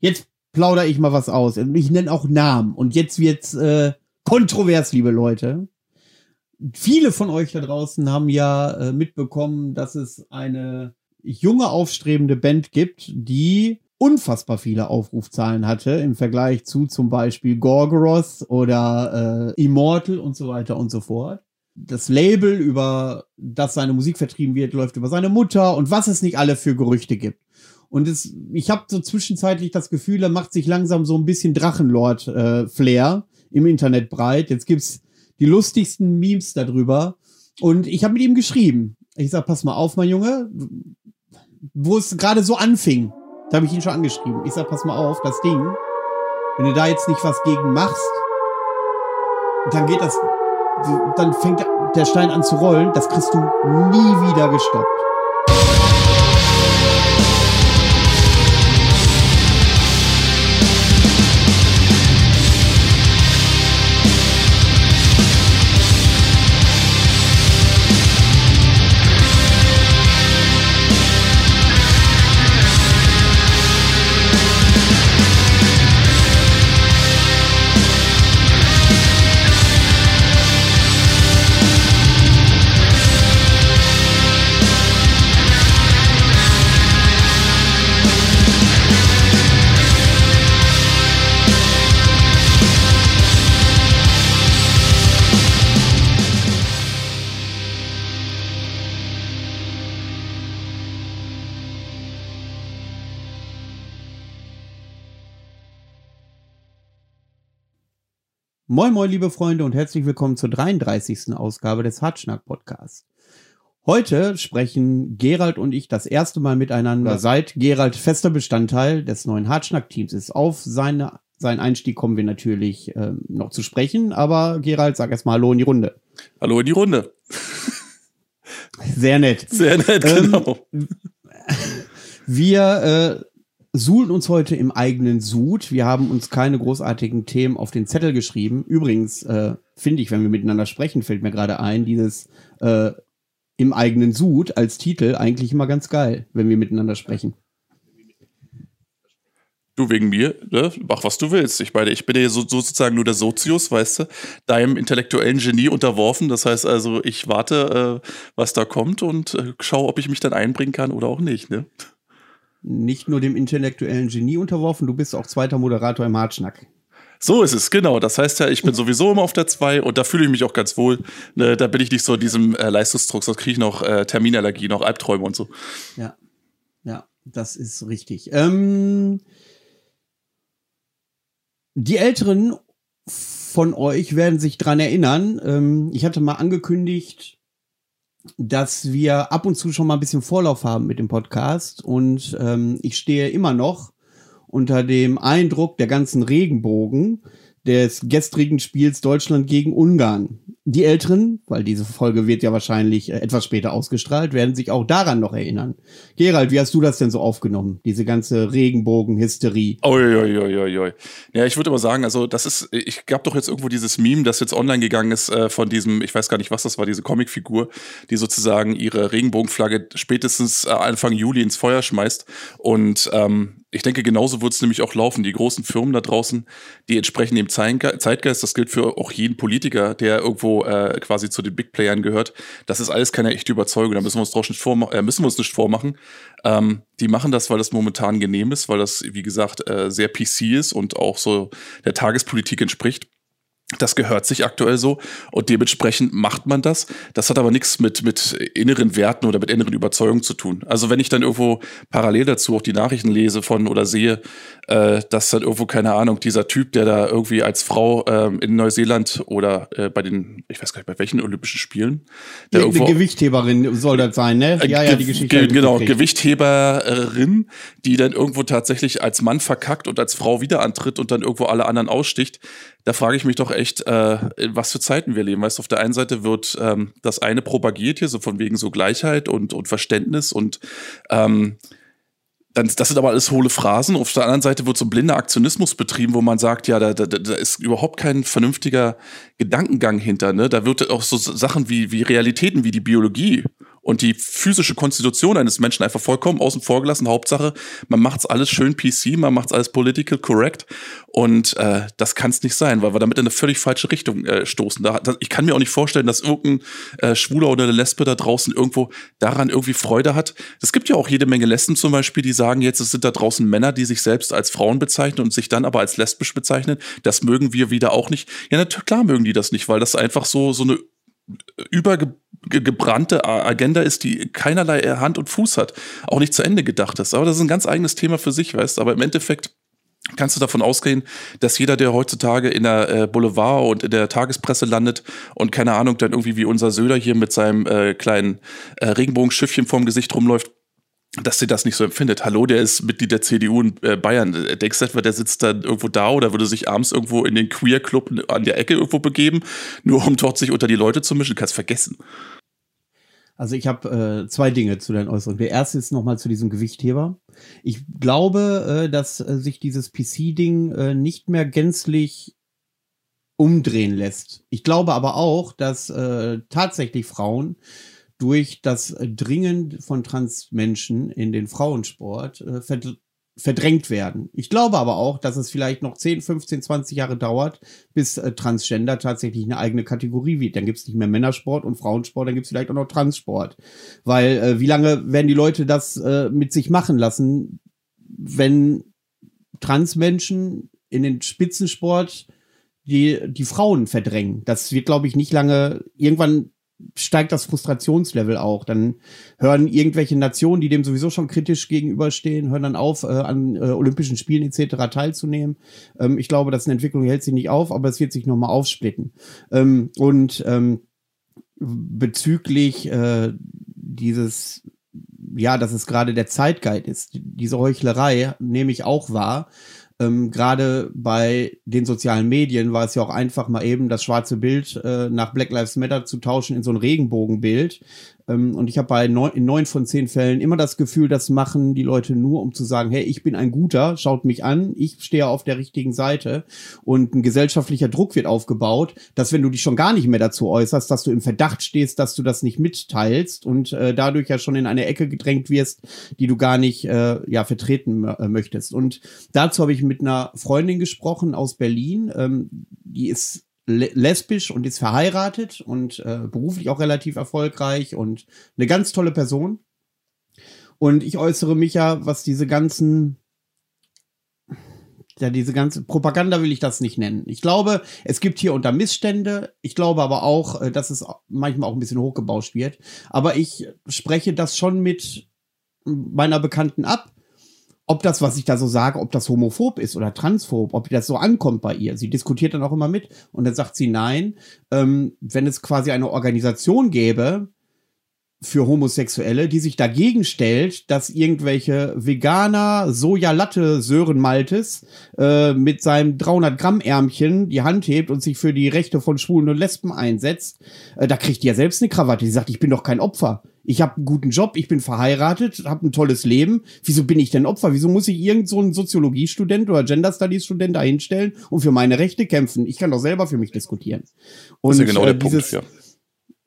jetzt plaudere ich mal was aus. Ich nenne auch Namen. Und jetzt wird's äh, kontrovers, liebe Leute. Viele von euch da draußen haben ja äh, mitbekommen, dass es eine junge aufstrebende Band gibt, die unfassbar viele Aufrufzahlen hatte im Vergleich zu zum Beispiel Gorgoroth oder äh, Immortal und so weiter und so fort. Das Label, über das seine Musik vertrieben wird, läuft über seine Mutter und was es nicht alle für Gerüchte gibt. Und es, ich habe so zwischenzeitlich das Gefühl, er macht sich langsam so ein bisschen Drachenlord-Flair äh, im Internet breit. Jetzt gibt's die lustigsten Memes darüber. Und ich habe mit ihm geschrieben. Ich sag, pass mal auf, mein Junge, wo es gerade so anfing, da habe ich ihn schon angeschrieben. Ich sag, pass mal auf, das Ding, wenn du da jetzt nicht was gegen machst, dann geht das, dann fängt der Stein an zu rollen, das kriegst du nie wieder gestoppt. Moin, moin, liebe Freunde und herzlich willkommen zur 33. Ausgabe des Hartschnack Podcasts. Heute sprechen Gerald und ich das erste Mal miteinander, seit Gerald fester Bestandteil des neuen Hartschnack-Teams ist. Auf seine, seinen Einstieg kommen wir natürlich äh, noch zu sprechen, aber Gerald, sag erstmal Hallo in die Runde. Hallo in die Runde. Sehr nett. Sehr nett, genau. Ähm, wir äh, suhlen uns heute im eigenen Sud. Wir haben uns keine großartigen Themen auf den Zettel geschrieben. Übrigens, äh, finde ich, wenn wir miteinander sprechen, fällt mir gerade ein, dieses äh, im eigenen Sud als Titel eigentlich immer ganz geil, wenn wir miteinander sprechen. Du wegen mir, ne? mach was du willst. Ich meine, ich bin ja so, sozusagen nur der Sozius, weißt du, deinem intellektuellen Genie unterworfen. Das heißt also, ich warte, äh, was da kommt und äh, schaue, ob ich mich dann einbringen kann oder auch nicht. Ne? Nicht nur dem intellektuellen Genie unterworfen, du bist auch zweiter Moderator im Hartschnack. So ist es, genau. Das heißt ja, ich bin sowieso immer auf der 2 und da fühle ich mich auch ganz wohl. Ne, da bin ich nicht so in diesem äh, Leistungsdruck, sonst kriege ich noch äh, Terminallergie, noch Albträume und so. Ja, ja, das ist richtig. Ähm, die Älteren von euch werden sich dran erinnern. Ähm, ich hatte mal angekündigt, dass wir ab und zu schon mal ein bisschen Vorlauf haben mit dem Podcast. Und ähm, ich stehe immer noch unter dem Eindruck der ganzen Regenbogen des gestrigen Spiels Deutschland gegen Ungarn. Die Älteren, weil diese Folge wird ja wahrscheinlich äh, etwas später ausgestrahlt, werden sich auch daran noch erinnern. Gerald, wie hast du das denn so aufgenommen? Diese ganze Regenbogen-Hysterie. Uiuiuiui. Ja, ich würde aber sagen, also das ist, ich gab doch jetzt irgendwo dieses Meme, das jetzt online gegangen ist äh, von diesem, ich weiß gar nicht, was das war, diese Comicfigur, die sozusagen ihre Regenbogenflagge spätestens äh, Anfang Juli ins Feuer schmeißt. Und ähm, ich denke, genauso wird es nämlich auch laufen. Die großen Firmen da draußen, die entsprechen dem Zeitgeist, das gilt für auch jeden Politiker, der irgendwo äh, quasi zu den Big Playern gehört. Das ist alles keine echte Überzeugung. Da müssen wir uns drauf nicht vormachen, äh, müssen wir uns nicht vormachen. Ähm, die machen das, weil das momentan genehm ist, weil das, wie gesagt, äh, sehr PC ist und auch so der Tagespolitik entspricht. Das gehört sich aktuell so und dementsprechend macht man das. Das hat aber nichts mit, mit inneren Werten oder mit inneren Überzeugungen zu tun. Also wenn ich dann irgendwo parallel dazu auch die Nachrichten lese von oder sehe, äh, dass dann irgendwo, keine Ahnung, dieser Typ, der da irgendwie als Frau ähm, in Neuseeland oder äh, bei den, ich weiß gar nicht, bei welchen Olympischen Spielen. Der irgendwo, eine Gewichtheberin soll das sein, ne? Ja, ja, die Geschichte. Ge genau, Gewichtheberin, die dann irgendwo tatsächlich als Mann verkackt und als Frau wieder antritt und dann irgendwo alle anderen aussticht da frage ich mich doch echt, äh, in was für Zeiten wir leben. Weißt du, auf der einen Seite wird ähm, das eine propagiert hier, so von wegen so Gleichheit und, und Verständnis und ähm, dann, das sind aber alles hohle Phrasen. Auf der anderen Seite wird so ein blinder Aktionismus betrieben, wo man sagt, ja, da, da, da ist überhaupt kein vernünftiger Gedankengang hinter. Ne? Da wird auch so Sachen wie, wie Realitäten wie die Biologie und die physische Konstitution eines Menschen einfach vollkommen außen vor gelassen. Hauptsache, man macht's alles schön PC, man macht's alles political correct und äh, das kann es nicht sein, weil wir damit in eine völlig falsche Richtung äh, stoßen. Da, da, ich kann mir auch nicht vorstellen, dass irgendein äh, Schwuler oder eine Lesbe da draußen irgendwo daran irgendwie Freude hat. Es gibt ja auch jede Menge Lesben zum Beispiel, die sagen jetzt, es sind da draußen Männer, die sich selbst als Frauen bezeichnen und sich dann aber als lesbisch bezeichnen. Das mögen wir wieder auch nicht. Ja, natürlich klar mögen die das nicht, weil das einfach so so eine übergebrannte Agenda ist, die keinerlei Hand und Fuß hat, auch nicht zu Ende gedacht ist. Aber das ist ein ganz eigenes Thema für sich, weißt. Aber im Endeffekt kannst du davon ausgehen, dass jeder, der heutzutage in der äh, Boulevard und in der Tagespresse landet und keine Ahnung, dann irgendwie wie unser Söder hier mit seinem äh, kleinen äh, Regenbogenschiffchen vorm Gesicht rumläuft, dass sie das nicht so empfindet. Hallo, der ist Mitglied der CDU in äh, Bayern. Denkst du etwa, der sitzt dann irgendwo da oder würde sich abends irgendwo in den Queer-Club an der Ecke irgendwo begeben, nur um dort sich unter die Leute zu mischen? Kannst vergessen. Also ich habe äh, zwei Dinge zu deinen Äußerungen. Der erste ist nochmal zu diesem Gewichtheber. Ich glaube, äh, dass äh, sich dieses PC-Ding äh, nicht mehr gänzlich umdrehen lässt. Ich glaube aber auch, dass äh, tatsächlich Frauen durch das Dringen von Transmenschen in den Frauensport äh, verdrängt werden. Ich glaube aber auch, dass es vielleicht noch 10, 15, 20 Jahre dauert, bis äh, Transgender tatsächlich eine eigene Kategorie wird. Dann gibt es nicht mehr Männersport und Frauensport, dann gibt es vielleicht auch noch Transsport. Weil äh, wie lange werden die Leute das mit sich machen lassen, wenn Transmenschen in den Spitzensport die, die Frauen verdrängen? Das wird, glaube ich, nicht lange, irgendwann steigt das Frustrationslevel auch. Dann hören irgendwelche Nationen, die dem sowieso schon kritisch gegenüberstehen, hören dann auf, äh, an äh, Olympischen Spielen etc. teilzunehmen. Ähm, ich glaube, das ist eine Entwicklung, die hält sich nicht auf, aber es wird sich nochmal aufsplitten. Ähm, und ähm, bezüglich äh, dieses ja, dass es gerade der Zeitgeist ist. Diese Heuchlerei nehme ich auch wahr. Ähm, Gerade bei den sozialen Medien war es ja auch einfach mal eben das schwarze Bild äh, nach Black Lives Matter zu tauschen in so ein Regenbogenbild. Ähm, und ich habe bei neun, in neun von zehn Fällen immer das Gefühl, das machen die Leute nur, um zu sagen, hey, ich bin ein Guter, schaut mich an, ich stehe auf der richtigen Seite. Und ein gesellschaftlicher Druck wird aufgebaut, dass wenn du dich schon gar nicht mehr dazu äußerst, dass du im Verdacht stehst, dass du das nicht mitteilst und äh, dadurch ja schon in eine Ecke gedrängt wirst, die du gar nicht äh, ja vertreten äh, möchtest. Und dazu habe ich mit einer Freundin gesprochen aus Berlin, ähm, die ist lesbisch und ist verheiratet und äh, beruflich auch relativ erfolgreich und eine ganz tolle Person. Und ich äußere mich ja, was diese ganzen, ja, diese ganze Propaganda will ich das nicht nennen. Ich glaube, es gibt hier unter Missstände. Ich glaube aber auch, äh, dass es manchmal auch ein bisschen hochgebauscht wird. Aber ich spreche das schon mit meiner Bekannten ab ob das, was ich da so sage, ob das homophob ist oder transphob, ob das so ankommt bei ihr. Sie diskutiert dann auch immer mit und dann sagt sie nein, ähm, wenn es quasi eine Organisation gäbe für Homosexuelle, die sich dagegen stellt, dass irgendwelche Veganer Sojalatte Sören Maltes äh, mit seinem 300 Gramm Ärmchen die Hand hebt und sich für die Rechte von Schwulen und Lesben einsetzt, äh, da kriegt die ja selbst eine Krawatte. Die sagt, ich bin doch kein Opfer ich habe einen guten Job, ich bin verheiratet, habe ein tolles Leben. Wieso bin ich denn Opfer? Wieso muss ich irgend so einen Soziologiestudent oder Gender Studies Student da hinstellen und für meine Rechte kämpfen? Ich kann doch selber für mich diskutieren. Und das ist ja genau äh, der Punkt, ja.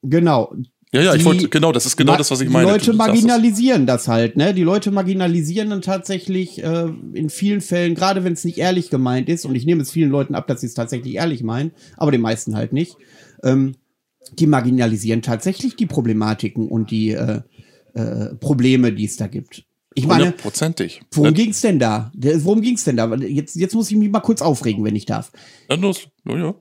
Genau. Ja, ja, ich wollte, genau, das ist genau das, was ich meine. Die Leute marginalisieren das. halt, ne? Die Leute marginalisieren dann tatsächlich äh, in vielen Fällen, gerade wenn es nicht ehrlich gemeint ist, und ich nehme es vielen Leuten ab, dass sie es tatsächlich ehrlich meinen, aber den meisten halt nicht, ähm, die marginalisieren tatsächlich die Problematiken und die äh, äh, Probleme, die es da gibt. Ich meine, hundertprozentig. Worum ging es denn da? Worum ging es denn da? Jetzt, jetzt muss ich mich mal kurz aufregen, wenn ich darf. Dann los. Ja, ja.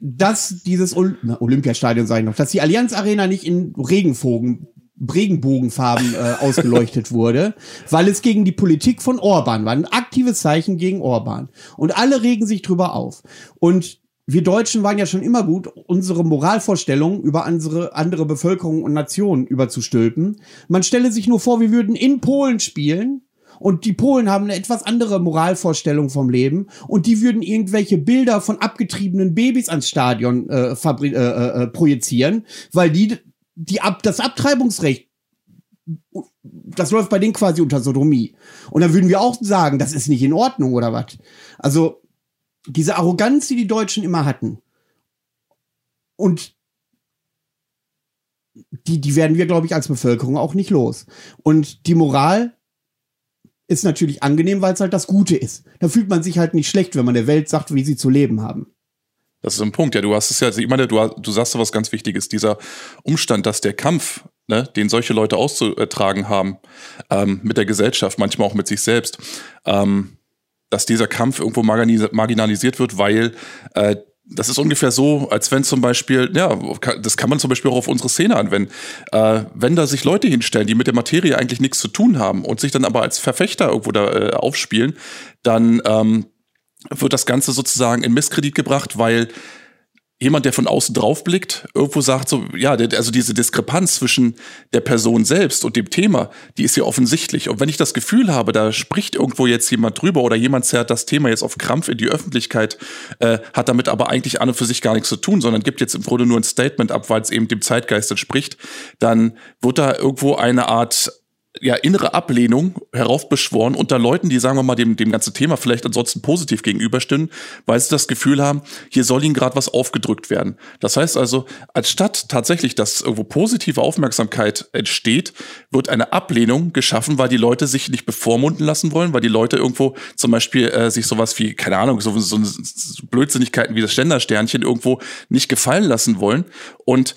Dass dieses Ol Na, Olympiastadion, ich noch, dass die Allianz Arena nicht in Regenbogen, Regenbogenfarben äh, ausgeleuchtet wurde, weil es gegen die Politik von Orban war. Ein aktives Zeichen gegen Orban. Und alle regen sich drüber auf. Und wir Deutschen waren ja schon immer gut, unsere Moralvorstellungen über andere, andere Bevölkerung und Nationen überzustülpen. Man stelle sich nur vor, wir würden in Polen spielen und die Polen haben eine etwas andere Moralvorstellung vom Leben und die würden irgendwelche Bilder von abgetriebenen Babys ans Stadion äh, äh, äh, äh, projizieren, weil die, die ab, das Abtreibungsrecht das läuft bei denen quasi unter Sodomie. Und dann würden wir auch sagen, das ist nicht in Ordnung oder was. Also diese Arroganz, die die Deutschen immer hatten. Und die, die werden wir, glaube ich, als Bevölkerung auch nicht los. Und die Moral ist natürlich angenehm, weil es halt das Gute ist. Da fühlt man sich halt nicht schlecht, wenn man der Welt sagt, wie sie zu leben haben. Das ist ein Punkt, ja. Du hast es ja, ich meine, du, du sagst so was ganz Wichtiges. Dieser Umstand, dass der Kampf, ne, den solche Leute auszutragen haben, ähm, mit der Gesellschaft, manchmal auch mit sich selbst, ähm, dass dieser Kampf irgendwo marginalisiert wird, weil äh, das ist ungefähr so, als wenn zum Beispiel, ja, das kann man zum Beispiel auch auf unsere Szene anwenden. Äh, wenn da sich Leute hinstellen, die mit der Materie eigentlich nichts zu tun haben und sich dann aber als Verfechter irgendwo da äh, aufspielen, dann ähm, wird das Ganze sozusagen in Misskredit gebracht, weil jemand, der von außen drauf blickt, irgendwo sagt so, ja, also diese Diskrepanz zwischen der Person selbst und dem Thema, die ist ja offensichtlich. Und wenn ich das Gefühl habe, da spricht irgendwo jetzt jemand drüber oder jemand zerrt das Thema jetzt auf Krampf in die Öffentlichkeit, äh, hat damit aber eigentlich an und für sich gar nichts zu tun, sondern gibt jetzt im Grunde nur ein Statement ab, weil es eben dem Zeitgeist entspricht, dann wird da irgendwo eine Art ja, innere Ablehnung heraufbeschworen unter Leuten, die, sagen wir mal, dem, dem ganzen Thema vielleicht ansonsten positiv gegenüberstehen, weil sie das Gefühl haben, hier soll ihnen gerade was aufgedrückt werden. Das heißt also, anstatt tatsächlich, dass irgendwo positive Aufmerksamkeit entsteht, wird eine Ablehnung geschaffen, weil die Leute sich nicht bevormunden lassen wollen, weil die Leute irgendwo zum Beispiel äh, sich sowas wie, keine Ahnung, so, so, Blödsinnigkeiten wie das Ständersternchen irgendwo nicht gefallen lassen wollen und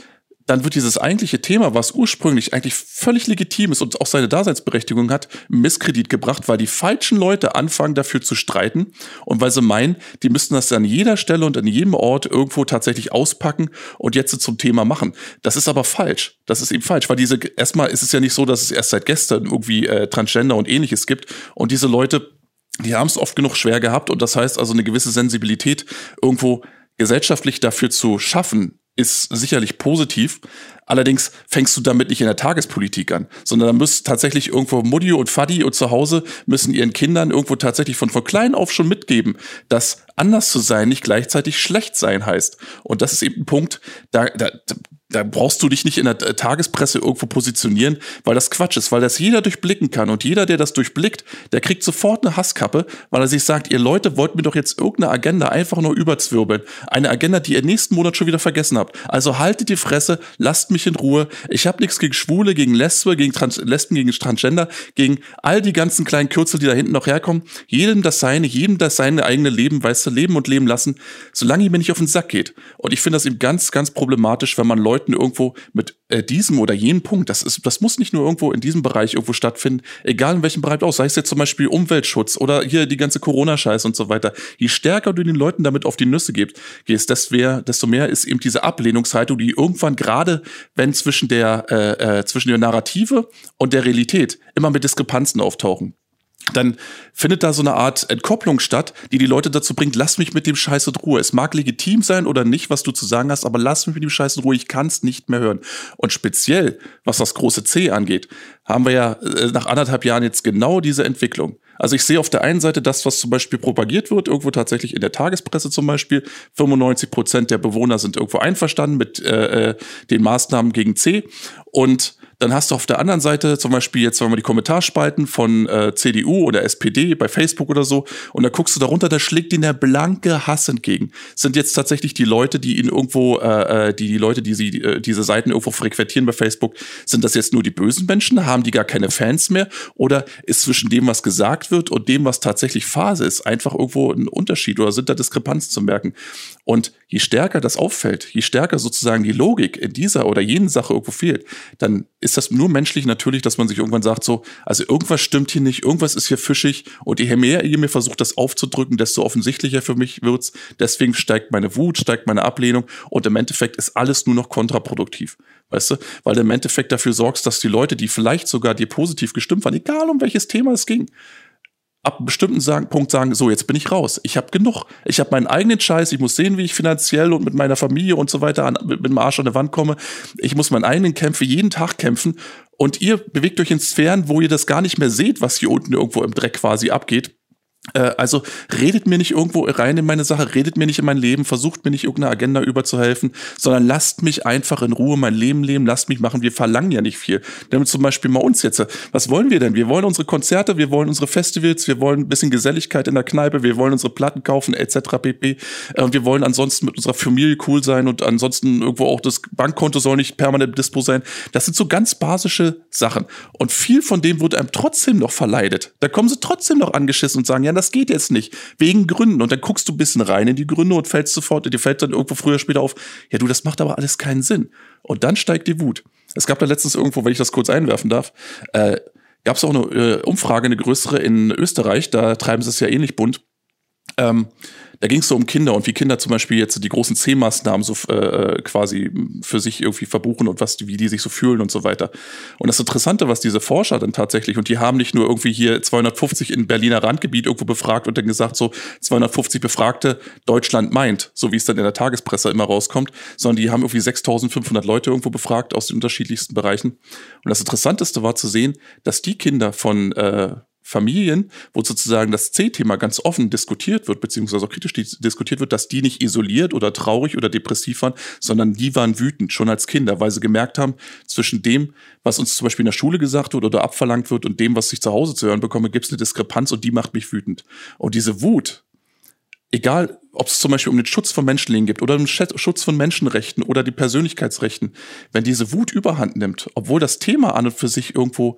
dann wird dieses eigentliche Thema, was ursprünglich eigentlich völlig legitim ist und auch seine Daseinsberechtigung hat, Misskredit gebracht, weil die falschen Leute anfangen dafür zu streiten und weil sie meinen, die müssten das an jeder Stelle und an jedem Ort irgendwo tatsächlich auspacken und jetzt zum Thema machen. Das ist aber falsch. Das ist eben falsch, weil diese, erstmal ist es ja nicht so, dass es erst seit gestern irgendwie äh, Transgender und ähnliches gibt und diese Leute, die haben es oft genug schwer gehabt und das heißt also eine gewisse Sensibilität irgendwo gesellschaftlich dafür zu schaffen, ist sicherlich positiv. Allerdings fängst du damit nicht in der Tagespolitik an, sondern da müsst tatsächlich irgendwo Mutti und Fadi und zu Hause müssen ihren Kindern irgendwo tatsächlich von, von klein auf schon mitgeben, dass anders zu sein nicht gleichzeitig schlecht sein heißt. Und das ist eben ein Punkt, da, da, da brauchst du dich nicht in der Tagespresse irgendwo positionieren, weil das Quatsch ist, weil das jeder durchblicken kann. Und jeder, der das durchblickt, der kriegt sofort eine Hasskappe, weil er sich sagt, ihr Leute wollt mir doch jetzt irgendeine Agenda einfach nur überzwirbeln. Eine Agenda, die ihr nächsten Monat schon wieder vergessen habt. Also haltet die Fresse, lasst mich in Ruhe. Ich habe nichts gegen Schwule, gegen Lesbe, gegen Trans Lesben, gegen Transgender, gegen all die ganzen kleinen Kürzel, die da hinten noch herkommen. Jedem das seine, jedem das seine eigene Leben, weißt du, leben und leben lassen, solange ihr mir nicht auf den Sack geht. Und ich finde das eben ganz, ganz problematisch, wenn man Leute Leuten irgendwo mit äh, diesem oder jenem Punkt, das ist, das muss nicht nur irgendwo in diesem Bereich irgendwo stattfinden, egal in welchem Bereich auch, sei es jetzt zum Beispiel Umweltschutz oder hier die ganze Corona-Scheiß und so weiter. Je stärker du den Leuten damit auf die Nüsse gibst, gehst, desto mehr, desto mehr ist eben diese Ablehnungshaltung, die irgendwann gerade, wenn zwischen der, äh, äh, zwischen der Narrative und der Realität immer mit Diskrepanzen auftauchen dann findet da so eine Art Entkopplung statt, die die Leute dazu bringt, lass mich mit dem Scheiß in Ruhe. Es mag legitim sein oder nicht, was du zu sagen hast, aber lass mich mit dem Scheiß in Ruhe, ich kann es nicht mehr hören. Und speziell, was das große C angeht, haben wir ja äh, nach anderthalb Jahren jetzt genau diese Entwicklung. Also ich sehe auf der einen Seite das, was zum Beispiel propagiert wird, irgendwo tatsächlich in der Tagespresse zum Beispiel. 95 Prozent der Bewohner sind irgendwo einverstanden mit äh, äh den Maßnahmen gegen C. Und dann hast du auf der anderen Seite zum Beispiel jetzt, wenn wir die Kommentarspalten von äh, CDU oder SPD bei Facebook oder so, und da guckst du darunter, da schlägt ihnen der blanke Hass entgegen. sind jetzt tatsächlich die Leute, die ihn irgendwo, äh, äh, die, die Leute, die sie äh, diese Seiten irgendwo frequentieren bei Facebook, sind das jetzt nur die bösen Menschen? Haben die gar keine Fans mehr? Oder ist zwischen dem, was gesagt wird und dem, was tatsächlich Phase ist, einfach irgendwo ein Unterschied oder sind da Diskrepanzen zu merken? Und je stärker das auffällt, je stärker sozusagen die Logik in dieser oder jenen Sache irgendwo fehlt, dann ist das nur menschlich natürlich, dass man sich irgendwann sagt so, also irgendwas stimmt hier nicht, irgendwas ist hier fischig und je mehr ihr mir versucht, das aufzudrücken, desto offensichtlicher für mich wird's. Deswegen steigt meine Wut, steigt meine Ablehnung und im Endeffekt ist alles nur noch kontraproduktiv. Weißt du? Weil du im Endeffekt dafür sorgst, dass die Leute, die vielleicht sogar dir positiv gestimmt waren, egal um welches Thema es ging, ab einem bestimmten Punkt sagen, so, jetzt bin ich raus. Ich habe genug. Ich habe meinen eigenen Scheiß. Ich muss sehen, wie ich finanziell und mit meiner Familie und so weiter an, mit, mit dem Arsch an der Wand komme. Ich muss meinen eigenen Kämpfe jeden Tag kämpfen. Und ihr bewegt euch in Sphären, wo ihr das gar nicht mehr seht, was hier unten irgendwo im Dreck quasi abgeht also redet mir nicht irgendwo rein in meine Sache, redet mir nicht in mein Leben, versucht mir nicht irgendeine Agenda überzuhelfen, sondern lasst mich einfach in Ruhe mein Leben leben, lasst mich machen. Wir verlangen ja nicht viel. Damit zum Beispiel mal uns jetzt. Was wollen wir denn? Wir wollen unsere Konzerte, wir wollen unsere Festivals, wir wollen ein bisschen Geselligkeit in der Kneipe, wir wollen unsere Platten kaufen, etc. pp. Äh, und wir wollen ansonsten mit unserer Familie cool sein und ansonsten irgendwo auch das Bankkonto soll nicht permanent Dispo sein. Das sind so ganz basische Sachen. Und viel von dem wird einem trotzdem noch verleidet. Da kommen sie trotzdem noch angeschissen und sagen, ja, das geht jetzt nicht. Wegen Gründen. Und dann guckst du ein bisschen rein in die Gründe und fällst sofort, dir fällt dann irgendwo früher später auf, ja du, das macht aber alles keinen Sinn. Und dann steigt die Wut. Es gab da letztens irgendwo, wenn ich das kurz einwerfen darf, äh, gab es auch eine äh, Umfrage, eine größere in Österreich, da treiben sie es ja ähnlich bunt. Ähm, da ging es so um Kinder und wie Kinder zum Beispiel jetzt die großen C-Maßnahmen so äh, quasi für sich irgendwie verbuchen und was, wie die sich so fühlen und so weiter. Und das Interessante, was diese Forscher dann tatsächlich, und die haben nicht nur irgendwie hier 250 in Berliner Randgebiet irgendwo befragt und dann gesagt, so 250 Befragte Deutschland meint, so wie es dann in der Tagespresse immer rauskommt, sondern die haben irgendwie 6500 Leute irgendwo befragt aus den unterschiedlichsten Bereichen. Und das Interessanteste war zu sehen, dass die Kinder von äh, Familien, wo sozusagen das C-Thema ganz offen diskutiert wird, beziehungsweise auch kritisch diskutiert wird, dass die nicht isoliert oder traurig oder depressiv waren, sondern die waren wütend, schon als Kinder, weil sie gemerkt haben, zwischen dem, was uns zum Beispiel in der Schule gesagt wird oder abverlangt wird und dem, was ich zu Hause zu hören bekomme, gibt es eine Diskrepanz und die macht mich wütend. Und diese Wut, egal ob es zum Beispiel um den Schutz von Menschenleben geht oder um den Schutz von Menschenrechten oder die Persönlichkeitsrechten, wenn diese Wut überhand nimmt, obwohl das Thema an und für sich irgendwo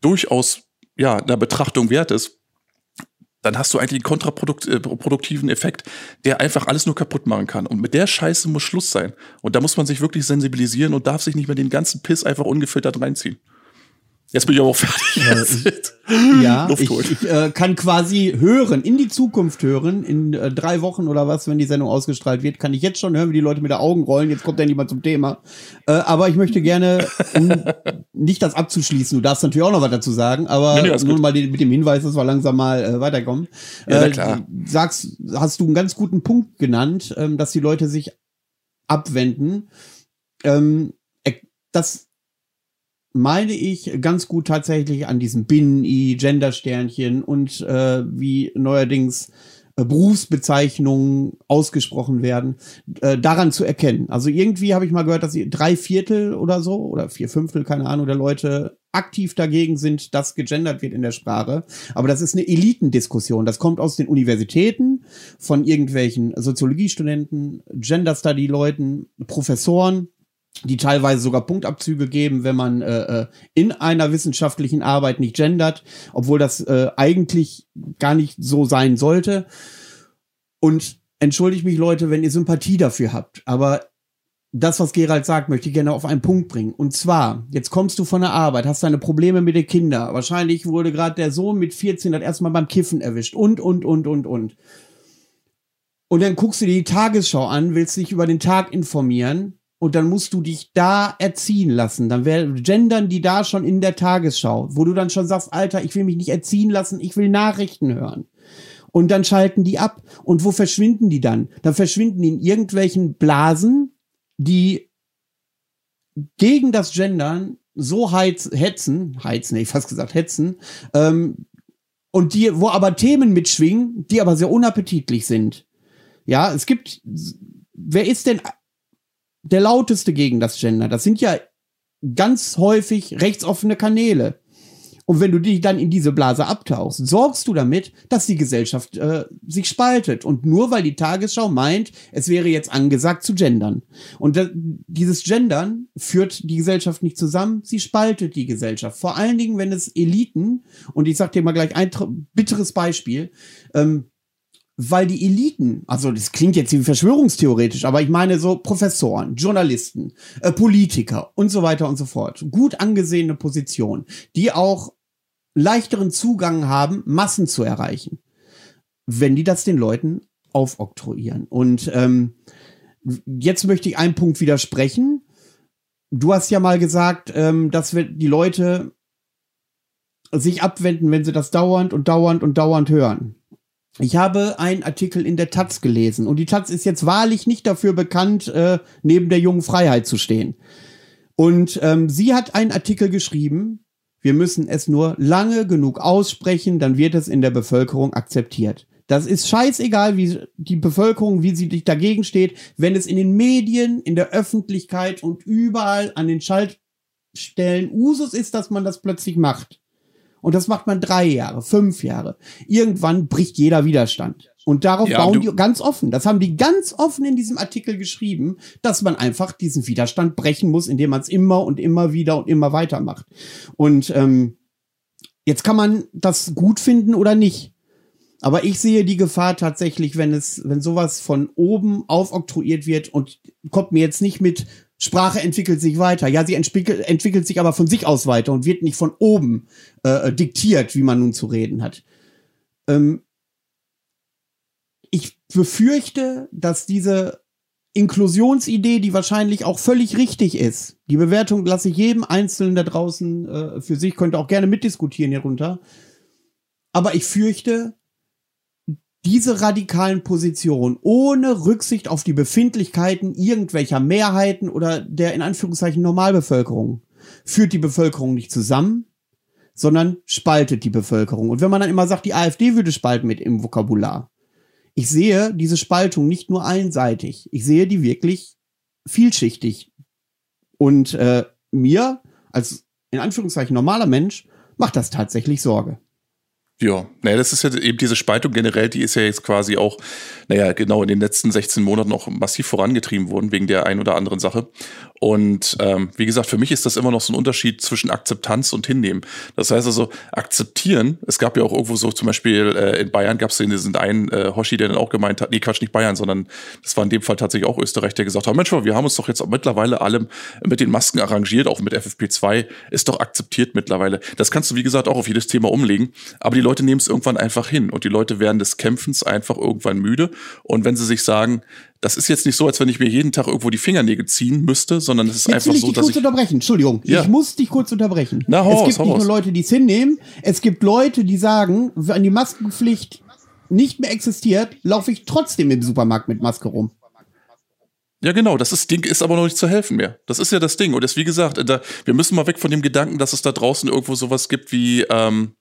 durchaus ja, einer Betrachtung wert ist, dann hast du eigentlich einen kontraproduktiven äh, Effekt, der einfach alles nur kaputt machen kann. Und mit der Scheiße muss Schluss sein. Und da muss man sich wirklich sensibilisieren und darf sich nicht mehr den ganzen Piss einfach ungefiltert reinziehen. Jetzt bin ich aber auch fertig. Äh, ja, ich, ich äh, kann quasi hören, in die Zukunft hören, in äh, drei Wochen oder was, wenn die Sendung ausgestrahlt wird, kann ich jetzt schon hören, wie die Leute mit den Augen rollen. Jetzt kommt ja niemand zum Thema. Äh, aber ich möchte gerne, um nicht das abzuschließen, du darfst natürlich auch noch was dazu sagen, aber nee, nee, nur mal den, mit dem Hinweis, dass wir langsam mal äh, weiterkommen. Ja, klar. Äh, sagst, hast du einen ganz guten Punkt genannt, ähm, dass die Leute sich abwenden. Ähm, das meine ich ganz gut tatsächlich an diesem Bin-I, Gender-Sternchen und äh, wie neuerdings äh, Berufsbezeichnungen ausgesprochen werden, äh, daran zu erkennen. Also irgendwie habe ich mal gehört, dass drei Viertel oder so oder vier Fünftel, keine Ahnung, der Leute aktiv dagegen sind, dass gegendert wird in der Sprache. Aber das ist eine Elitendiskussion. Das kommt aus den Universitäten, von irgendwelchen Soziologiestudenten, Gender Study Leuten, Professoren, die teilweise sogar Punktabzüge geben, wenn man äh, äh, in einer wissenschaftlichen Arbeit nicht gendert, obwohl das äh, eigentlich gar nicht so sein sollte. Und entschuldigt mich, Leute, wenn ihr Sympathie dafür habt, aber das, was Gerald sagt, möchte ich gerne auf einen Punkt bringen. Und zwar, jetzt kommst du von der Arbeit, hast deine Probleme mit den Kindern. Wahrscheinlich wurde gerade der Sohn mit 14 das erstmal beim Kiffen erwischt. Und, und, und, und, und. Und dann guckst du dir die Tagesschau an, willst dich über den Tag informieren und dann musst du dich da erziehen lassen. Dann werden gendern die da schon in der Tagesschau, wo du dann schon sagst, Alter, ich will mich nicht erziehen lassen, ich will Nachrichten hören. Und dann schalten die ab. Und wo verschwinden die dann? Dann verschwinden die in irgendwelchen Blasen, die gegen das Gendern so heiz, hetzen, heizen, nee, fast gesagt hetzen, ähm, und die, wo aber Themen mitschwingen, die aber sehr unappetitlich sind. Ja, es gibt, wer ist denn der lauteste gegen das Gender. Das sind ja ganz häufig rechtsoffene Kanäle. Und wenn du dich dann in diese Blase abtauchst, sorgst du damit, dass die Gesellschaft äh, sich spaltet. Und nur weil die Tagesschau meint, es wäre jetzt angesagt zu gendern. Und da, dieses Gendern führt die Gesellschaft nicht zusammen, sie spaltet die Gesellschaft. Vor allen Dingen, wenn es Eliten, und ich sag dir mal gleich ein bitteres Beispiel, ähm, weil die Eliten, also das klingt jetzt wie verschwörungstheoretisch, aber ich meine so Professoren, Journalisten, äh, Politiker und so weiter und so fort, gut angesehene Positionen, die auch leichteren Zugang haben, Massen zu erreichen, wenn die das den Leuten aufoktroyieren. Und ähm, jetzt möchte ich einen Punkt widersprechen. Du hast ja mal gesagt, ähm, dass wir die Leute sich abwenden, wenn sie das dauernd und dauernd und dauernd hören. Ich habe einen Artikel in der Taz gelesen und die Taz ist jetzt wahrlich nicht dafür bekannt, äh, neben der jungen Freiheit zu stehen. Und ähm, sie hat einen Artikel geschrieben, Wir müssen es nur lange genug aussprechen, dann wird es in der Bevölkerung akzeptiert. Das ist scheißegal, wie die Bevölkerung, wie sie dagegen steht, wenn es in den Medien, in der Öffentlichkeit und überall an den Schaltstellen Usus ist, dass man das plötzlich macht. Und das macht man drei Jahre, fünf Jahre. Irgendwann bricht jeder Widerstand. Und darauf ja, bauen die ganz offen. Das haben die ganz offen in diesem Artikel geschrieben, dass man einfach diesen Widerstand brechen muss, indem man es immer und immer wieder und immer weitermacht. Und ähm, jetzt kann man das gut finden oder nicht. Aber ich sehe die Gefahr tatsächlich, wenn es, wenn sowas von oben aufoktroyiert wird und kommt mir jetzt nicht mit, Sprache entwickelt sich weiter. Ja, sie entwickelt, entwickelt sich aber von sich aus weiter und wird nicht von oben äh, diktiert, wie man nun zu reden hat. Ähm, ich befürchte, dass diese Inklusionsidee, die wahrscheinlich auch völlig richtig ist, die Bewertung lasse ich jedem Einzelnen da draußen äh, für sich, könnte auch gerne mitdiskutieren hierunter. Aber ich fürchte, diese radikalen Positionen ohne Rücksicht auf die Befindlichkeiten irgendwelcher Mehrheiten oder der in Anführungszeichen Normalbevölkerung führt die Bevölkerung nicht zusammen, sondern spaltet die Bevölkerung. Und wenn man dann immer sagt, die AfD würde spalten mit im Vokabular, ich sehe diese Spaltung nicht nur einseitig, ich sehe die wirklich vielschichtig. Und äh, mir als in Anführungszeichen normaler Mensch macht das tatsächlich Sorge. Ja, naja, das ist ja eben diese Spaltung generell, die ist ja jetzt quasi auch, naja, genau in den letzten 16 Monaten noch massiv vorangetrieben worden, wegen der ein oder anderen Sache. Und ähm, wie gesagt, für mich ist das immer noch so ein Unterschied zwischen Akzeptanz und Hinnehmen. Das heißt also, akzeptieren, es gab ja auch irgendwo so zum Beispiel äh, in Bayern gab es diesen einen äh, Hoshi, der dann auch gemeint hat, nee, Quatsch, nicht Bayern, sondern das war in dem Fall tatsächlich auch Österreich, der gesagt hat, Mensch, wir haben uns doch jetzt mittlerweile alle mit den Masken arrangiert, auch mit FFP2, ist doch akzeptiert mittlerweile. Das kannst du, wie gesagt, auch auf jedes Thema umlegen. Aber die Leute nehmen es irgendwann einfach hin und die Leute werden des Kämpfens einfach irgendwann müde. Und wenn sie sich sagen, das ist jetzt nicht so, als wenn ich mir jeden Tag irgendwo die Fingernägel ziehen müsste, sondern es ist jetzt einfach will ich so, dich dass kurz ich unterbrechen. Entschuldigung, ja. ich muss dich kurz unterbrechen. Na, hau es gibt nicht nur Leute, die es hinnehmen, es gibt Leute, die sagen, wenn die Maskenpflicht nicht mehr existiert, laufe ich trotzdem im Supermarkt mit Maske rum. Ja, genau, das ist, Ding ist aber noch nicht zu helfen mehr. Das ist ja das Ding. Und das, wie gesagt, da, wir müssen mal weg von dem Gedanken, dass es da draußen irgendwo sowas gibt wie, ähm,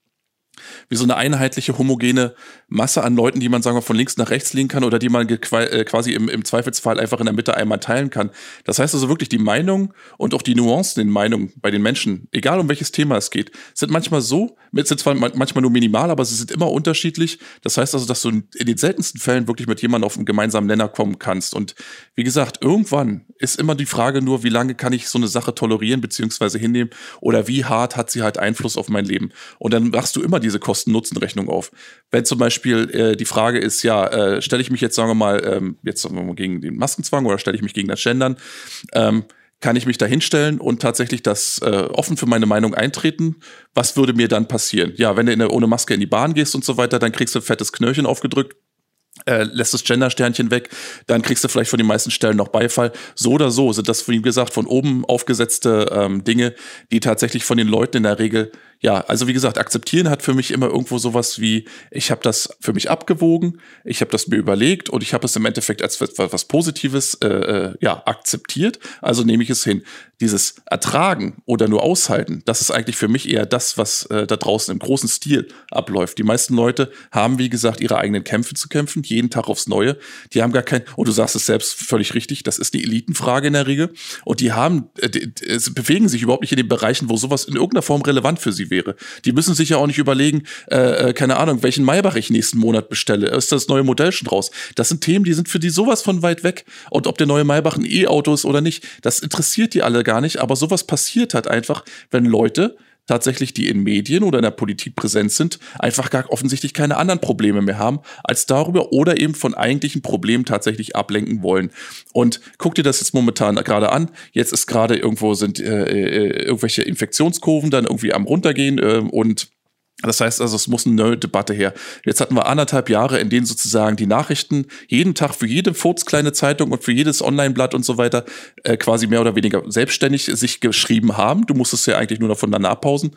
wie so eine einheitliche, homogene Masse an Leuten, die man, sagen wir, von links nach rechts legen kann oder die man äh, quasi im, im Zweifelsfall einfach in der Mitte einmal teilen kann. Das heißt also wirklich, die Meinung und auch die Nuancen in Meinungen bei den Menschen, egal um welches Thema es geht, sind manchmal so, sind zwar manchmal nur minimal, aber sie sind immer unterschiedlich. Das heißt also, dass du in den seltensten Fällen wirklich mit jemandem auf einen gemeinsamen Nenner kommen kannst. Und wie gesagt, irgendwann ist immer die Frage nur, wie lange kann ich so eine Sache tolerieren bzw. hinnehmen oder wie hart hat sie halt Einfluss auf mein Leben. Und dann machst du immer diese Kosten-Nutzen-Rechnung auf. Wenn zum Beispiel äh, die Frage ist, ja, äh, stelle ich mich jetzt, sagen wir mal, ähm, jetzt sagen wir mal gegen den Maskenzwang oder stelle ich mich gegen das Gendern, ähm, kann ich mich da hinstellen und tatsächlich das äh, offen für meine Meinung eintreten? Was würde mir dann passieren? Ja, wenn du der, ohne Maske in die Bahn gehst und so weiter, dann kriegst du ein fettes Knöllchen aufgedrückt äh, lässt das Gender-Sternchen weg, dann kriegst du vielleicht von den meisten Stellen noch Beifall. So oder so sind das, wie gesagt, von oben aufgesetzte ähm, Dinge, die tatsächlich von den Leuten in der Regel ja, also wie gesagt, akzeptieren hat für mich immer irgendwo sowas wie, ich habe das für mich abgewogen, ich habe das mir überlegt und ich habe es im Endeffekt als was, Positives äh, äh, ja akzeptiert. Also nehme ich es hin. Dieses Ertragen oder nur aushalten, das ist eigentlich für mich eher das, was äh, da draußen im großen Stil abläuft. Die meisten Leute haben, wie gesagt, ihre eigenen Kämpfe zu kämpfen, jeden Tag aufs Neue. Die haben gar kein, und du sagst es selbst völlig richtig, das ist die Elitenfrage in der Regel. Und die haben, äh, die, die, bewegen sich überhaupt nicht in den Bereichen, wo sowas in irgendeiner Form relevant für sie wäre. Die müssen sich ja auch nicht überlegen, äh, äh, keine Ahnung, welchen Maybach ich nächsten Monat bestelle. Ist das neue Modell schon raus? Das sind Themen, die sind für die sowas von weit weg. Und ob der neue Maybach ein E-Auto ist oder nicht, das interessiert die alle gar nicht. Aber sowas passiert halt einfach, wenn Leute tatsächlich, die in Medien oder in der Politik präsent sind, einfach gar offensichtlich keine anderen Probleme mehr haben als darüber oder eben von eigentlichen Problemen tatsächlich ablenken wollen. Und guck dir das jetzt momentan gerade an. Jetzt ist gerade irgendwo sind äh, äh, irgendwelche Infektionskurven dann irgendwie am runtergehen äh, und Das heißt also, es muss eine neue Debatte her. Jetzt hatten wir anderthalb Jahre, in denen sozusagen die Nachrichten jeden Tag für jede furzkleine Zeitung und für jedes Online-Blatt und so weiter äh, quasi mehr oder weniger selbstständig sich geschrieben haben. Du musstest ja eigentlich nur noch voneinander abpausen.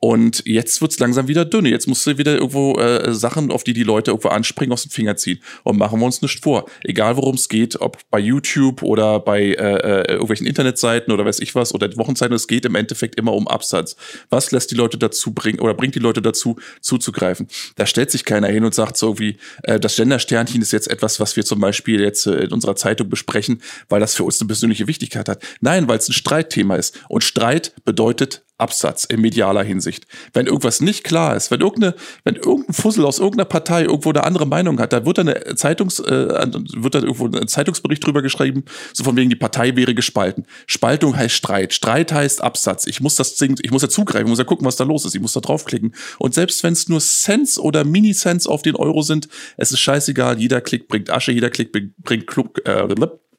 Und jetzt wird's langsam wieder dünne. Jetzt musst du wieder irgendwo äh, Sachen, auf die die Leute irgendwo anspringen, aus den Finger ziehen. Und machen wir uns nicht vor. Egal worum es geht, ob bei YouTube oder bei äh, äh, irgendwelchen Internetseiten oder weiß ich was oder Wochenzeiten, es geht im Endeffekt immer um Absatz. Was lässt die Leute dazu bringen oder bringt die Leute dazu, zuzugreifen? Da stellt sich keiner hin und sagt so wie, äh, das Gender-Sternchen ist jetzt etwas, was wir zum Beispiel jetzt äh, in unserer Zeitung besprechen, weil das für uns eine persönliche Wichtigkeit hat. Nein, weil es ein Streitthema ist. Und Streit bedeutet Absatz in medialer Hinsicht. Wenn irgendwas nicht klar ist, wenn irgendeine, wenn irgendein Fussel aus irgendeiner Partei irgendwo eine andere Meinung hat, da wird dann eine Zeitungs, äh, wird dann irgendwo ein Zeitungsbericht drüber geschrieben, so von wegen die Partei wäre gespalten. Spaltung heißt Streit. Streit heißt Absatz. Ich muss das Ding, ich muss ja zugreifen, ich muss ja gucken, was da los ist. Ich muss da draufklicken. Und selbst wenn es nur Cents oder Mini-Cents auf den Euro sind, es ist scheißegal. Jeder Klick bringt Asche, jeder Klick bringt, Klub, äh,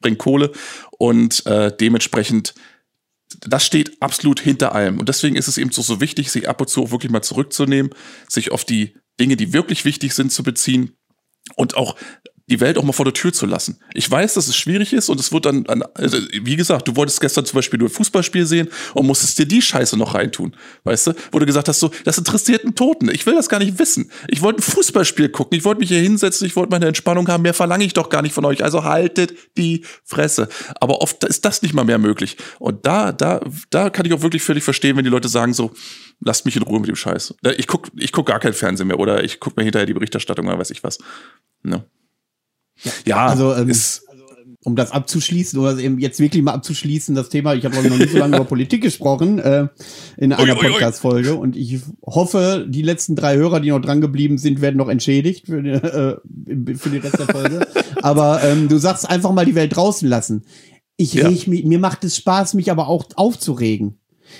bringt Kohle und äh, dementsprechend das steht absolut hinter allem. Und deswegen ist es eben so, so wichtig, sich ab und zu auch wirklich mal zurückzunehmen, sich auf die Dinge, die wirklich wichtig sind, zu beziehen und auch die Welt auch mal vor der Tür zu lassen. Ich weiß, dass es schwierig ist und es wird dann, also wie gesagt, du wolltest gestern zum Beispiel nur ein Fußballspiel sehen und musstest dir die Scheiße noch reintun, weißt du? Wo du gesagt hast, so, das interessiert einen Toten. Ich will das gar nicht wissen. Ich wollte ein Fußballspiel gucken. Ich wollte mich hier hinsetzen. Ich wollte meine Entspannung haben. Mehr verlange ich doch gar nicht von euch. Also haltet die Fresse. Aber oft ist das nicht mal mehr möglich. Und da, da, da kann ich auch wirklich völlig verstehen, wenn die Leute sagen so, lasst mich in Ruhe mit dem Scheiß. Ich guck, ich guck gar kein Fernsehen mehr oder ich guck mir hinterher die Berichterstattung oder weiß ich was. Ne? Ja, also ähm, ist, um das abzuschließen oder eben jetzt wirklich mal abzuschließen, das Thema, ich habe noch nicht so lange über Politik gesprochen äh, in einer Podcast-Folge und ich hoffe, die letzten drei Hörer, die noch dran geblieben sind, werden noch entschädigt für, die, äh, für den Rest der Folge. Aber ähm, du sagst einfach mal die Welt draußen lassen. Ich ja. mich, mir macht es Spaß, mich aber auch aufzuregen.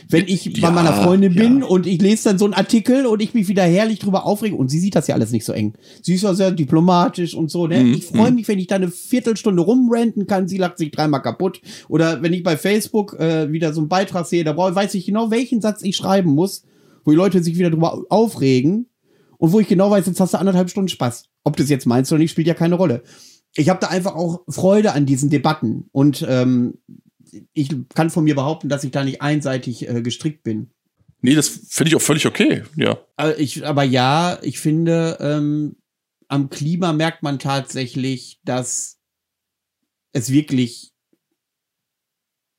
Wenn ich ja, bei meiner Freundin bin ja. und ich lese dann so einen Artikel und ich mich wieder herrlich drüber aufrege und sie sieht das ja alles nicht so eng. Sie ist ja sehr diplomatisch und so, ne? Mhm. Ich freue mhm. mich, wenn ich da eine Viertelstunde rumrenten kann, sie lacht sich dreimal kaputt. Oder wenn ich bei Facebook äh, wieder so einen Beitrag sehe, da brauche, weiß ich genau, welchen Satz ich schreiben muss, wo die Leute sich wieder drüber aufregen und wo ich genau weiß, jetzt hast du anderthalb Stunden Spaß. Ob du es jetzt meinst oder nicht, spielt ja keine Rolle. Ich habe da einfach auch Freude an diesen Debatten und ähm, ich kann von mir behaupten, dass ich da nicht einseitig äh, gestrickt bin. Nee, das finde ich auch völlig okay, ja. Aber, ich, aber ja, ich finde, ähm, am Klima merkt man tatsächlich, dass es wirklich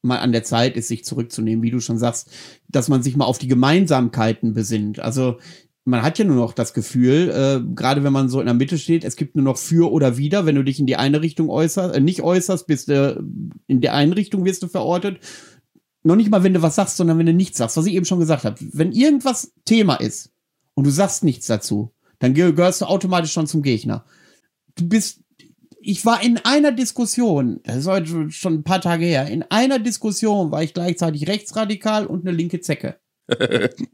mal an der Zeit ist, sich zurückzunehmen, wie du schon sagst, dass man sich mal auf die Gemeinsamkeiten besinnt. Also man hat ja nur noch das Gefühl, äh, gerade wenn man so in der Mitte steht, es gibt nur noch für oder wider. Wenn du dich in die eine Richtung äußerst, äh, nicht äußerst, bist du in der einen Richtung wirst du verortet. Noch nicht mal, wenn du was sagst, sondern wenn du nichts sagst, was ich eben schon gesagt habe. Wenn irgendwas Thema ist und du sagst nichts dazu, dann gehörst du automatisch schon zum Gegner. Du bist, ich war in einer Diskussion, das ist heute schon ein paar Tage her, in einer Diskussion war ich gleichzeitig rechtsradikal und eine linke Zecke.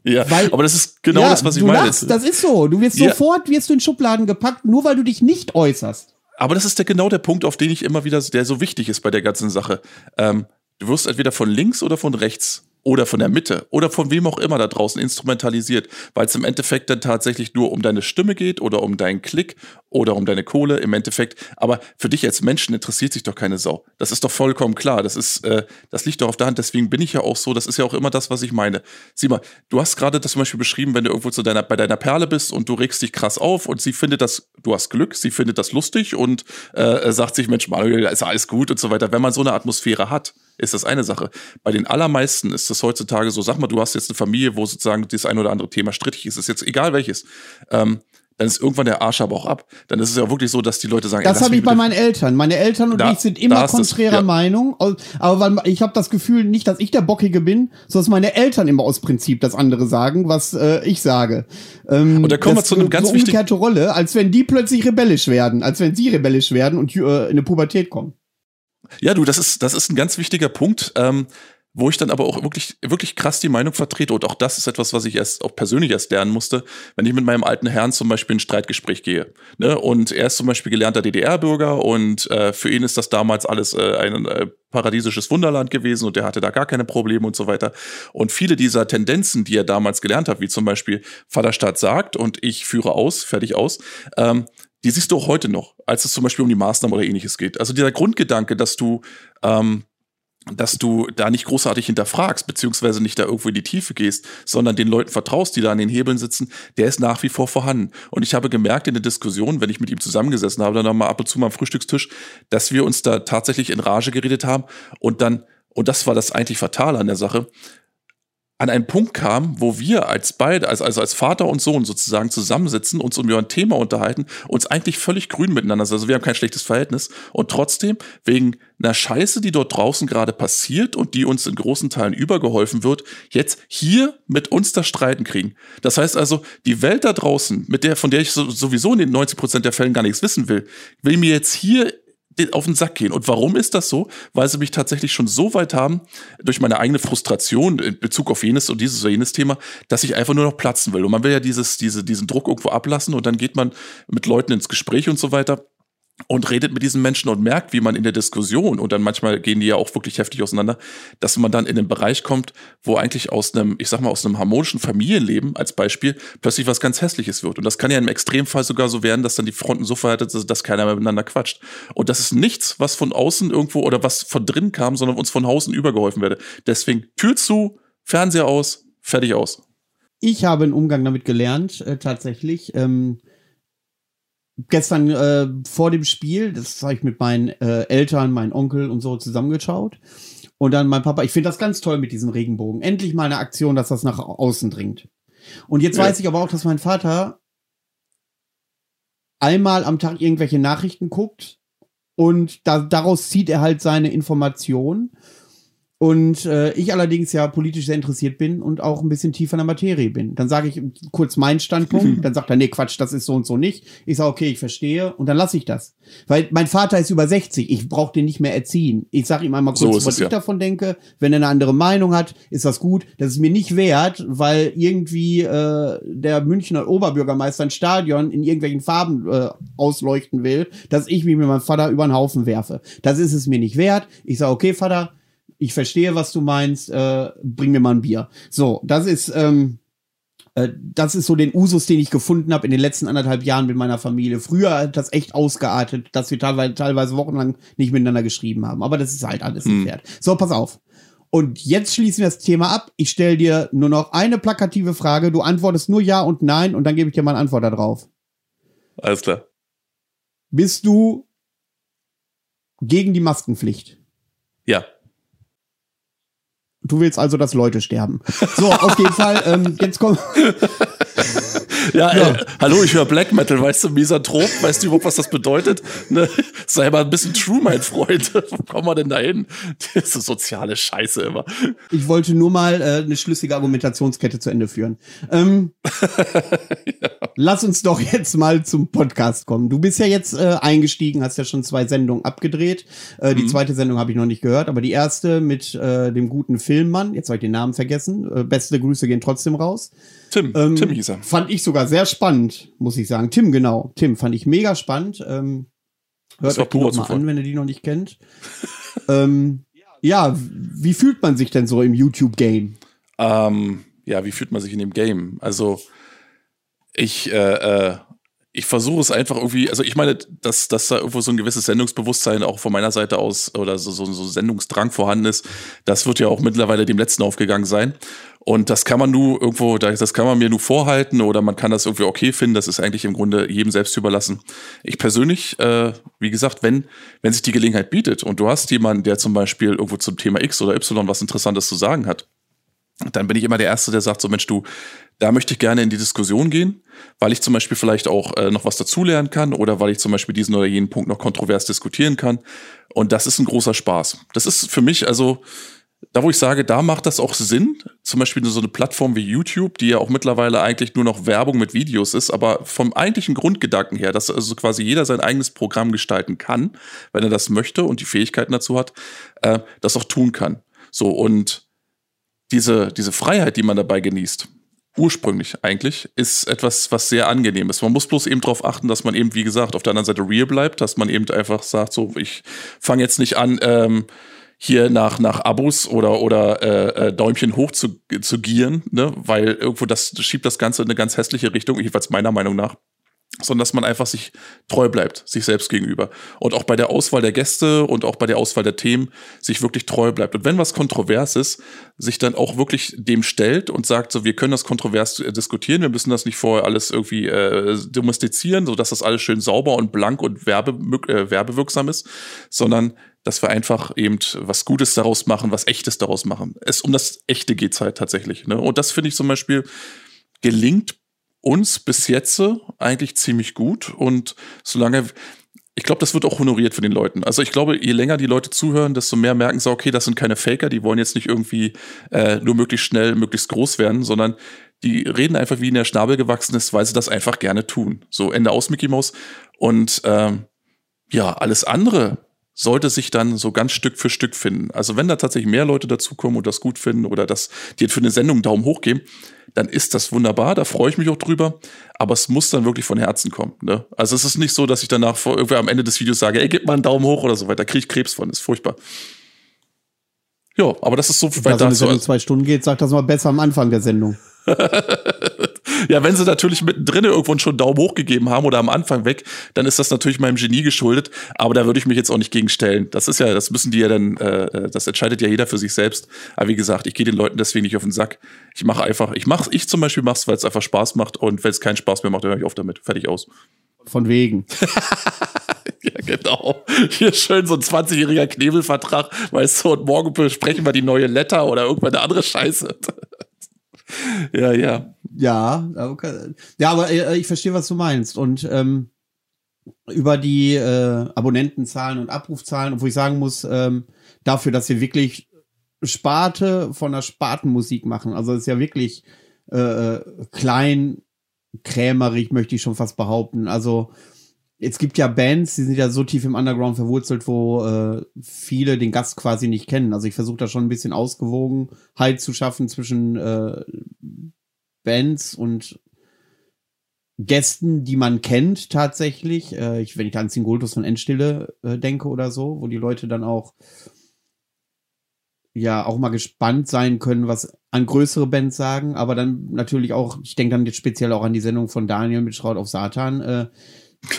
Ja, weil, aber das ist genau ja, das, was ich meine. Lachst, das ist so. Du wirst ja. sofort wirst du in Schubladen gepackt, nur weil du dich nicht äußerst. Aber das ist der, genau der Punkt, auf den ich immer wieder, der so wichtig ist bei der ganzen Sache. Ähm, du wirst entweder von links oder von rechts oder von der Mitte oder von wem auch immer da draußen instrumentalisiert, weil es im Endeffekt dann tatsächlich nur um deine Stimme geht oder um deinen Klick oder um deine Kohle im Endeffekt. Aber für dich als Menschen interessiert sich doch keine Sau. Das ist doch vollkommen klar. Das ist, äh, das liegt doch auf der Hand. Deswegen bin ich ja auch so. Das ist ja auch immer das, was ich meine. Sieh mal, du hast gerade das zum Beispiel beschrieben, wenn du irgendwo zu deiner, bei deiner Perle bist und du regst dich krass auf und sie findet das, du hast Glück, sie findet das lustig und äh, sagt sich, Mensch, Manuel, ist alles gut und so weiter. Wenn man so eine Atmosphäre hat, ist das eine Sache. Bei den allermeisten ist das heutzutage so, sag mal, du hast jetzt eine Familie, wo sozusagen das ein oder andere Thema strittig ist, ist jetzt egal welches. Ähm, dann ist irgendwann der Arsch aber auch ab. Dann ist es ja wirklich so, dass die Leute sagen, das habe ich bei meinen Eltern. Meine Eltern und da, ich sind immer konträrer ja. Meinung. Aber weil ich habe das Gefühl, nicht, dass ich der Bockige bin, sondern dass meine Eltern immer aus Prinzip das andere sagen, was äh, ich sage. Ähm, und da kommen wir zu einem ganz so wichtigen Rolle, als wenn die plötzlich rebellisch werden, als wenn sie rebellisch werden und äh, in eine Pubertät kommen. Ja, du, das ist, das ist ein ganz wichtiger Punkt. Ähm, wo ich dann aber auch wirklich, wirklich krass die Meinung vertrete. Und auch das ist etwas, was ich erst auch persönlich erst lernen musste, wenn ich mit meinem alten Herrn zum Beispiel in ein Streitgespräch gehe. Ne? Und er ist zum Beispiel gelernter DDR-Bürger und äh, für ihn ist das damals alles äh, ein äh, paradiesisches Wunderland gewesen und er hatte da gar keine Probleme und so weiter. Und viele dieser Tendenzen, die er damals gelernt hat, wie zum Beispiel Vaterstaat sagt und ich führe aus, fertig aus, ähm, die siehst du auch heute noch, als es zum Beispiel um die Maßnahmen oder ähnliches geht. Also dieser Grundgedanke, dass du ähm, dass du da nicht großartig hinterfragst, beziehungsweise nicht da irgendwo in die Tiefe gehst, sondern den Leuten vertraust, die da an den Hebeln sitzen, der ist nach wie vor vorhanden. Und ich habe gemerkt in der Diskussion, wenn ich mit ihm zusammengesessen habe, dann noch mal ab und zu mal am Frühstückstisch, dass wir uns da tatsächlich in Rage geredet haben und dann, und das war das eigentlich Fatale an der Sache, an einen Punkt kam, wo wir als beide, also, also als Vater und Sohn sozusagen zusammensitzen, uns über ein Thema unterhalten, uns eigentlich völlig grün miteinander sind. Also wir haben kein schlechtes Verhältnis. Und trotzdem, wegen einer Scheiße, die dort draußen gerade passiert und die uns in großen Teilen übergeholfen wird, jetzt hier mit uns das Streiten kriegen. Das heißt also, die Welt da draußen, mit der, von der ich sowieso in den 90 Prozent der Fällen gar nichts wissen will, will mir jetzt hier auf den Sack gehen. Und warum ist das so? Weil sie mich tatsächlich schon so weit haben, durch meine eigene Frustration in Bezug auf jenes und dieses oder jenes Thema, dass ich einfach nur noch platzen will. Und man will ja dieses, diese, diesen Druck irgendwo ablassen und dann geht man mit Leuten ins Gespräch und so weiter und redet mit diesen Menschen und merkt, wie man in der Diskussion, und dann manchmal gehen die ja auch wirklich heftig auseinander, dass man dann in den Bereich kommt, wo eigentlich aus einem, ich sag mal, aus einem harmonischen Familienleben als Beispiel plötzlich was ganz Hässliches wird. Und das kann ja im Extremfall sogar so werden, dass dann die Fronten so verhärtet sind, dass keiner mehr miteinander quatscht. Und das ist nichts, was von außen irgendwo oder was von drin kam, sondern uns von außen übergeholfen werde. Deswegen Tür zu, Fernseher aus, fertig aus. Ich habe einen Umgang damit gelernt, äh, tatsächlich. Ähm gestern äh, vor dem Spiel, das habe ich mit meinen äh, Eltern, meinen Onkel und so zusammengeschaut. Und dann mein Papa, ich finde das ganz toll mit diesen Regenbogen. Endlich mal eine Aktion, dass das nach außen dringt. Und jetzt ja. weiß ich aber auch, dass mein Vater einmal am Tag irgendwelche Nachrichten guckt und da, daraus zieht er halt seine Informationen und äh, ich allerdings ja politisch sehr interessiert bin und auch ein bisschen tiefer in der Materie bin. Dann sage ich kurz meinen Standpunkt, dann sagt er, nee, Quatsch, das ist so und so nicht. Ich sage, okay, ich verstehe und dann lasse ich das. Weil mein Vater ist über 60, ich brauche den nicht mehr erziehen. Ich sage ihm einmal kurz, so was ich ja. davon denke. Wenn er eine andere Meinung hat, ist das gut. Das ist mir nicht wert, weil irgendwie äh, der Münchner Oberbürgermeister ein Stadion in irgendwelchen Farben äh, ausleuchten will, dass ich mich mit meinem Vater über den Haufen werfe. Das ist es mir nicht wert. Ich sage, okay, Vater, ich verstehe, was du meinst, äh, bring mir mal ein Bier. So, das ist, ähm, äh, das ist so den Usus, den ich gefunden habe in den letzten anderthalb Jahren mit meiner Familie. Früher hat das echt ausgeartet, dass wir teilweise, teilweise wochenlang nicht miteinander geschrieben haben. Aber das ist halt alles nicht hm. wert. So, pass auf. Und jetzt schließen wir das Thema ab. Ich stelle dir nur noch eine plakative Frage. Du antwortest nur Ja und Nein und dann gebe ich dir mal eine Antwort darauf. Alles klar. Bist du gegen die Maskenpflicht? Ja. Du willst also, dass Leute sterben. So, auf jeden Fall, ähm, jetzt kommt. ja, ja. Äh, hallo, ich höre Black Metal, weißt du, Misanthrop, weißt du überhaupt, was das bedeutet? Ne? Sei mal ein bisschen true, mein Freund. Wo kommen wir denn da hin? Das ist soziale Scheiße immer. Ich wollte nur mal äh, eine schlüssige Argumentationskette zu Ende führen. Ähm, ja. Lass uns doch jetzt mal zum Podcast kommen. Du bist ja jetzt äh, eingestiegen, hast ja schon zwei Sendungen abgedreht. Äh, die mhm. zweite Sendung habe ich noch nicht gehört, aber die erste mit äh, dem guten Filmmann, jetzt habe ich den Namen vergessen. Äh, beste Grüße gehen trotzdem raus. Tim, ähm, Tim hieß er. Fand ich sogar sehr spannend, muss ich sagen. Tim, genau. Tim fand ich mega spannend. Ähm, hört euch die mal an, wenn ihr die noch nicht kennt. ähm, ja, wie fühlt man sich denn so im YouTube-Game? Ähm, ja, wie fühlt man sich in dem Game? Also, ich, äh, äh, ich versuche es einfach irgendwie, also ich meine, dass, dass da irgendwo so ein gewisses Sendungsbewusstsein auch von meiner Seite aus oder so, so, so Sendungsdrang vorhanden ist, das wird ja auch mittlerweile dem letzten aufgegangen sein. Und das kann man nur irgendwo, das kann man mir nur vorhalten oder man kann das irgendwie okay finden. Das ist eigentlich im Grunde jedem selbst überlassen. Ich persönlich, äh, wie gesagt, wenn, wenn sich die Gelegenheit bietet und du hast jemanden, der zum Beispiel irgendwo zum Thema X oder Y was Interessantes zu sagen hat, dann bin ich immer der Erste, der sagt, so Mensch, du, da möchte ich gerne in die Diskussion gehen, weil ich zum Beispiel vielleicht auch äh, noch was dazulernen kann oder weil ich zum Beispiel diesen oder jenen Punkt noch kontrovers diskutieren kann. Und das ist ein großer Spaß. Das ist für mich also da wo ich sage, da macht das auch Sinn, zum Beispiel so eine Plattform wie YouTube, die ja auch mittlerweile eigentlich nur noch Werbung mit Videos ist, aber vom eigentlichen Grundgedanken her, dass also quasi jeder sein eigenes Programm gestalten kann, wenn er das möchte und die Fähigkeiten dazu hat, äh, das auch tun kann. So, und diese, diese Freiheit, die man dabei genießt, ursprünglich eigentlich, ist etwas, was sehr angenehm ist. Man muss bloß eben darauf achten, dass man eben, wie gesagt, auf der anderen Seite real bleibt, dass man eben einfach sagt, so, ich fange jetzt nicht an, ähm, hier nach, nach Abos oder, oder äh, äh, Däumchen hoch zu, zu gieren, ne? weil irgendwo das, das schiebt das Ganze in eine ganz hässliche Richtung, jedenfalls meiner Meinung nach sondern dass man einfach sich treu bleibt, sich selbst gegenüber. Und auch bei der Auswahl der Gäste und auch bei der Auswahl der Themen sich wirklich treu bleibt. Und wenn was kontrovers ist, sich dann auch wirklich dem stellt und sagt, so, wir können das kontrovers äh, diskutieren, wir müssen das nicht vorher alles irgendwie äh, domestizieren, so dass das alles schön sauber und blank und werbe, äh, werbewirksam ist, sondern dass wir einfach eben was Gutes daraus machen, was Echtes daraus machen. Es um das Echte geht's halt tatsächlich. Ne? Und das finde ich zum Beispiel gelingt uns bis jetzt eigentlich ziemlich gut. Und solange, ich glaube, das wird auch honoriert von den Leuten. Also ich glaube, je länger die Leute zuhören, desto mehr merken sie, okay, das sind keine Faker, die wollen jetzt nicht irgendwie äh, nur möglichst schnell, möglichst groß werden, sondern die reden einfach, wie in der Schnabel gewachsen ist, weil sie das einfach gerne tun. So, Ende aus Mickey Mouse. Und ähm, ja, alles andere sollte sich dann so ganz Stück für Stück finden. Also wenn da tatsächlich mehr Leute dazukommen und das gut finden oder dass die für eine Sendung einen Daumen hoch geben, dann ist das wunderbar, da freue ich mich auch drüber. Aber es muss dann wirklich von Herzen kommen. Ne? Also es ist nicht so, dass ich danach vor, irgendwie am Ende des Videos sage, ey, gib mal einen Daumen hoch oder so weiter. Da kriege ich Krebs von, ist furchtbar. Ja, aber das ist so weit dazu. Wenn es um zwei Stunden geht, sagt das mal besser am Anfang der Sendung. ja, wenn sie natürlich mittendrin irgendwo schon einen Daumen hoch gegeben haben oder am Anfang weg, dann ist das natürlich meinem Genie geschuldet. Aber da würde ich mich jetzt auch nicht gegen stellen. Das ist ja, das müssen die ja dann, äh, das entscheidet ja jeder für sich selbst. Aber wie gesagt, ich gehe den Leuten deswegen nicht auf den Sack. Ich mache einfach, ich mach's, ich zum Beispiel mach's, weil es einfach Spaß macht und wenn es keinen Spaß mehr macht, dann höre ich auf damit. Fertig aus. Von wegen. ja, genau. Hier schön so ein 20-jähriger Knebelvertrag, weißt du, und morgen besprechen wir die neue Letter oder irgendwann eine andere Scheiße. ja, ja. Ja, okay. ja, aber äh, ich verstehe, was du meinst. Und ähm, über die äh, Abonnentenzahlen und Abrufzahlen, obwohl ich sagen muss, ähm, dafür, dass wir wirklich Sparte von der Spartenmusik machen. Also ist ja wirklich äh, äh klein, krämerig, möchte ich schon fast behaupten. Also es gibt ja Bands, die sind ja so tief im Underground verwurzelt, wo äh, viele den Gast quasi nicht kennen. Also ich versuche da schon ein bisschen Ausgewogenheit zu schaffen zwischen äh, Bands und Gästen, die man kennt tatsächlich. Äh, ich, wenn ich an Singultus von Endstille äh, denke oder so, wo die Leute dann auch ja auch mal gespannt sein können, was an größere Bands sagen, aber dann natürlich auch, ich denke dann jetzt speziell auch an die Sendung von Daniel mit Schraut auf Satan, äh,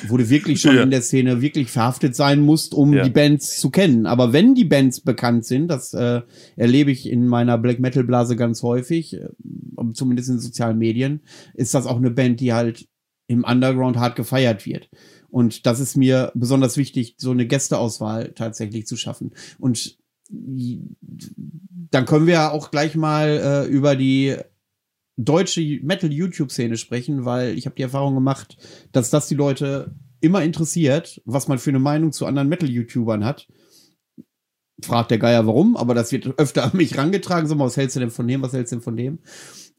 wo du wirklich schon ja. in der Szene wirklich verhaftet sein musst, um ja. die Bands zu kennen. Aber wenn die Bands bekannt sind, das äh, erlebe ich in meiner Black Metal Blase ganz häufig, äh, zumindest in sozialen Medien, ist das auch eine Band, die halt im Underground hart gefeiert wird. Und das ist mir besonders wichtig, so eine Gästeauswahl tatsächlich zu schaffen. Und dann können wir ja auch gleich mal äh, über die deutsche Metal-YouTube-Szene sprechen, weil ich habe die Erfahrung gemacht, dass das die Leute immer interessiert, was man für eine Meinung zu anderen Metal-YouTubern hat. Fragt der Geier warum, aber das wird öfter an mich rangetragen. So, was hältst du denn von dem, was hältst du denn von dem?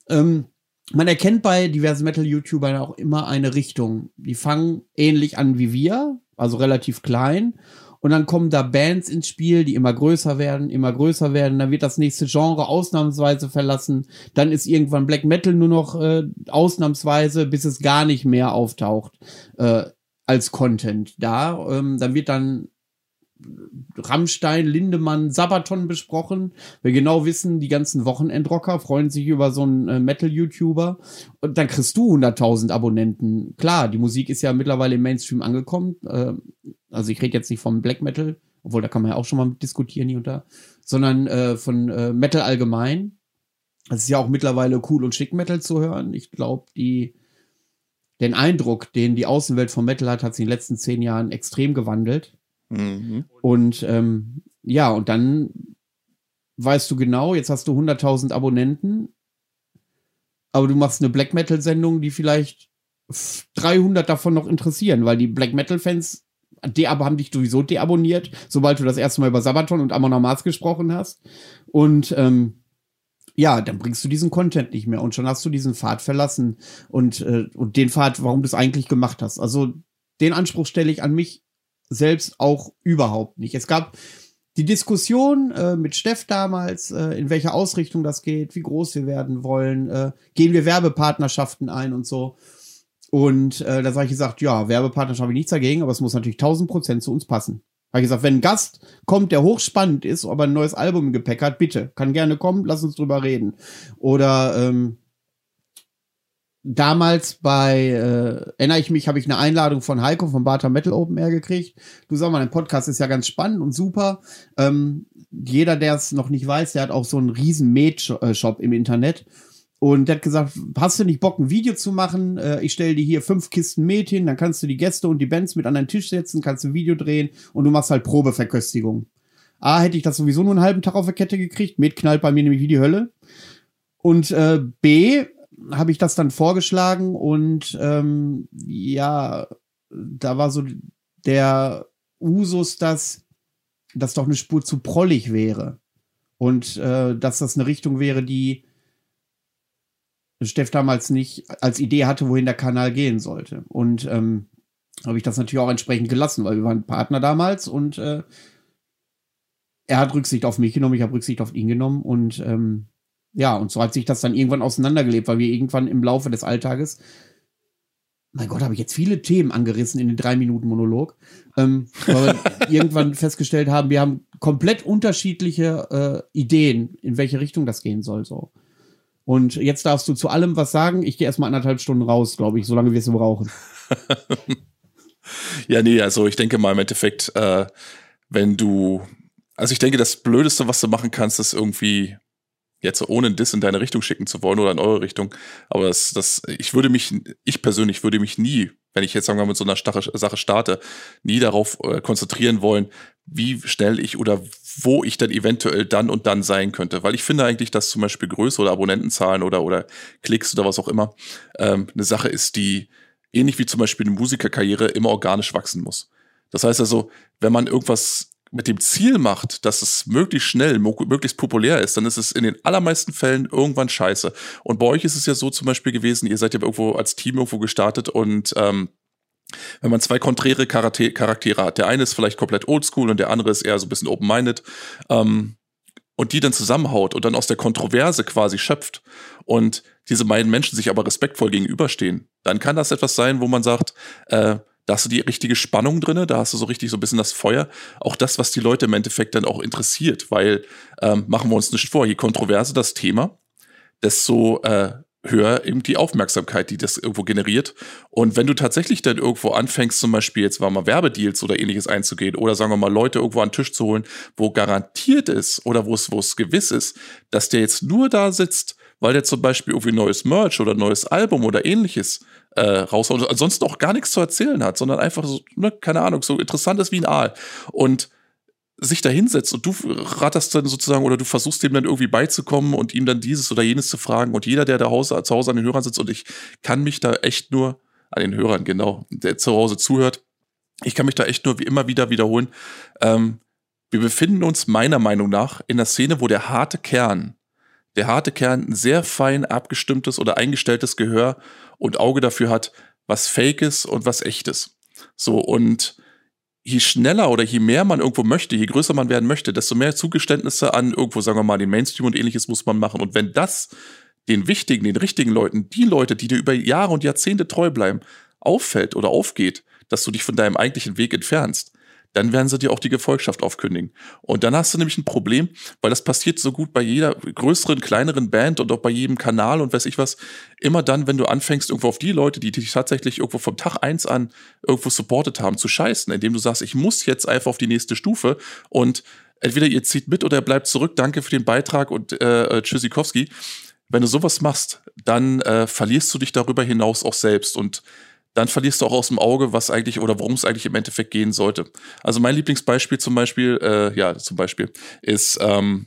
Ähm, man erkennt bei diversen Metal-YouTubern auch immer eine Richtung. Die fangen ähnlich an wie wir, also relativ klein und dann kommen da Bands ins Spiel, die immer größer werden, immer größer werden. Dann wird das nächste Genre ausnahmsweise verlassen. Dann ist irgendwann Black Metal nur noch äh, ausnahmsweise, bis es gar nicht mehr auftaucht äh, als Content da. Ähm, dann wird dann Rammstein, Lindemann, Sabaton besprochen. Wir genau wissen, die ganzen Wochenendrocker freuen sich über so einen äh, Metal-YouTuber. Und dann kriegst du 100.000 Abonnenten. Klar, die Musik ist ja mittlerweile im Mainstream angekommen. Äh, also ich rede jetzt nicht vom Black Metal, obwohl da kann man ja auch schon mal diskutieren hier und da, sondern äh, von äh, Metal allgemein. Es ist ja auch mittlerweile cool und schick Metal zu hören. Ich glaube, die den Eindruck, den die Außenwelt von Metal hat, hat sich in den letzten zehn Jahren extrem gewandelt. Mhm. Und ähm, ja, und dann weißt du genau, jetzt hast du 100.000 Abonnenten, aber du machst eine Black Metal-Sendung, die vielleicht 300 davon noch interessieren, weil die Black Metal-Fans die aber haben dich sowieso deabonniert, sobald du das erste Mal über Sabaton und Amon Amarth gesprochen hast. Und ähm, ja, dann bringst du diesen Content nicht mehr und schon hast du diesen Pfad verlassen und, äh, und den Pfad, warum du es eigentlich gemacht hast. Also den Anspruch stelle ich an mich selbst auch überhaupt nicht. Es gab die Diskussion äh, mit Steff damals, äh, in welche Ausrichtung das geht, wie groß wir werden wollen, äh, gehen wir Werbepartnerschaften ein und so. Und äh, da sage ich gesagt, ja, Werbepartnerschaft habe ich nichts dagegen, aber es muss natürlich 1000 Prozent zu uns passen. Habe ich gesagt, wenn ein Gast kommt, der hochspannend ist, aber ein neues Album im Gepäck hat, bitte, kann gerne kommen, lass uns drüber reden. Oder ähm, damals bei, äh, erinnere ich mich, habe ich eine Einladung von Heiko von Barter Metal Open Air gekriegt. Du sag mal, dein Podcast ist ja ganz spannend und super. Ähm, jeder, der es noch nicht weiß, der hat auch so einen riesen Med-Shop im Internet. Und der hat gesagt, hast du nicht Bock, ein Video zu machen? Äh, ich stelle dir hier fünf Kisten Met hin, dann kannst du die Gäste und die Bands mit an deinen Tisch setzen, kannst ein Video drehen und du machst halt Probeverköstigung. A, hätte ich das sowieso nur einen halben Tag auf der Kette gekriegt. Met knallt bei mir nämlich wie die Hölle. Und äh, B, habe ich das dann vorgeschlagen und ähm, ja, da war so der Usus, dass das doch eine Spur zu prollig wäre und äh, dass das eine Richtung wäre, die Steff damals nicht als Idee hatte, wohin der Kanal gehen sollte. Und ähm, habe ich das natürlich auch entsprechend gelassen, weil wir waren Partner damals und äh, er hat Rücksicht auf mich genommen, ich habe Rücksicht auf ihn genommen und ähm, ja, und so hat sich das dann irgendwann auseinandergelebt, weil wir irgendwann im Laufe des Alltages, mein Gott, habe ich jetzt viele Themen angerissen in den drei Minuten Monolog, ähm, weil wir irgendwann festgestellt haben, wir haben komplett unterschiedliche äh, Ideen, in welche Richtung das gehen soll. So. Und jetzt darfst du zu allem was sagen. Ich gehe erstmal anderthalb Stunden raus, glaube ich, solange wir es brauchen. ja, nee, also ich denke mal im Endeffekt, äh, wenn du, also ich denke, das Blödeste, was du machen kannst, ist irgendwie jetzt ohne Diss in deine Richtung schicken zu wollen oder in eure Richtung. Aber das, das, ich würde mich, ich persönlich würde mich nie, wenn ich jetzt sagen wir mal mit so einer Sache starte, nie darauf äh, konzentrieren wollen, wie schnell ich oder wo ich dann eventuell dann und dann sein könnte. Weil ich finde eigentlich, dass zum Beispiel Größe oder Abonnentenzahlen oder, oder Klicks oder was auch immer ähm, eine Sache ist, die ähnlich wie zum Beispiel eine Musikerkarriere immer organisch wachsen muss. Das heißt also, wenn man irgendwas mit dem Ziel macht, dass es möglichst schnell, möglichst populär ist, dann ist es in den allermeisten Fällen irgendwann scheiße. Und bei euch ist es ja so zum Beispiel gewesen, ihr seid ja irgendwo als Team irgendwo gestartet und ähm, wenn man zwei konträre Charaktere hat, der eine ist vielleicht komplett oldschool und der andere ist eher so ein bisschen open-minded, ähm, und die dann zusammenhaut und dann aus der Kontroverse quasi schöpft und diese beiden Menschen sich aber respektvoll gegenüberstehen, dann kann das etwas sein, wo man sagt, äh, da hast du die richtige Spannung drinne, da hast du so richtig so ein bisschen das Feuer. Auch das, was die Leute im Endeffekt dann auch interessiert, weil ähm, machen wir uns nicht vor, je kontroverser das Thema, desto äh, höher eben die Aufmerksamkeit, die das irgendwo generiert. Und wenn du tatsächlich dann irgendwo anfängst, zum Beispiel jetzt war mal Werbedeals oder ähnliches einzugehen oder sagen wir mal Leute irgendwo an den Tisch zu holen, wo garantiert ist oder wo es, wo es gewiss ist, dass der jetzt nur da sitzt, weil der zum Beispiel irgendwie neues Merch oder neues Album oder ähnliches äh, raushaut und ansonsten auch gar nichts zu erzählen hat, sondern einfach so, ne, keine Ahnung, so interessant ist wie ein Aal. Und sich da hinsetzt und du ratterst dann sozusagen oder du versuchst dem dann irgendwie beizukommen und ihm dann dieses oder jenes zu fragen und jeder, der da Hause, zu Hause an den Hörern sitzt und ich kann mich da echt nur, an den Hörern genau, der zu Hause zuhört, ich kann mich da echt nur wie immer wieder wiederholen, ähm, wir befinden uns meiner Meinung nach in der Szene, wo der harte Kern, der harte Kern ein sehr fein abgestimmtes oder eingestelltes Gehör und Auge dafür hat, was fake ist und was echt ist. So, und je schneller oder je mehr man irgendwo möchte, je größer man werden möchte, desto mehr Zugeständnisse an irgendwo, sagen wir mal, den Mainstream und ähnliches muss man machen. Und wenn das den wichtigen, den richtigen Leuten, die Leute, die dir über Jahre und Jahrzehnte treu bleiben, auffällt oder aufgeht, dass du dich von deinem eigentlichen Weg entfernst, dann werden sie dir auch die Gefolgschaft aufkündigen. Und dann hast du nämlich ein Problem, weil das passiert so gut bei jeder größeren, kleineren Band und auch bei jedem Kanal und weiß ich was. Immer dann, wenn du anfängst, irgendwo auf die Leute, die dich tatsächlich irgendwo vom Tag eins an irgendwo supportet haben, zu scheißen, indem du sagst, ich muss jetzt einfach auf die nächste Stufe und entweder ihr zieht mit oder ihr bleibt zurück, danke für den Beitrag und äh, äh Tschüssikowski. Wenn du sowas machst, dann äh, verlierst du dich darüber hinaus auch selbst und dann verlierst du auch aus dem Auge, was eigentlich oder worum es eigentlich im Endeffekt gehen sollte. Also mein Lieblingsbeispiel zum Beispiel, äh, ja, zum Beispiel, ist, ähm,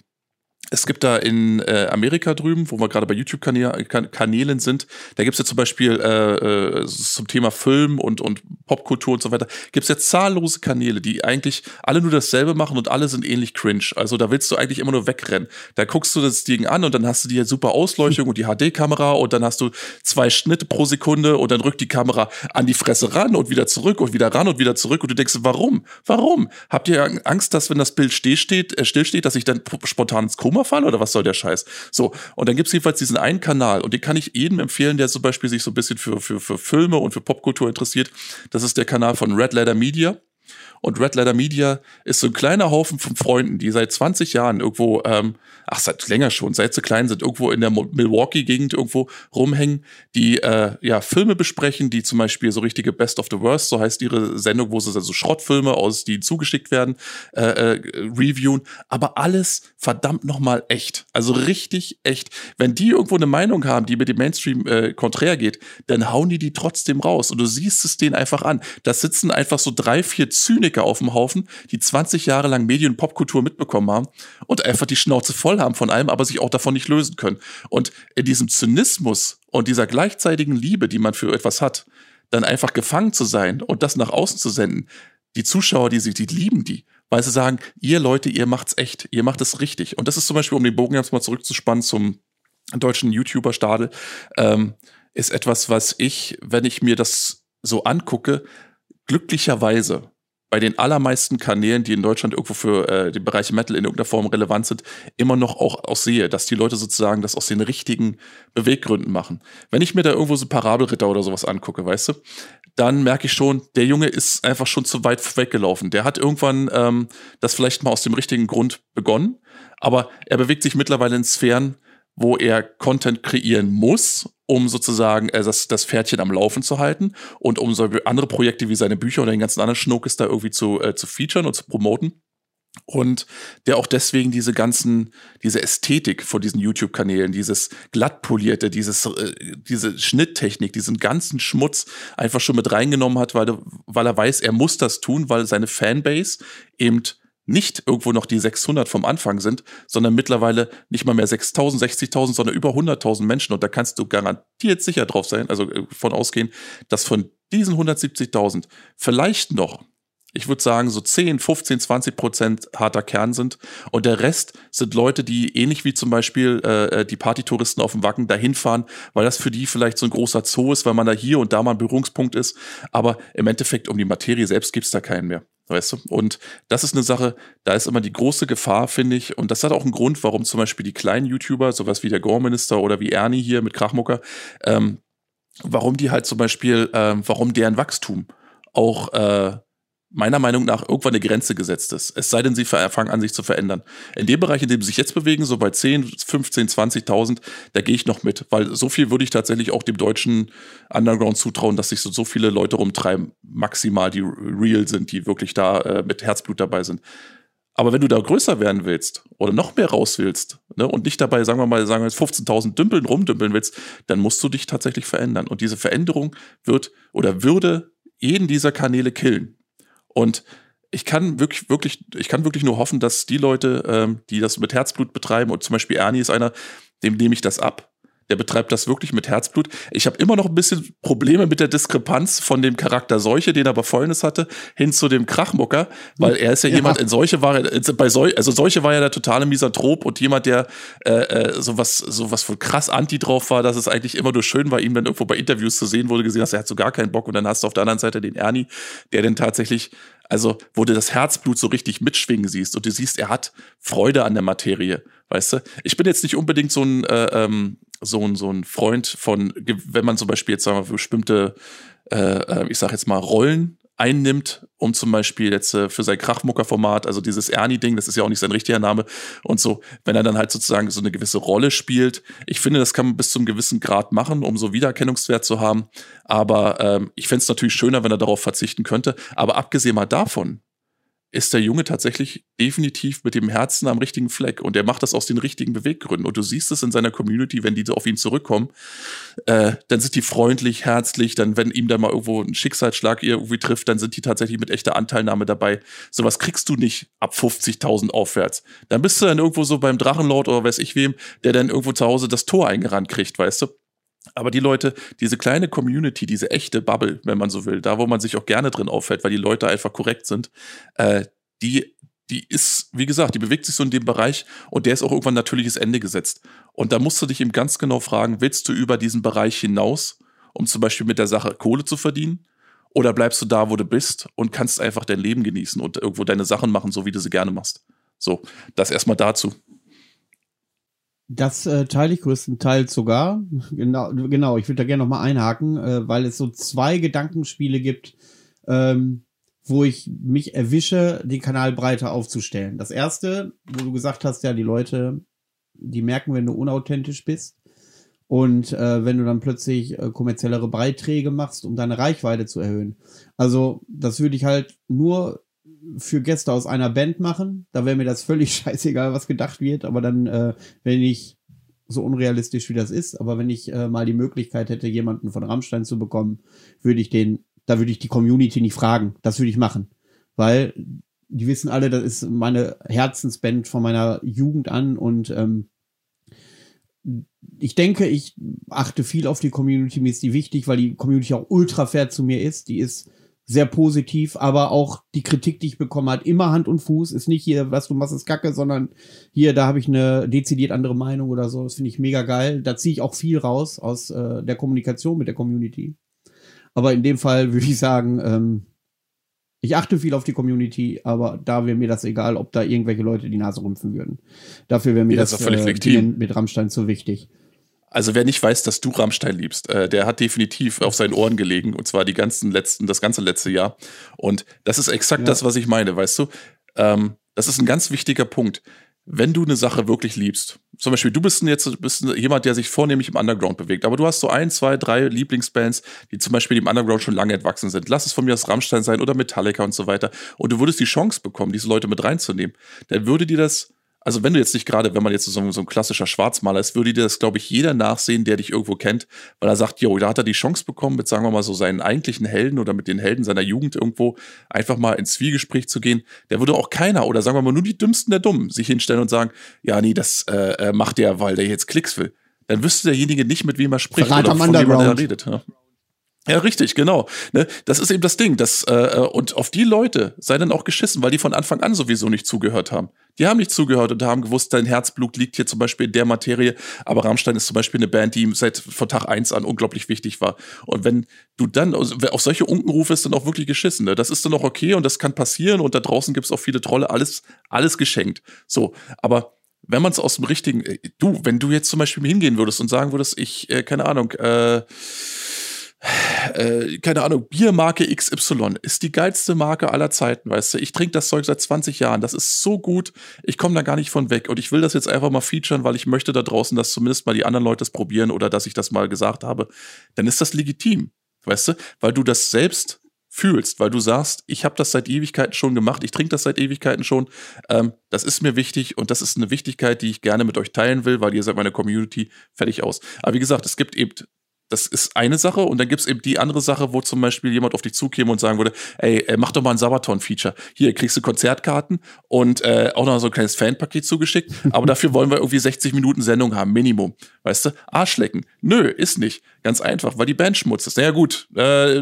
es gibt da in äh, Amerika drüben, wo wir gerade bei YouTube-Kanälen sind, da gibt's ja zum Beispiel äh, äh, zum Thema Film und, und Popkultur und so weiter, gibt's ja zahllose Kanäle, die eigentlich alle nur dasselbe machen und alle sind ähnlich cringe. Also da willst du eigentlich immer nur wegrennen. Da guckst du das Ding an und dann hast du die super Ausleuchtung und die HD-Kamera und dann hast du zwei Schnitte pro Sekunde und dann rückt die Kamera an die Fresse ran und wieder zurück und wieder ran und wieder zurück und du denkst, warum? Warum? Habt ihr Angst, dass wenn das Bild stillsteht, äh, stillsteht, dass ich dann spontan ins Koma falle oder was soll der Scheiß? So, und dann gibt's jedenfalls diesen einen Kanal und den kann ich jedem empfehlen, der zum Beispiel sich so ein bisschen für, für, für Filme und für Popkultur interessiert. Das ist der Kanal von Red Letter Media. Und Red Letter Media ist so ein kleiner Haufen von Freunden, die seit 20 Jahren irgendwo, ähm, ach, seit länger schon, seit sie klein sind, irgendwo in der Milwaukee-Gegend irgendwo rumhängen, die äh, ja Filme besprechen, die zum Beispiel so richtige Best of the Worst, so heißt ihre Sendung, wo sie also Schrottfilme aus, die zugeschickt werden, äh, äh, reviewen, aber alles verdammt nochmal echt. Also richtig echt. Wenn die irgendwo eine Meinung haben, die mit dem Mainstream äh, konträr geht, dann hauen die die trotzdem raus und du siehst es denen einfach an. Da sitzen einfach so drei, vier Zyniker auf dem Haufen, die 20 Jahre lang Medien- und Popkultur mitbekommen haben und einfach die Schnauze voll haben von allem, aber sich auch davon nicht lösen können. Und in diesem Zynismus und dieser gleichzeitigen Liebe, die man für etwas hat, dann einfach gefangen zu sein und das nach außen zu senden, die Zuschauer, die sie, die lieben die, weil sie sagen, ihr Leute, ihr macht's echt, ihr macht es richtig. Und das ist zum Beispiel, um den Bogen jetzt mal zurückzuspannen zum deutschen YouTuber Stadel, ähm, ist etwas, was ich, wenn ich mir das so angucke, glücklicherweise bei den allermeisten Kanälen, die in Deutschland irgendwo für äh, den Bereich Metal in irgendeiner Form relevant sind, immer noch auch, auch sehe, dass die Leute sozusagen das aus den richtigen Beweggründen machen. Wenn ich mir da irgendwo so Parabelritter oder sowas angucke, weißt du, dann merke ich schon, der Junge ist einfach schon zu weit weggelaufen. Der hat irgendwann ähm, das vielleicht mal aus dem richtigen Grund begonnen, aber er bewegt sich mittlerweile in Sphären, wo er Content kreieren muss, um sozusagen äh, das, das Pferdchen am Laufen zu halten und um so andere Projekte wie seine Bücher oder den ganzen anderen Schnuckes da irgendwie zu, äh, zu featuren und zu promoten. Und der auch deswegen diese ganzen, diese Ästhetik von diesen YouTube-Kanälen, dieses glattpolierte, dieses, äh, diese Schnitttechnik, diesen ganzen Schmutz einfach schon mit reingenommen hat, weil, weil er weiß, er muss das tun, weil seine Fanbase eben nicht irgendwo noch die 600 vom Anfang sind, sondern mittlerweile nicht mal mehr 6000, 60.000, sondern über 100.000 Menschen. Und da kannst du garantiert sicher drauf sein, also äh, von ausgehen, dass von diesen 170.000 vielleicht noch, ich würde sagen, so 10, 15, 20 Prozent harter Kern sind. Und der Rest sind Leute, die ähnlich wie zum Beispiel äh, äh die Partytouristen auf dem Wacken dahin fahren, weil das für die vielleicht so ein großer Zoo ist, weil man da hier und da mal ein Berührungspunkt ist. Aber im Endeffekt um die Materie selbst gibt's da keinen mehr. Weißt du? Und das ist eine Sache, da ist immer die große Gefahr, finde ich. Und das hat auch einen Grund, warum zum Beispiel die kleinen YouTuber, sowas wie der Gore-Minister oder wie Ernie hier mit Krachmucker, ähm, warum die halt zum Beispiel, ähm, warum deren Wachstum auch äh, meiner Meinung nach irgendwann eine Grenze gesetzt ist. Es sei denn, sie fangen an, sich zu verändern. In dem Bereich, in dem sie sich jetzt bewegen, so bei 10, 15, 20.000, da gehe ich noch mit, weil so viel würde ich tatsächlich auch dem deutschen Underground zutrauen, dass sich so, so viele Leute rumtreiben, maximal, die real sind, die wirklich da äh, mit Herzblut dabei sind. Aber wenn du da größer werden willst oder noch mehr raus willst ne, und nicht dabei, sagen wir mal, sagen wir jetzt 15.000 Dümpeln rumdümpeln willst, dann musst du dich tatsächlich verändern. Und diese Veränderung wird oder würde jeden dieser Kanäle killen. Und ich kann wirklich, wirklich, ich kann wirklich nur hoffen, dass die Leute, ähm, die das mit Herzblut betreiben, und zum Beispiel Ernie ist einer, dem nehme ich das ab, der betreibt das wirklich mit Herzblut. Ich habe immer noch ein bisschen Probleme mit der Diskrepanz von dem Charakter Seuche, den er bei Fäulnis hatte, hin zu dem Krachmucker, weil er ist ja, ja. jemand, in Seuche war er, bei Seuche, also Seuche war ja der totale Misanthrop und jemand, der äh, äh, sowas, sowas von krass anti drauf war, dass es eigentlich immer nur schön war, ihn dann irgendwo bei Interviews zu sehen, wurde gesehen hast, er hat so gar keinen Bock und dann hast du auf der anderen Seite den Ernie, der denn tatsächlich also, wo du das Herzblut so richtig mitschwingen siehst und du siehst, er hat Freude an der Materie, weißt du? Ich bin jetzt nicht unbedingt so ein äh, ähm, so ein, so ein Freund von, wenn man zum Beispiel jetzt sagen wir, bestimmte, äh, äh, ich sag jetzt mal, Rollen einnimmt, um zum Beispiel jetzt äh, für sein Krachmucker-Format, also dieses Ernie-Ding, das ist ja auch nicht sein richtiger Name und so, wenn er dann halt sozusagen so eine gewisse Rolle spielt. Ich finde, das kann man bis zu einem gewissen Grad machen, um so Wiedererkennungswert zu haben. Aber ähm, ich fände es natürlich schöner, wenn er darauf verzichten könnte. Aber abgesehen mal davon, ist der Junge tatsächlich definitiv mit dem Herzen am richtigen Fleck und er macht das aus den richtigen Beweggründen. Und du siehst es in seiner Community, wenn die auf ihn zurückkommen, äh, dann sind die freundlich, herzlich, dann, wenn ihm da mal irgendwo ein Schicksalsschlag irgendwie trifft, dann sind die tatsächlich mit echter Anteilnahme dabei. Sowas kriegst du nicht ab 50.000 aufwärts. Dann bist du dann irgendwo so beim Drachenlord oder weiß ich wem, der dann irgendwo zu Hause das Tor eingerannt kriegt, weißt du? Aber die Leute, diese kleine Community, diese echte Bubble, wenn man so will, da wo man sich auch gerne drin auffällt, weil die Leute einfach korrekt sind, äh, die, die ist, wie gesagt, die bewegt sich so in dem Bereich und der ist auch irgendwann natürliches Ende gesetzt. Und da musst du dich eben ganz genau fragen, willst du über diesen Bereich hinaus, um zum Beispiel mit der Sache Kohle zu verdienen? Oder bleibst du da, wo du bist und kannst einfach dein Leben genießen und irgendwo deine Sachen machen, so wie du sie gerne machst? So, das erstmal dazu. Das äh, teile ich größtenteils sogar. Genau, genau ich würde da gerne noch mal einhaken, äh, weil es so zwei Gedankenspiele gibt, ähm, wo ich mich erwische, den Kanal breiter aufzustellen. Das erste, wo du gesagt hast, ja, die Leute, die merken, wenn du unauthentisch bist. Und äh, wenn du dann plötzlich äh, kommerziellere Beiträge machst, um deine Reichweite zu erhöhen. Also, das würde ich halt nur für Gäste aus einer Band machen. Da wäre mir das völlig scheißegal, was gedacht wird. Aber dann, äh, wenn ich so unrealistisch wie das ist, aber wenn ich äh, mal die Möglichkeit hätte, jemanden von Rammstein zu bekommen, würde ich den, da würde ich die Community nicht fragen. Das würde ich machen. Weil die wissen alle, das ist meine Herzensband von meiner Jugend an und ähm, ich denke, ich achte viel auf die Community, mir ist die wichtig, weil die Community auch ultra fair zu mir ist. Die ist sehr positiv, aber auch die Kritik, die ich bekommen hat, immer Hand und Fuß, ist nicht hier, was du machst, ist Kacke, sondern hier, da habe ich eine dezidiert andere Meinung oder so. Das finde ich mega geil. Da ziehe ich auch viel raus aus äh, der Kommunikation mit der Community. Aber in dem Fall würde ich sagen, ähm, ich achte viel auf die Community, aber da wäre mir das egal, ob da irgendwelche Leute die Nase rümpfen würden. Dafür wäre mir ja, das, das äh, mit Rammstein zu wichtig. Also wer nicht weiß, dass du Rammstein liebst, äh, der hat definitiv auf seinen Ohren gelegen und zwar die ganzen letzten, das ganze letzte Jahr. Und das ist exakt ja. das, was ich meine, weißt du? Ähm, das ist ein ganz wichtiger Punkt. Wenn du eine Sache wirklich liebst, zum Beispiel, du bist jetzt bist jemand, der sich vornehmlich im Underground bewegt, aber du hast so ein, zwei, drei Lieblingsbands, die zum Beispiel im Underground schon lange entwachsen sind. Lass es von mir aus Rammstein sein oder Metallica und so weiter. Und du würdest die Chance bekommen, diese Leute mit reinzunehmen. Dann würde dir das also wenn du jetzt nicht gerade, wenn man jetzt so, so ein klassischer Schwarzmaler ist, würde dir das, glaube ich, jeder nachsehen, der dich irgendwo kennt, weil er sagt, jo, da hat er die Chance bekommen, mit, sagen wir mal, so seinen eigentlichen Helden oder mit den Helden seiner Jugend irgendwo einfach mal ins Zwiegespräch zu gehen. Der würde auch keiner oder sagen wir mal nur die Dümmsten der Dummen sich hinstellen und sagen, ja, nee, das äh, äh macht der, weil der jetzt Klicks will. Dann wüsste derjenige nicht, mit wem er spricht Verrat oder von wem er redet. Ja. Ja, richtig, genau. Ne? Das ist eben das Ding. Das, äh, äh, und auf die Leute sei dann auch geschissen, weil die von Anfang an sowieso nicht zugehört haben. Die haben nicht zugehört und haben gewusst, dein Herzblut liegt hier zum Beispiel in der Materie. Aber Rammstein ist zum Beispiel eine Band, die ihm seit von Tag eins an unglaublich wichtig war. Und wenn du dann auf solche Unkenrufe ist dann auch wirklich geschissen. Ne? Das ist dann auch okay und das kann passieren und da draußen gibt's auch viele Trolle, alles, alles geschenkt. So, aber wenn man es aus dem richtigen, äh, du, wenn du jetzt zum Beispiel hingehen würdest und sagen würdest, ich, äh, keine Ahnung, äh, äh, keine Ahnung, Biermarke XY ist die geilste Marke aller Zeiten, weißt du. Ich trinke das Zeug seit 20 Jahren. Das ist so gut. Ich komme da gar nicht von weg. Und ich will das jetzt einfach mal featuren, weil ich möchte da draußen, dass zumindest mal die anderen Leute es probieren oder dass ich das mal gesagt habe. Dann ist das legitim, weißt du, weil du das selbst fühlst, weil du sagst, ich habe das seit Ewigkeiten schon gemacht, ich trinke das seit Ewigkeiten schon, ähm, das ist mir wichtig und das ist eine Wichtigkeit, die ich gerne mit euch teilen will, weil ihr seid meine Community, fertig aus. Aber wie gesagt, es gibt eben das ist eine Sache und dann gibt's eben die andere Sache, wo zum Beispiel jemand auf dich zukäme und sagen würde, ey, äh, mach doch mal ein Sabaton-Feature. Hier kriegst du Konzertkarten und äh, auch noch so ein kleines Fanpaket zugeschickt, aber dafür wollen wir irgendwie 60 Minuten Sendung haben, Minimum. Weißt du? Arschlecken. Nö, ist nicht. Ganz einfach, weil die Band Schmutz ist. Naja gut, äh,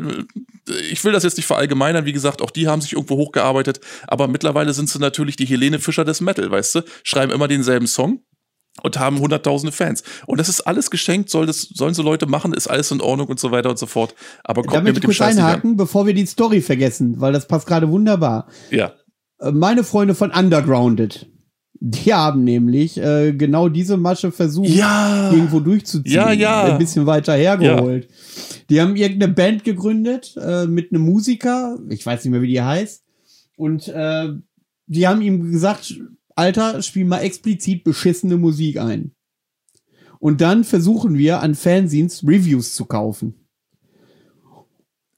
ich will das jetzt nicht verallgemeinern, wie gesagt, auch die haben sich irgendwo hochgearbeitet, aber mittlerweile sind sie natürlich die Helene Fischer des Metal, weißt du? Schreiben immer denselben Song, und haben hunderttausende Fans. Und das ist alles geschenkt, soll das, sollen so Leute machen, ist alles in Ordnung und so weiter und so fort. Aber kommt mir mit dem kurz Scheiß einhaken, an. bevor wir die Story vergessen, weil das passt gerade wunderbar. Ja. Äh, meine Freunde von Undergrounded, die haben nämlich äh, genau diese Masche versucht, ja. irgendwo durchzuziehen. Ja, ja. Ein bisschen weiter hergeholt. Ja. Die haben irgendeine Band gegründet äh, mit einem Musiker, ich weiß nicht mehr, wie die heißt. Und äh, die haben ihm gesagt, Alter, spiel mal explizit beschissene Musik ein. Und dann versuchen wir an Fanzines Reviews zu kaufen.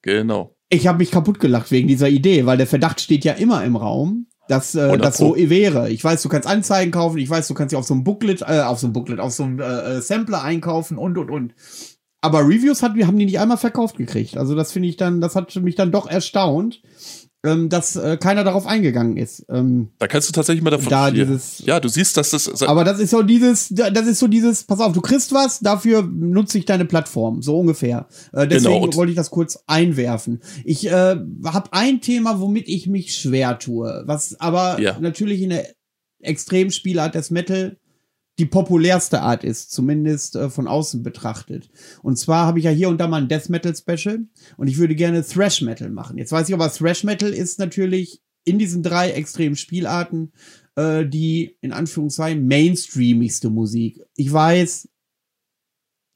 Genau. Ich habe mich kaputt gelacht wegen dieser Idee, weil der Verdacht steht ja immer im Raum, dass äh, das so wäre. Ich weiß, du kannst Anzeigen kaufen, ich weiß, du kannst sie auf so einem Booklet, äh, auf so einem Booklet, auf so einem äh, äh Sampler einkaufen und und und. Aber Reviews hat, wir haben die nicht einmal verkauft gekriegt. Also das finde ich dann, das hat mich dann doch erstaunt ähm, dass äh, keiner darauf eingegangen ist. Ähm, da kannst du tatsächlich mal davon da dieses, Ja, du siehst, dass das. Aber das ist so dieses, das ist so dieses, pass auf, du kriegst was, dafür nutze ich deine Plattform, so ungefähr. Äh, deswegen genau. wollte ich das kurz einwerfen. Ich äh, habe ein Thema, womit ich mich schwer tue, was aber ja. natürlich in der Extremspielart des Metal die populärste Art ist, zumindest äh, von außen betrachtet. Und zwar habe ich ja hier und da mal ein Death Metal Special und ich würde gerne Thrash Metal machen. Jetzt weiß ich aber, Thrash Metal ist natürlich in diesen drei extremen Spielarten äh, die in Anführungszeichen mainstreamigste Musik. Ich weiß,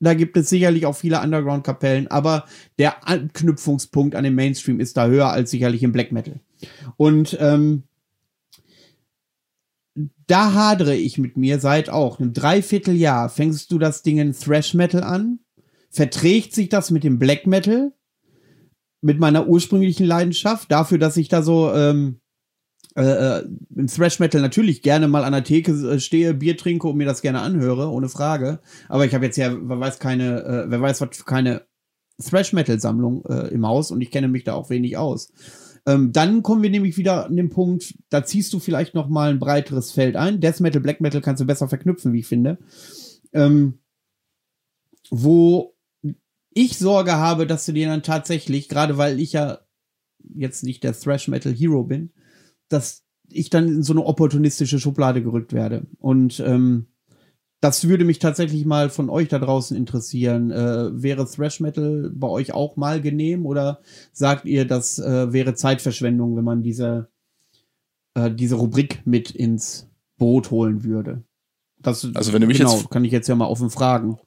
da gibt es sicherlich auch viele Underground-Kapellen, aber der Anknüpfungspunkt an den Mainstream ist da höher als sicherlich im Black Metal. Und ähm, da hadere ich mit mir seit auch einem Dreivierteljahr. Fängst du das Ding in Thrash Metal an? Verträgt sich das mit dem Black Metal? Mit meiner ursprünglichen Leidenschaft? Dafür, dass ich da so ähm, äh, äh im Thrash Metal natürlich gerne mal an der Theke äh, stehe, Bier trinke und mir das gerne anhöre, ohne Frage. Aber ich habe jetzt ja, wer weiß keine, äh, wer weiß was für keine Thrash Metal Sammlung äh, im Haus und ich kenne mich da auch wenig aus. Ähm, dann kommen wir nämlich wieder an den Punkt, da ziehst du vielleicht noch mal ein breiteres Feld ein. Death Metal, Black Metal kannst du besser verknüpfen, wie ich finde. Ähm, wo ich Sorge habe, dass du dir dann tatsächlich, gerade weil ich ja jetzt nicht der Thrash Metal Hero bin, dass ich dann in so eine opportunistische Schublade gerückt werde. Und ähm, das würde mich tatsächlich mal von euch da draußen interessieren. Äh, wäre Thrash Metal bei euch auch mal genehm oder sagt ihr, das äh, wäre Zeitverschwendung, wenn man diese, äh, diese Rubrik mit ins Boot holen würde? Das, also wenn du mich genau, jetzt kann ich jetzt ja mal offen fragen.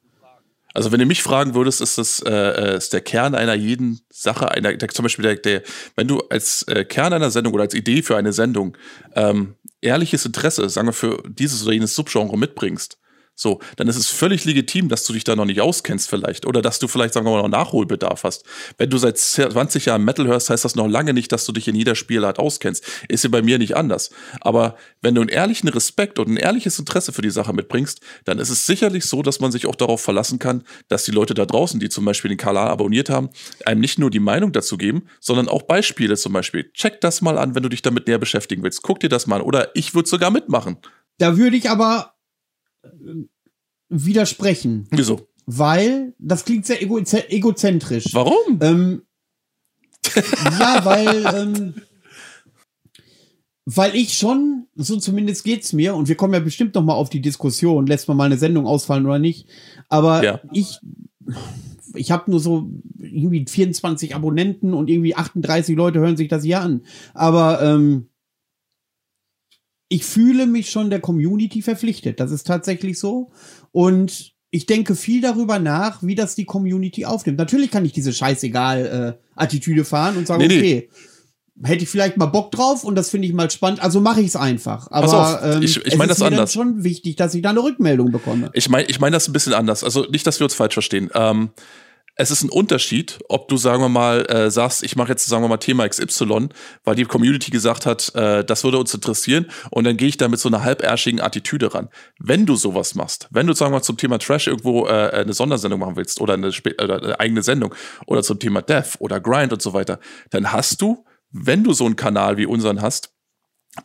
Also wenn du mich fragen würdest, ist das äh, äh ist der Kern einer jeden Sache, einer, der, zum Beispiel der, der, wenn du als äh, Kern einer Sendung oder als Idee für eine Sendung ähm, ehrliches Interesse, sagen wir, für dieses oder jenes Subgenre mitbringst, so, dann ist es völlig legitim, dass du dich da noch nicht auskennst vielleicht oder dass du vielleicht, sagen wir mal, noch Nachholbedarf hast. Wenn du seit 20 Jahren Metal hörst, heißt das noch lange nicht, dass du dich in jeder Spielart auskennst. Ist ja bei mir nicht anders. Aber wenn du einen ehrlichen Respekt und ein ehrliches Interesse für die Sache mitbringst, dann ist es sicherlich so, dass man sich auch darauf verlassen kann, dass die Leute da draußen, die zum Beispiel den Kanal abonniert haben, einem nicht nur die Meinung dazu geben, sondern auch Beispiele zum Beispiel. Check das mal an, wenn du dich damit näher beschäftigen willst. Guck dir das mal an. Oder ich würde sogar mitmachen. Da würde ich aber widersprechen. Wieso? Weil das klingt sehr ego egozentrisch. Warum? Ähm, ja, weil ähm, weil ich schon, so zumindest geht's mir, und wir kommen ja bestimmt noch mal auf die Diskussion, lässt man mal eine Sendung ausfallen oder nicht, aber ja. ich ich habe nur so irgendwie 24 Abonnenten und irgendwie 38 Leute hören sich das hier an, aber ähm, ich fühle mich schon der Community verpflichtet. Das ist tatsächlich so. Und ich denke viel darüber nach, wie das die Community aufnimmt. Natürlich kann ich diese scheißegal äh, fahren und sagen, nee, okay, nee. hätte ich vielleicht mal Bock drauf und das finde ich mal spannend, also mache ich es einfach. Aber ähm, ich, ich meine das mir anders. schon wichtig, dass ich da eine Rückmeldung bekomme. Ich meine ich mein das ein bisschen anders. Also nicht, dass wir uns falsch verstehen. Ähm, es ist ein Unterschied, ob du, sagen wir mal, äh, sagst, ich mache jetzt, sagen wir mal, Thema XY, weil die Community gesagt hat, äh, das würde uns interessieren und dann gehe ich da mit so einer halbärschigen Attitüde ran. Wenn du sowas machst, wenn du, sagen wir mal, zum Thema Trash irgendwo äh, eine Sondersendung machen willst oder eine, oder eine eigene Sendung oder zum Thema Death oder Grind und so weiter, dann hast du, wenn du so einen Kanal wie unseren hast,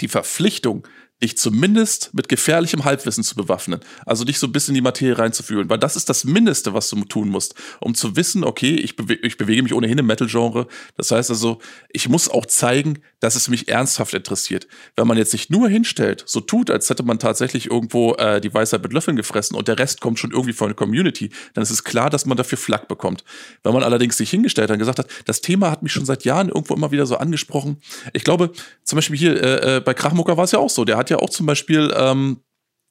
die Verpflichtung, dich zumindest mit gefährlichem Halbwissen zu bewaffnen. Also dich so ein bisschen in die Materie reinzufühlen. Weil das ist das Mindeste, was du tun musst, um zu wissen, okay, ich, bewe ich bewege mich ohnehin im Metal-Genre. Das heißt also, ich muss auch zeigen, dass es mich ernsthaft interessiert. Wenn man jetzt sich nur hinstellt, so tut, als hätte man tatsächlich irgendwo äh, die Weisheit mit Löffeln gefressen und der Rest kommt schon irgendwie von der Community, dann ist es klar, dass man dafür Flack bekommt. Wenn man allerdings sich hingestellt hat und gesagt hat, das Thema hat mich schon seit Jahren irgendwo immer wieder so angesprochen. Ich glaube, zum Beispiel hier äh, äh bei Krachmucker war es ja auch so. Der hat ja auch zum Beispiel ähm,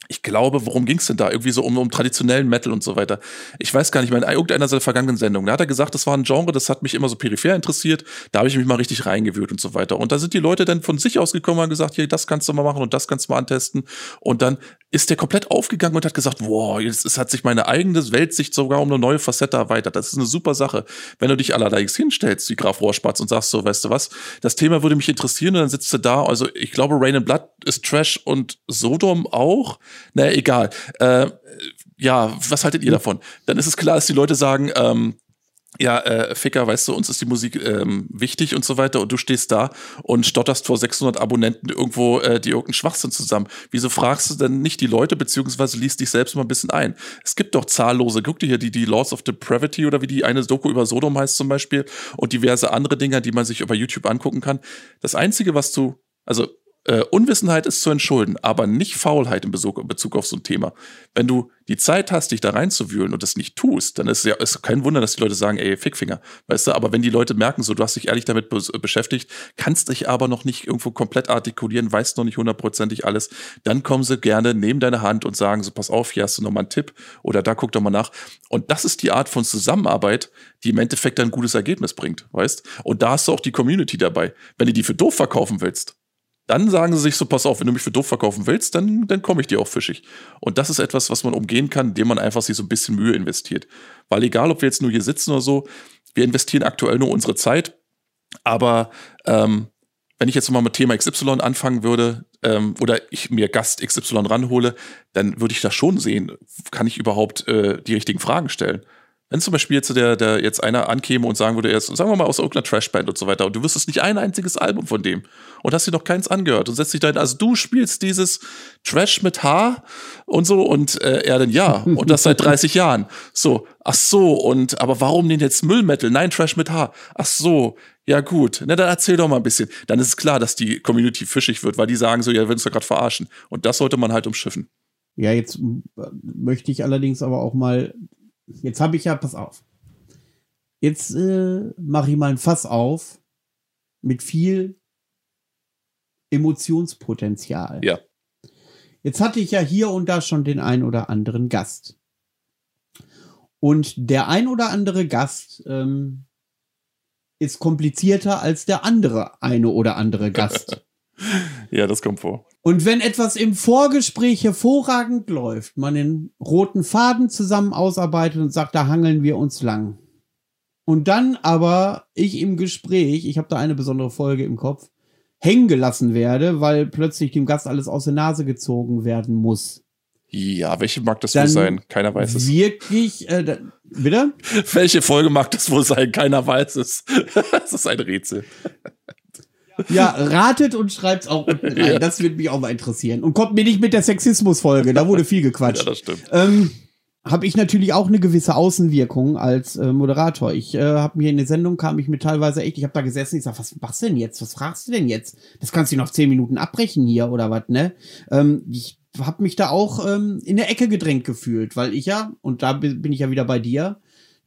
ich glaube, worum ging es denn da? Irgendwie so um, um traditionellen Metal und so weiter. Ich weiß gar nicht mehr, in irgendeiner seiner vergangenen Sendungen, da hat er gesagt, das war ein Genre, das hat mich immer so peripher interessiert. Da habe ich mich mal richtig reingewühlt und so weiter. Und da sind die Leute dann von sich aus gekommen und gesagt, hier, das kannst du mal machen und das kannst du mal antesten. Und dann ist der komplett aufgegangen und hat gesagt, wow, jetzt es hat sich meine eigene Weltsicht sogar um eine neue Facette erweitert. Das ist eine super Sache. Wenn du dich allerdings hinstellst, wie Graf Rohrspatz, und sagst so, weißt du was, das Thema würde mich interessieren und dann sitzt du da. Also ich glaube, Rain and Blood ist Trash und Sodom auch naja, egal. Äh, ja, was haltet ihr davon? Dann ist es klar, dass die Leute sagen, ähm, ja, äh, Ficker, weißt du, uns ist die Musik ähm, wichtig und so weiter und du stehst da und stotterst vor 600 Abonnenten irgendwo äh, die irgendeinen Schwachsinn zusammen. Wieso fragst du denn nicht die Leute, beziehungsweise liest dich selbst mal ein bisschen ein? Es gibt doch zahllose, guck dir hier die, die Laws of Depravity oder wie die eine Doku über Sodom heißt zum Beispiel und diverse andere Dinger, die man sich über YouTube angucken kann. Das Einzige, was du, also äh, Unwissenheit ist zu entschulden, aber nicht Faulheit in Bezug, in Bezug, auf so ein Thema. Wenn du die Zeit hast, dich da reinzuwühlen und das nicht tust, dann ist ja ist kein Wunder, dass die Leute sagen, ey, Fickfinger, weißt du, aber wenn die Leute merken, so, du hast dich ehrlich damit be beschäftigt, kannst dich aber noch nicht irgendwo komplett artikulieren, weißt noch nicht hundertprozentig alles, dann kommen sie gerne, nehmen deine Hand und sagen so, pass auf, hier hast du noch mal einen Tipp oder da guck doch mal nach. Und das ist die Art von Zusammenarbeit, die im Endeffekt ein gutes Ergebnis bringt, weißt? Und da hast du auch die Community dabei. Wenn du die für doof verkaufen willst, dann sagen sie sich so, pass auf, wenn du mich für doof verkaufen willst, dann, dann komme ich dir auch fischig. Und das ist etwas, was man umgehen kann, indem man einfach sich so ein bisschen Mühe investiert. Weil egal, ob wir jetzt nur hier sitzen oder so, wir investieren aktuell nur unsere Zeit. Aber ähm, wenn ich jetzt mal mit Thema XY anfangen würde ähm, oder ich mir Gast XY ranhole, dann würde ich da schon sehen, kann ich überhaupt äh, die richtigen Fragen stellen. Wenn zum Beispiel jetzt der, der jetzt einer ankäme und sagen würde, er ist, sagen wir mal, aus irgendeiner Trashband und so weiter, und du wüsstest nicht ein einziges Album von dem und hast dir noch keins angehört und setzt dich da hin, also du spielst dieses Trash mit H und so und äh, er dann ja und das seit 30 Jahren. So, ach so, und aber warum denn jetzt Müllmetal? Nein, Trash mit H. Ach so, ja gut, na dann erzähl doch mal ein bisschen. Dann ist es klar, dass die Community fischig wird, weil die sagen so, ja, wir uns doch gerade verarschen. Und das sollte man halt umschiffen. Ja, jetzt möchte ich allerdings aber auch mal Jetzt habe ich ja, pass auf. Jetzt äh, mache ich mal ein Fass auf mit viel Emotionspotenzial. Ja. Jetzt hatte ich ja hier und da schon den ein oder anderen Gast. Und der ein oder andere Gast ähm, ist komplizierter als der andere eine oder andere Gast. ja, das kommt vor. Und wenn etwas im Vorgespräch hervorragend läuft, man den roten Faden zusammen ausarbeitet und sagt, da hangeln wir uns lang. Und dann aber ich im Gespräch, ich habe da eine besondere Folge im Kopf, hängen gelassen werde, weil plötzlich dem Gast alles aus der Nase gezogen werden muss. Ja, welche mag das wohl sein? Keiner weiß es. Wirklich, äh, da, bitte? welche Folge mag das wohl sein? Keiner weiß es. das ist ein Rätsel. Ja, ratet und schreibt's auch unten rein. Ja. Das würde mich auch mal interessieren. Und kommt mir nicht mit der Sexismus-Folge, da wurde viel gequatscht. Ja, das stimmt. Ähm, habe ich natürlich auch eine gewisse Außenwirkung als äh, Moderator. Ich äh, habe mir in der Sendung kam ich mir teilweise echt, ich habe da gesessen, ich sag, was machst du denn jetzt? Was fragst du denn jetzt? Das kannst du noch zehn Minuten abbrechen hier oder was, ne? Ähm, ich habe mich da auch ähm, in der Ecke gedrängt gefühlt, weil ich ja, und da bin ich ja wieder bei dir,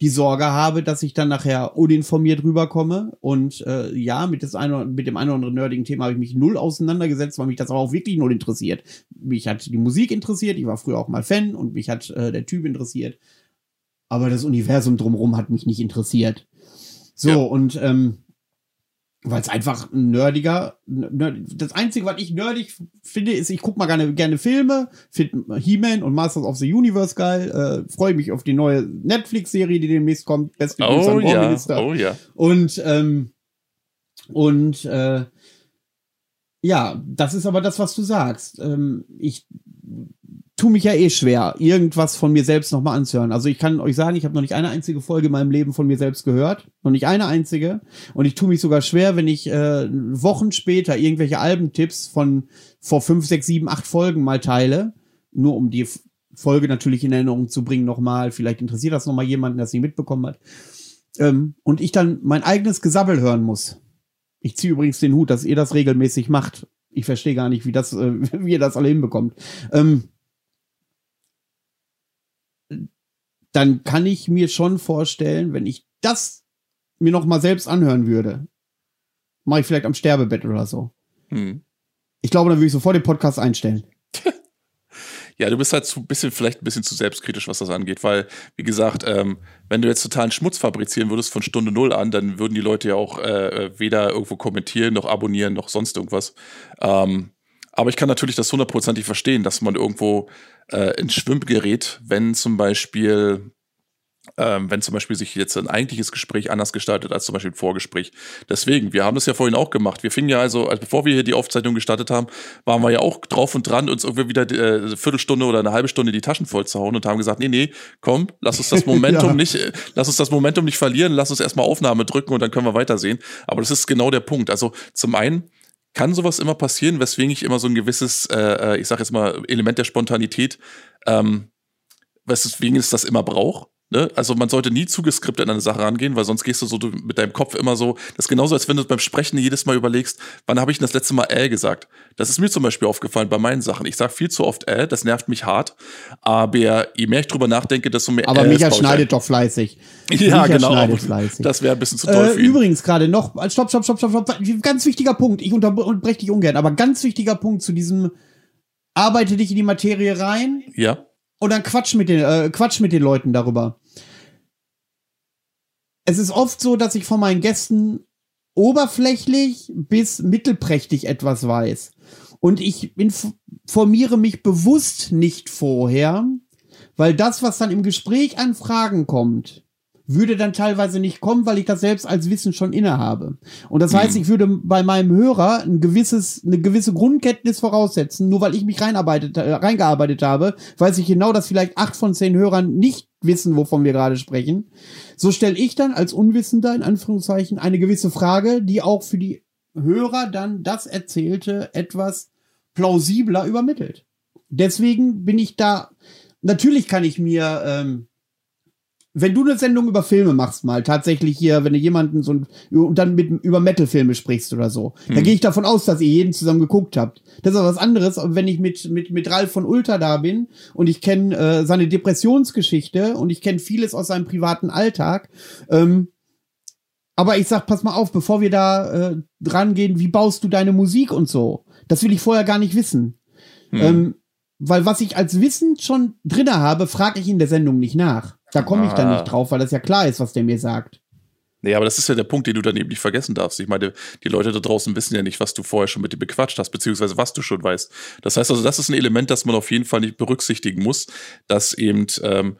die Sorge habe, dass ich dann nachher uninformiert rüberkomme. Und äh, ja, mit, das eine, mit dem einen oder anderen nerdigen Thema habe ich mich null auseinandergesetzt, weil mich das aber auch wirklich null interessiert. Mich hat die Musik interessiert, ich war früher auch mal Fan und mich hat äh, der Typ interessiert. Aber das Universum drumherum hat mich nicht interessiert. So, ja. und ähm, weil es einfach nerdiger. Nerd, das Einzige, was ich nerdig finde, ist, ich gucke mal gerne, gerne Filme, finde He-Man und Masters of the Universe geil, äh, freue mich auf die neue Netflix-Serie, die demnächst kommt. Beste oh, ja. Oh ja. Und, ähm, und äh, ja, das ist aber das, was du sagst. Ähm, ich tue mich ja eh schwer, irgendwas von mir selbst nochmal anzuhören. Also ich kann euch sagen, ich habe noch nicht eine einzige Folge in meinem Leben von mir selbst gehört. Noch nicht eine einzige. Und ich tue mich sogar schwer, wenn ich äh, Wochen später irgendwelche Albentipps von vor fünf, sechs, sieben, acht Folgen mal teile. Nur um die Folge natürlich in Erinnerung zu bringen nochmal. Vielleicht interessiert das nochmal jemanden, der es nicht mitbekommen hat. Ähm, und ich dann mein eigenes Gesabbel hören muss. Ich ziehe übrigens den Hut, dass ihr das regelmäßig macht. Ich verstehe gar nicht, wie das, äh, wie ihr das alle hinbekommt. Ähm, dann kann ich mir schon vorstellen, wenn ich das mir noch mal selbst anhören würde, mache ich vielleicht am Sterbebett oder so. Hm. Ich glaube, dann würde ich sofort den Podcast einstellen. Ja, du bist halt zu bisschen, vielleicht ein bisschen zu selbstkritisch, was das angeht, weil, wie gesagt, ähm, wenn du jetzt totalen Schmutz fabrizieren würdest von Stunde Null an, dann würden die Leute ja auch äh, weder irgendwo kommentieren, noch abonnieren, noch sonst irgendwas. Ähm, aber ich kann natürlich das hundertprozentig verstehen, dass man irgendwo äh, ins Schwimmen gerät, wenn zum Beispiel ähm, wenn zum Beispiel sich jetzt ein eigentliches Gespräch anders gestaltet als zum Beispiel ein Vorgespräch. Deswegen, wir haben das ja vorhin auch gemacht. Wir fingen ja also, also bevor wir hier die Aufzeichnung gestartet haben, waren wir ja auch drauf und dran, uns irgendwie wieder äh, eine Viertelstunde oder eine halbe Stunde die Taschen voll zu hauen und haben gesagt, nee, nee, komm, lass uns das Momentum ja. nicht, äh, lass uns das Momentum nicht verlieren, lass uns erstmal Aufnahme drücken und dann können wir weitersehen. Aber das ist genau der Punkt. Also zum einen kann sowas immer passieren, weswegen ich immer so ein gewisses, äh, äh ich sag jetzt mal, Element der Spontanität, ähm, weswegen es das immer braucht. Ne? Also man sollte nie zugeskriptet an eine Sache rangehen, weil sonst gehst du so mit deinem Kopf immer so. Das ist genauso, als wenn du beim Sprechen jedes Mal überlegst, wann habe ich denn das letzte Mal äh gesagt? Das ist mir zum Beispiel aufgefallen bei meinen Sachen. Ich sage viel zu oft äh, das nervt mich hart. Aber je mehr ich drüber nachdenke, desto mehr. Aber äh, Micha schneidet doch fleißig. Ja, Micha genau. Schneidet fleißig. Das wäre ein bisschen zu toll äh, für ihn. Übrigens gerade noch, stopp, stopp, stopp, stopp, stopp. Ganz wichtiger Punkt. Ich unterbreche dich ungern, aber ganz wichtiger Punkt zu diesem arbeite dich in die Materie rein. Ja. Und dann quatsch mit den, äh, quatsch mit den Leuten darüber es ist oft so, dass ich von meinen Gästen oberflächlich bis mittelprächtig etwas weiß. Und ich informiere mich bewusst nicht vorher, weil das, was dann im Gespräch an Fragen kommt, würde dann teilweise nicht kommen, weil ich das selbst als Wissen schon innehabe. Und das heißt, hm. ich würde bei meinem Hörer ein gewisses, eine gewisse Grundkenntnis voraussetzen, nur weil ich mich reinarbeitet, äh, reingearbeitet habe, weiß ich genau, dass vielleicht acht von zehn Hörern nicht wissen, wovon wir gerade sprechen. So stelle ich dann als Unwissender in Anführungszeichen eine gewisse Frage, die auch für die Hörer dann das Erzählte etwas plausibler übermittelt. Deswegen bin ich da. Natürlich kann ich mir ähm, wenn du eine Sendung über Filme machst, mal tatsächlich hier, wenn du jemanden so und dann mit über Metal-Filme sprichst oder so, hm. dann gehe ich davon aus, dass ihr jeden zusammen geguckt habt. Das ist aber was anderes, wenn ich mit mit mit Ralf von Ulta da bin und ich kenne äh, seine Depressionsgeschichte und ich kenne vieles aus seinem privaten Alltag. Ähm, aber ich sag, pass mal auf, bevor wir da äh, dran gehen, wie baust du deine Musik und so? Das will ich vorher gar nicht wissen. Hm. Ähm, weil was ich als Wissen schon drinne habe, frage ich in der Sendung nicht nach. Da komme ich ah. dann nicht drauf, weil das ja klar ist, was der mir sagt. Nee, aber das ist ja der Punkt, den du dann eben nicht vergessen darfst. Ich meine, die Leute da draußen wissen ja nicht, was du vorher schon mit dir bequatscht hast, beziehungsweise was du schon weißt. Das heißt also, das ist ein Element, das man auf jeden Fall nicht berücksichtigen muss, dass eben ähm,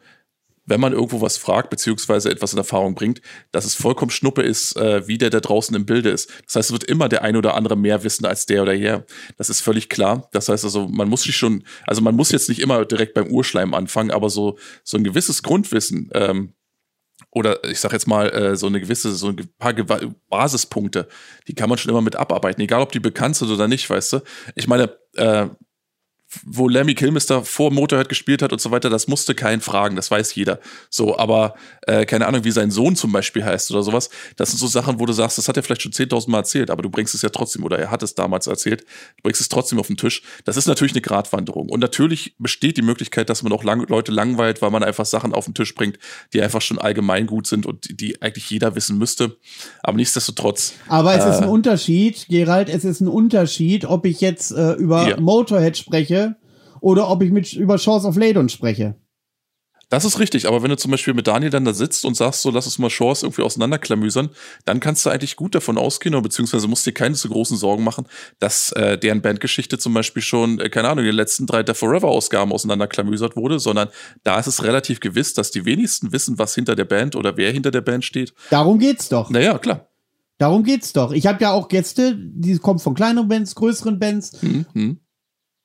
wenn man irgendwo was fragt, beziehungsweise etwas in Erfahrung bringt, dass es vollkommen Schnuppe ist, äh, wie der da draußen im Bilde ist. Das heißt, es wird immer der ein oder andere mehr wissen als der oder her. Das ist völlig klar. Das heißt also, man muss sich schon, also man muss jetzt nicht immer direkt beim Urschleim anfangen, aber so, so ein gewisses Grundwissen, ähm, oder ich sag jetzt mal äh, so eine gewisse, so ein paar Basispunkte, die kann man schon immer mit abarbeiten, egal ob die bekannt sind oder nicht, weißt du. Ich meine, äh, wo Lemmy Kilmister vor Motorhead gespielt hat und so weiter, das musste keinen fragen, das weiß jeder. So, aber äh, keine Ahnung, wie sein Sohn zum Beispiel heißt oder sowas. Das sind so Sachen, wo du sagst, das hat er vielleicht schon 10.000 Mal erzählt, aber du bringst es ja trotzdem, oder er hat es damals erzählt, du bringst es trotzdem auf den Tisch. Das ist natürlich eine Gratwanderung. Und natürlich besteht die Möglichkeit, dass man auch lang Leute langweilt, weil man einfach Sachen auf den Tisch bringt, die einfach schon allgemein gut sind und die eigentlich jeder wissen müsste. Aber nichtsdestotrotz. Aber es äh, ist ein Unterschied, Gerald, es ist ein Unterschied, ob ich jetzt äh, über ja. Motorhead spreche oder ob ich mit über Shores of Ladon spreche. Das ist richtig, aber wenn du zum Beispiel mit Daniel dann da sitzt und sagst, so lass uns mal Shores irgendwie auseinanderklamüsern, dann kannst du eigentlich gut davon ausgehen, oder beziehungsweise musst dir keine zu großen Sorgen machen, dass äh, deren Bandgeschichte zum Beispiel schon, äh, keine Ahnung, in den letzten drei der Forever-Ausgaben auseinanderklamüsert wurde, sondern da ist es relativ gewiss, dass die wenigsten wissen, was hinter der Band oder wer hinter der Band steht. Darum geht's doch. Naja, klar. Darum geht's doch. Ich habe ja auch Gäste, die kommen von kleineren Bands, größeren Bands. Mhm.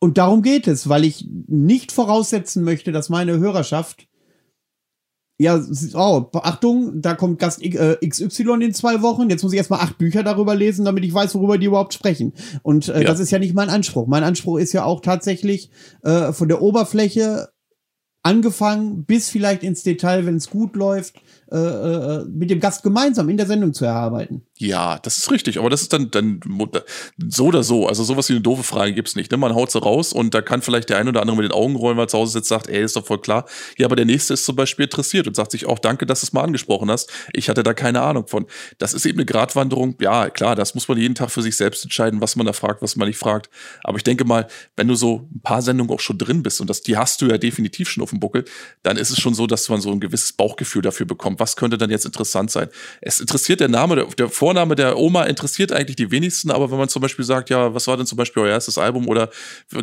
Und darum geht es, weil ich nicht voraussetzen möchte, dass meine Hörerschaft ja, oh, Achtung, da kommt Gast äh, XY in zwei Wochen. Jetzt muss ich erstmal acht Bücher darüber lesen, damit ich weiß, worüber die überhaupt sprechen. Und äh, ja. das ist ja nicht mein Anspruch. Mein Anspruch ist ja auch tatsächlich äh, von der Oberfläche angefangen bis vielleicht ins Detail, wenn es gut läuft, äh, äh, mit dem Gast gemeinsam in der Sendung zu erarbeiten. Ja, das ist richtig, aber das ist dann, dann so oder so. Also sowas wie eine doofe Frage gibt's nicht. Ne? Man haut sie raus und da kann vielleicht der ein oder andere mit den Augen rollen, weil zu Hause sitzt, sagt, ey, ist doch voll klar. Ja, aber der nächste ist zum Beispiel interessiert und sagt sich auch, danke, dass du es mal angesprochen hast. Ich hatte da keine Ahnung von. Das ist eben eine Gratwanderung. Ja, klar, das muss man jeden Tag für sich selbst entscheiden, was man da fragt, was man nicht fragt. Aber ich denke mal, wenn du so ein paar Sendungen auch schon drin bist und das, die hast du ja definitiv schon auf dem Buckel, dann ist es schon so, dass man so ein gewisses Bauchgefühl dafür bekommt. Was könnte dann jetzt interessant sein? Es interessiert der Name, der, der Vorname der Oma interessiert eigentlich die wenigsten, aber wenn man zum Beispiel sagt, ja, was war denn zum Beispiel euer erstes Album oder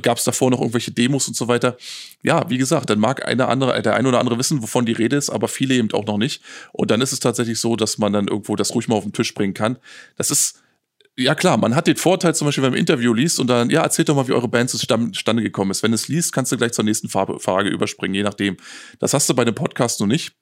gab es davor noch irgendwelche Demos und so weiter, ja, wie gesagt, dann mag eine andere, der ein oder andere wissen, wovon die Rede ist, aber viele eben auch noch nicht. Und dann ist es tatsächlich so, dass man dann irgendwo das ruhig mal auf den Tisch bringen kann. Das ist ja klar, man hat den Vorteil zum Beispiel, wenn man ein Interview liest und dann, ja, erzählt doch mal, wie eure Band zustande gekommen ist. Wenn es liest, kannst du gleich zur nächsten Frage überspringen, je nachdem. Das hast du bei dem Podcast noch nicht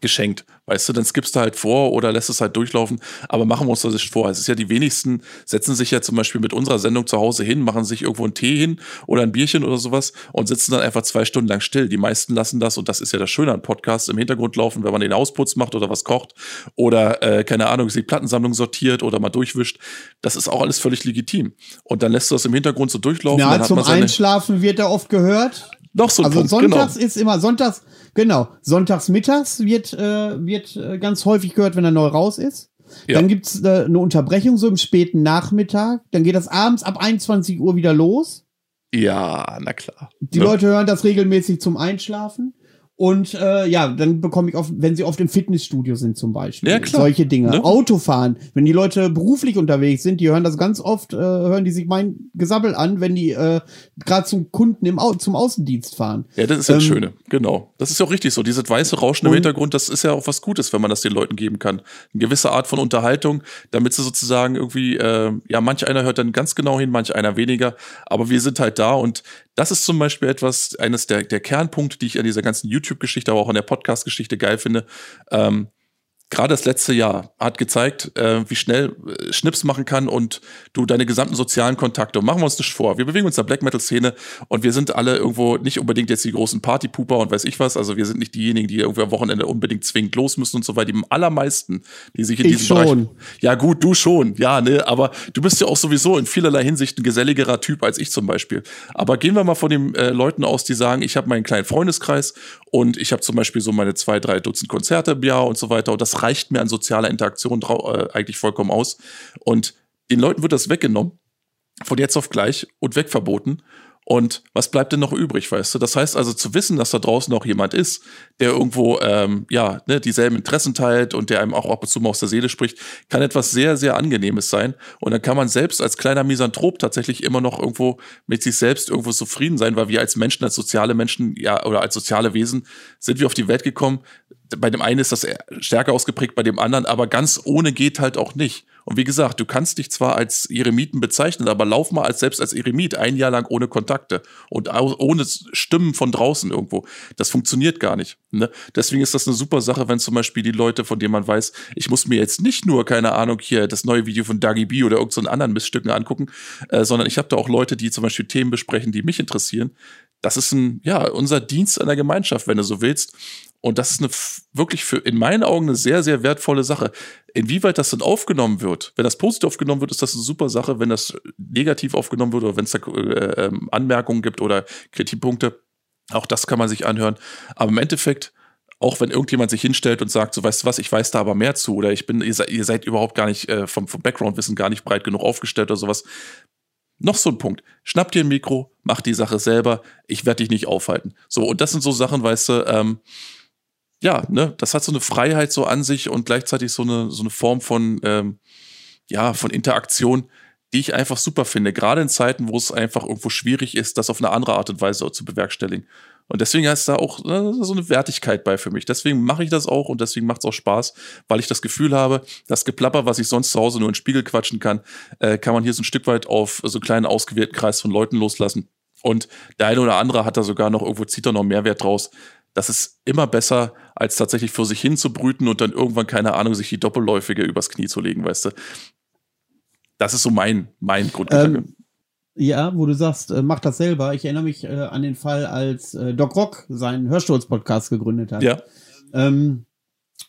geschenkt. Weißt du, dann skippst du halt vor oder lässt es halt durchlaufen. Aber machen wir uns das nicht vor. Es ist ja die wenigsten setzen sich ja zum Beispiel mit unserer Sendung zu Hause hin, machen sich irgendwo einen Tee hin oder ein Bierchen oder sowas und sitzen dann einfach zwei Stunden lang still. Die meisten lassen das und das ist ja das Schöne an Podcasts im Hintergrund laufen, wenn man den Ausputz macht oder was kocht oder äh, keine Ahnung, die Plattensammlung sortiert oder mal durchwischt. Das ist auch alles völlig legitim. Und dann lässt du das im Hintergrund so durchlaufen. Ja, zum Einschlafen wird da oft gehört. Noch so ein also Punkt, sonntags genau. ist immer sonntags, genau, sonntags mittags wird, äh, wird äh, ganz häufig gehört, wenn er neu raus ist. Ja. Dann gibt's äh, eine Unterbrechung so im späten Nachmittag. Dann geht das abends ab 21 Uhr wieder los. Ja, na klar. Die ja. Leute hören das regelmäßig zum Einschlafen. Und äh, ja, dann bekomme ich oft, wenn sie oft im Fitnessstudio sind zum Beispiel, ja, klar. solche Dinge. Ne? Autofahren, wenn die Leute beruflich unterwegs sind, die hören das ganz oft, äh, hören die sich mein Gesabbel an, wenn die äh, gerade zum Kunden im Au zum Außendienst fahren. Ja, das ist ja ähm, das Schöne, genau. Das ist ja auch richtig so. Dieses weiße Rauschen im Hintergrund, das ist ja auch was Gutes, wenn man das den Leuten geben kann. Eine gewisse Art von Unterhaltung, damit sie sozusagen irgendwie, äh, ja, manch einer hört dann ganz genau hin, manch einer weniger, aber wir sind halt da und das ist zum Beispiel etwas, eines der, der Kernpunkte, die ich an dieser ganzen YouTube-Geschichte, aber auch an der Podcast-Geschichte geil finde. Ähm, gerade das letzte Jahr hat gezeigt, äh, wie schnell äh, Schnips machen kann und du deine gesamten sozialen Kontakte. Und machen wir uns nicht vor. Wir bewegen uns in der Black Metal Szene und wir sind alle irgendwo nicht unbedingt jetzt die großen Partypuper und weiß ich was. Also wir sind nicht diejenigen, die irgendwie am Wochenende unbedingt zwingend los müssen und so weiter. Die allermeisten, die sich in ich diesem schon. Bereich. Ja, gut, du schon, ja, ne, aber du bist ja auch sowieso in vielerlei Hinsicht ein geselligerer Typ als ich zum Beispiel. Aber gehen wir mal von den äh, Leuten aus, die sagen, ich habe meinen kleinen Freundeskreis und ich habe zum Beispiel so meine zwei, drei Dutzend Konzerte im Jahr und so weiter. Und das reicht mir an sozialer Interaktion äh, eigentlich vollkommen aus. Und den Leuten wird das weggenommen, von jetzt auf gleich und wegverboten. Und was bleibt denn noch übrig, weißt du? Das heißt also zu wissen, dass da draußen auch jemand ist, der irgendwo ähm, ja ne, dieselben Interessen teilt und der einem auch ab und zu mal aus der Seele spricht, kann etwas sehr, sehr Angenehmes sein. Und dann kann man selbst als kleiner Misanthrop tatsächlich immer noch irgendwo mit sich selbst irgendwo zufrieden sein, weil wir als Menschen, als soziale Menschen, ja, oder als soziale Wesen sind wir auf die Welt gekommen. Bei dem einen ist das stärker ausgeprägt, bei dem anderen, aber ganz ohne geht halt auch nicht. Und wie gesagt, du kannst dich zwar als Eremiten bezeichnen, aber lauf mal als selbst als Eremit ein Jahr lang ohne Kontakte und ohne Stimmen von draußen irgendwo. Das funktioniert gar nicht. Ne? Deswegen ist das eine super Sache, wenn zum Beispiel die Leute, von denen man weiß, ich muss mir jetzt nicht nur, keine Ahnung, hier das neue Video von Dagi B oder irgendeinen so anderen Missstücken angucken, äh, sondern ich habe da auch Leute, die zum Beispiel Themen besprechen, die mich interessieren. Das ist ein, ja, unser Dienst an der Gemeinschaft, wenn du so willst. Und das ist eine wirklich für in meinen Augen eine sehr, sehr wertvolle Sache. Inwieweit das dann aufgenommen wird, wenn das positiv aufgenommen wird, ist das eine super Sache. Wenn das negativ aufgenommen wird oder wenn es da äh, ähm, Anmerkungen gibt oder Kritikpunkte, auch das kann man sich anhören. Aber im Endeffekt, auch wenn irgendjemand sich hinstellt und sagt, so weißt du was, ich weiß da aber mehr zu oder ich bin, ihr seid, ihr seid überhaupt gar nicht äh, vom, vom Background-Wissen gar nicht breit genug aufgestellt oder sowas. Noch so ein Punkt. Schnapp dir ein Mikro, mach die Sache selber, ich werde dich nicht aufhalten. So, und das sind so Sachen, weißt du, ähm, ja, ne, das hat so eine Freiheit so an sich und gleichzeitig so eine, so eine Form von, ähm, ja, von Interaktion, die ich einfach super finde. Gerade in Zeiten, wo es einfach irgendwo schwierig ist, das auf eine andere Art und Weise zu bewerkstelligen. Und deswegen heißt da auch äh, so eine Wertigkeit bei für mich. Deswegen mache ich das auch und deswegen macht es auch Spaß, weil ich das Gefühl habe, das Geplapper, was ich sonst zu Hause nur in den Spiegel quatschen kann, äh, kann man hier so ein Stück weit auf so einen kleinen ausgewählten Kreis von Leuten loslassen. Und der eine oder andere hat da sogar noch irgendwo, zieht da noch Mehrwert draus das ist immer besser, als tatsächlich vor sich hin zu brüten und dann irgendwann, keine Ahnung, sich die Doppelläufige übers Knie zu legen, weißt du. Das ist so mein, mein Grundgedanke. Ähm, ja, wo du sagst, äh, mach das selber. Ich erinnere mich äh, an den Fall, als äh, Doc Rock seinen Hörsturz-Podcast gegründet hat. Ja. Ähm,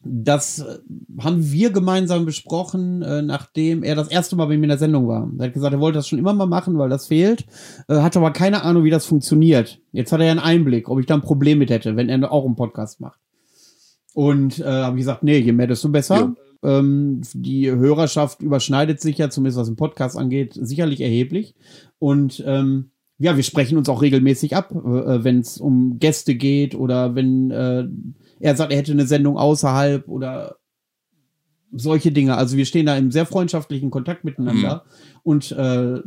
das äh, haben wir gemeinsam besprochen, äh, nachdem er das erste Mal bei mir in der Sendung war. Er hat gesagt, er wollte das schon immer mal machen, weil das fehlt, äh, hat aber keine Ahnung, wie das funktioniert. Jetzt hat er ja einen Einblick, ob ich da ein Problem mit hätte, wenn er auch einen Podcast macht. Und äh, habe ich gesagt, nee, je mehr, desto besser. Ja. Ähm, die Hörerschaft überschneidet sich ja, zumindest was den Podcast angeht, sicherlich erheblich. Und ähm, ja, wir sprechen uns auch regelmäßig ab, äh, wenn es um Gäste geht oder wenn äh, er sagt, er hätte eine Sendung außerhalb oder solche Dinge. Also wir stehen da im sehr freundschaftlichen Kontakt miteinander. Mhm. Und äh,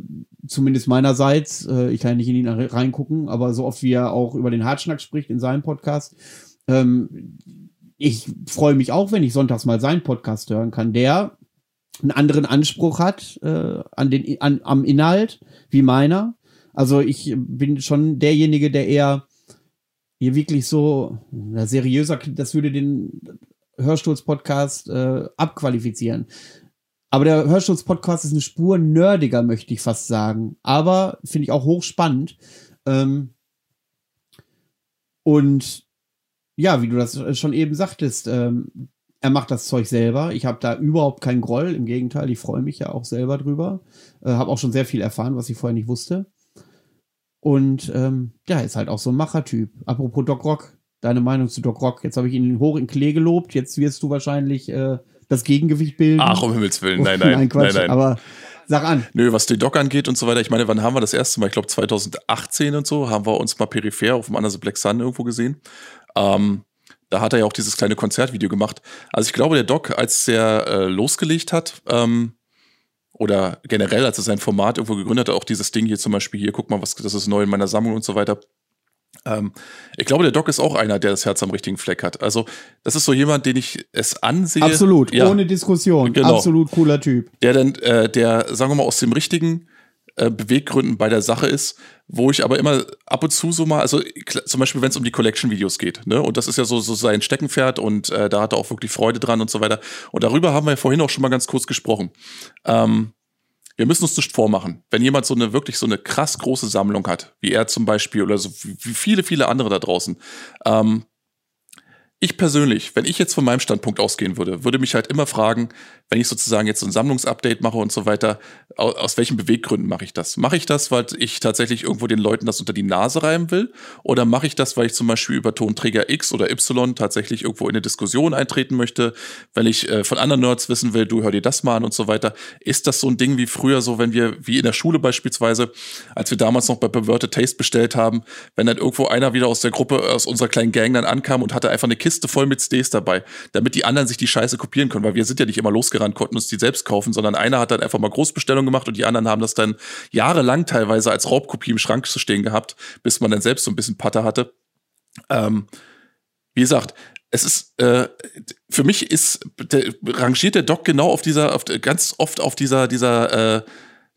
zumindest meinerseits, äh, ich kann ja nicht in ihn reingucken, aber so oft wie er auch über den Hartschnack spricht in seinem Podcast, ähm, ich freue mich auch, wenn ich sonntags mal seinen Podcast hören kann, der einen anderen Anspruch hat äh, an den, an, am Inhalt wie meiner. Also ich bin schon derjenige, der eher hier wirklich so na, seriöser, das würde den Hörsturz-Podcast äh, abqualifizieren. Aber der Hörsturz-Podcast ist eine Spur nerdiger, möchte ich fast sagen. Aber finde ich auch hochspannend. Ähm, und ja, wie du das schon eben sagtest, ähm, er macht das Zeug selber. Ich habe da überhaupt keinen Groll. Im Gegenteil, ich freue mich ja auch selber drüber. Äh, habe auch schon sehr viel erfahren, was ich vorher nicht wusste. Und ähm, ja, ist halt auch so ein Machertyp. Apropos Doc Rock, deine Meinung zu Doc Rock. Jetzt habe ich ihn hoch in Klee gelobt. Jetzt wirst du wahrscheinlich äh, das Gegengewicht bilden. Ach, um Himmels Willen. Nein, nein, nein, Quatsch, nein, nein. Aber sag an. Nö, was die Doc angeht und so weiter. Ich meine, wann haben wir das erste Mal? Ich glaube 2018 und so haben wir uns mal peripher auf dem Another Black Sun irgendwo gesehen. Ähm, da hat er ja auch dieses kleine Konzertvideo gemacht. Also ich glaube, der Doc, als er äh, losgelegt hat, ähm, oder generell, als er sein Format irgendwo gegründet hat, auch dieses Ding hier zum Beispiel hier, guck mal, was das ist neu in meiner Sammlung und so weiter. Ähm, ich glaube, der Doc ist auch einer, der das Herz am richtigen Fleck hat. Also, das ist so jemand, den ich es ansehe. Absolut, ja, ohne Diskussion. Genau. Absolut cooler Typ. Der dann, äh, der, sagen wir mal, aus dem richtigen äh, Beweggründen bei der Sache ist, wo ich aber immer ab und zu so mal, also zum Beispiel, wenn es um die Collection-Videos geht, ne? Und das ist ja so, so sein Steckenpferd und äh, da hat er auch wirklich Freude dran und so weiter. Und darüber haben wir ja vorhin auch schon mal ganz kurz gesprochen. Ähm, wir müssen uns nicht vormachen, wenn jemand so eine wirklich so eine krass große Sammlung hat, wie er zum Beispiel oder so wie viele, viele andere da draußen, ähm, ich persönlich, wenn ich jetzt von meinem Standpunkt ausgehen würde, würde mich halt immer fragen, wenn ich sozusagen jetzt so ein Sammlungsupdate mache und so weiter, aus, aus welchen Beweggründen mache ich das? Mache ich das, weil ich tatsächlich irgendwo den Leuten das unter die Nase reiben will? Oder mache ich das, weil ich zum Beispiel über Tonträger X oder Y tatsächlich irgendwo in eine Diskussion eintreten möchte, wenn ich äh, von anderen Nerds wissen will, du hör dir das mal an und so weiter? Ist das so ein Ding wie früher so, wenn wir, wie in der Schule beispielsweise, als wir damals noch bei Perverted Taste bestellt haben, wenn dann irgendwo einer wieder aus der Gruppe, aus unserer kleinen Gang dann ankam und hatte einfach eine Kiste voll mit Stays dabei, damit die anderen sich die Scheiße kopieren können, weil wir sind ja nicht immer losgerannt, konnten uns die selbst kaufen, sondern einer hat dann einfach mal Großbestellung gemacht und die anderen haben das dann jahrelang teilweise als Raubkopie im Schrank zu stehen gehabt, bis man dann selbst so ein bisschen Patte hatte. Ähm, wie gesagt, es ist äh, für mich ist der, rangiert der Doc genau auf dieser, auf, ganz oft auf dieser, dieser, äh,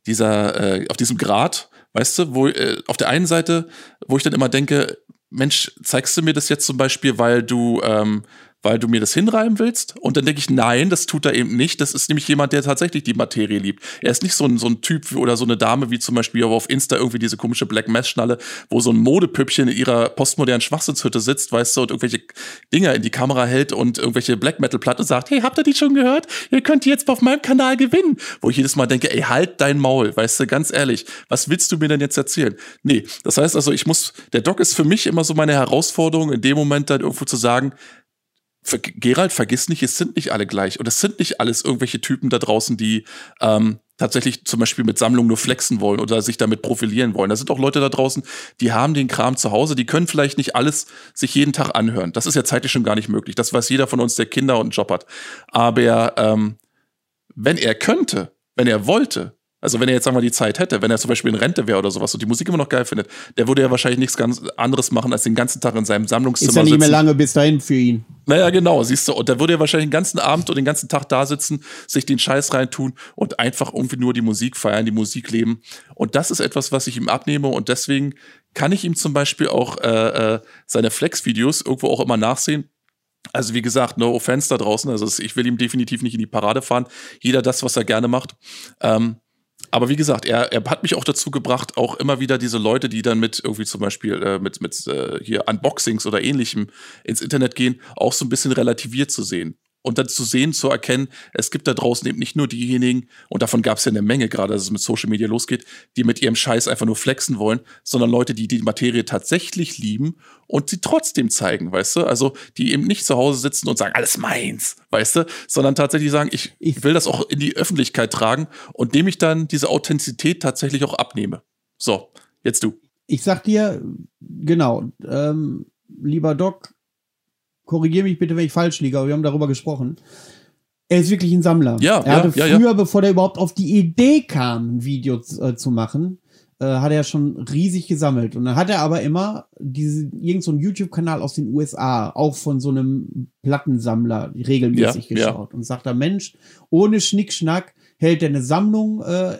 dieser, äh, auf diesem Grad, weißt du, wo äh, auf der einen Seite, wo ich dann immer denke, Mensch, zeigst du mir das jetzt zum Beispiel, weil du ähm, weil du mir das hinreiben willst? Und dann denke ich, nein, das tut er eben nicht. Das ist nämlich jemand, der tatsächlich die Materie liebt. Er ist nicht so ein, so ein Typ oder so eine Dame wie zum Beispiel auf Insta irgendwie diese komische Black Mass-Schnalle, wo so ein Modepüppchen in ihrer postmodernen Schwachsinnshütte sitzt, weißt du, und irgendwelche Dinger in die Kamera hält und irgendwelche Black Metal-Platten sagt, hey, habt ihr die schon gehört? Ihr könnt die jetzt auf meinem Kanal gewinnen. Wo ich jedes Mal denke, ey, halt dein Maul, weißt du, ganz ehrlich, was willst du mir denn jetzt erzählen? Nee, das heißt also, ich muss, der Doc ist für mich immer so meine Herausforderung, in dem Moment dann irgendwo zu sagen, Gerald, vergiss nicht, es sind nicht alle gleich. Und es sind nicht alles irgendwelche Typen da draußen, die ähm, tatsächlich zum Beispiel mit Sammlungen nur flexen wollen oder sich damit profilieren wollen. Da sind auch Leute da draußen, die haben den Kram zu Hause, die können vielleicht nicht alles sich jeden Tag anhören. Das ist ja zeitlich schon gar nicht möglich. Das weiß jeder von uns, der Kinder und einen Job hat. Aber ähm, wenn er könnte, wenn er wollte, also wenn er jetzt sagen wir die Zeit hätte, wenn er zum Beispiel in Rente wäre oder sowas und die Musik immer noch geil findet, der würde ja wahrscheinlich nichts ganz anderes machen, als den ganzen Tag in seinem Sammlungszimmer sitzen. Ist ja nicht mehr lange bis dahin für ihn. Naja, genau, siehst du. Und der würde ja wahrscheinlich den ganzen Abend und den ganzen Tag da sitzen, sich den Scheiß reintun und einfach irgendwie nur die Musik feiern, die Musik leben. Und das ist etwas, was ich ihm abnehme und deswegen kann ich ihm zum Beispiel auch äh, äh, seine Flex-Videos irgendwo auch immer nachsehen also wie gesagt, no offense da draußen. Also ich will ihm definitiv nicht in die Parade fahren. Jeder das, was er gerne macht. Ähm, Aber wie gesagt, er, er hat mich auch dazu gebracht, auch immer wieder diese Leute, die dann mit irgendwie zum Beispiel äh, mit, mit äh, hier Unboxings oder ähnlichem ins Internet gehen, auch so ein bisschen relativiert zu sehen und dann zu sehen, zu erkennen, es gibt da draußen eben nicht nur diejenigen, und davon gab es ja eine Menge, gerade dass es mit Social Media losgeht, die mit ihrem Scheiß einfach nur flexen wollen, sondern Leute, die die Materie tatsächlich lieben und sie trotzdem zeigen, weißt du? Also die eben nicht zu Hause sitzen und sagen, alles meins, weißt du? Sondern tatsächlich sagen, ich, ich will das auch in die Öffentlichkeit tragen und dem ich dann diese Authentizität tatsächlich auch abnehme. So, jetzt du. Ich sag dir, genau, ähm, lieber Doc, korrigiere mich bitte, wenn ich falsch liege, aber wir haben darüber gesprochen. Er ist wirklich ein Sammler. Ja, er hatte ja, früher, ja. bevor er überhaupt auf die Idee kam, ein Video äh, zu machen, äh, hat er schon riesig gesammelt. Und dann hat er aber immer diese, irgendeinen so YouTube-Kanal aus den USA, auch von so einem Plattensammler, regelmäßig geschaut. Und sagt er, Mensch, ohne Schnickschnack hält er eine Sammlung äh,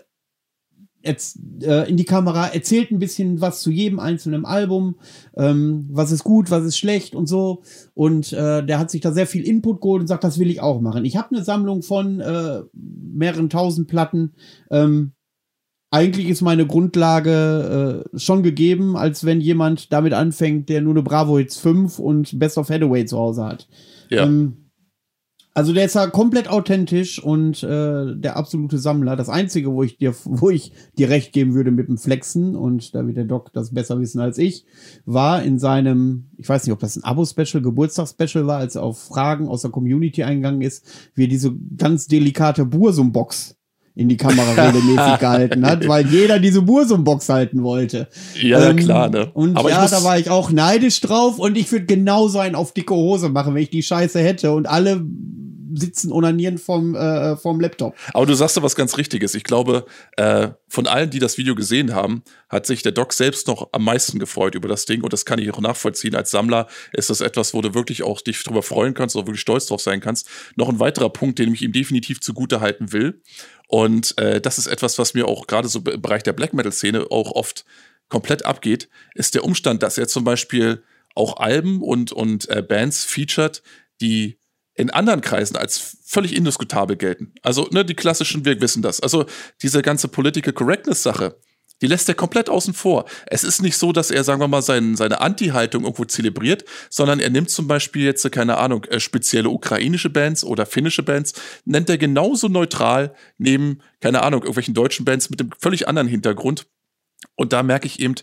in die Kamera, erzählt ein bisschen was zu jedem einzelnen Album, ähm, was ist gut, was ist schlecht und so. Und äh, der hat sich da sehr viel Input geholt und sagt, das will ich auch machen. Ich habe eine Sammlung von äh, mehreren tausend Platten. Ähm, eigentlich ist meine Grundlage äh, schon gegeben, als wenn jemand damit anfängt, der nur eine Bravo Hits 5 und Best of Hathaway zu Hause hat. Ja. Ähm, also der ist ja komplett authentisch und äh, der absolute Sammler. Das Einzige, wo ich dir, wo ich dir recht geben würde mit dem Flexen, und da wird der Doc das besser wissen als ich, war in seinem, ich weiß nicht, ob das ein Abo-Special, Geburtstagsspecial war, als er auf Fragen aus der Community eingegangen ist, wie er diese ganz delikate Bursum-Box in die Kamera regelmäßig gehalten hat, weil jeder diese Bursum-Box halten wollte. Ja, ähm, klar, ne? Und Aber ja, da war ich auch neidisch drauf und ich würde genauso einen auf dicke Hose machen, wenn ich die Scheiße hätte und alle sitzen onanieren vom, äh, vom Laptop. Aber du sagst da was ganz Richtiges. Ich glaube, äh, von allen, die das Video gesehen haben, hat sich der Doc selbst noch am meisten gefreut über das Ding und das kann ich auch nachvollziehen. Als Sammler ist das etwas, wo du wirklich auch dich drüber freuen kannst oder wirklich stolz drauf sein kannst. Noch ein weiterer Punkt, den ich ihm definitiv zugute halten will. Und äh, das ist etwas, was mir auch gerade so im Bereich der Black Metal-Szene auch oft komplett abgeht, ist der Umstand, dass er zum Beispiel auch Alben und, und äh, Bands featured, die in anderen Kreisen als völlig indiskutabel gelten. Also, ne, die klassischen, wir wissen das. Also, diese ganze Political Correctness-Sache, die lässt er komplett außen vor. Es ist nicht so, dass er, sagen wir mal, sein, seine Anti-Haltung irgendwo zelebriert, sondern er nimmt zum Beispiel jetzt, keine Ahnung, äh, spezielle ukrainische Bands oder finnische Bands, nennt er genauso neutral neben, keine Ahnung, irgendwelchen deutschen Bands mit einem völlig anderen Hintergrund. Und da merke ich eben,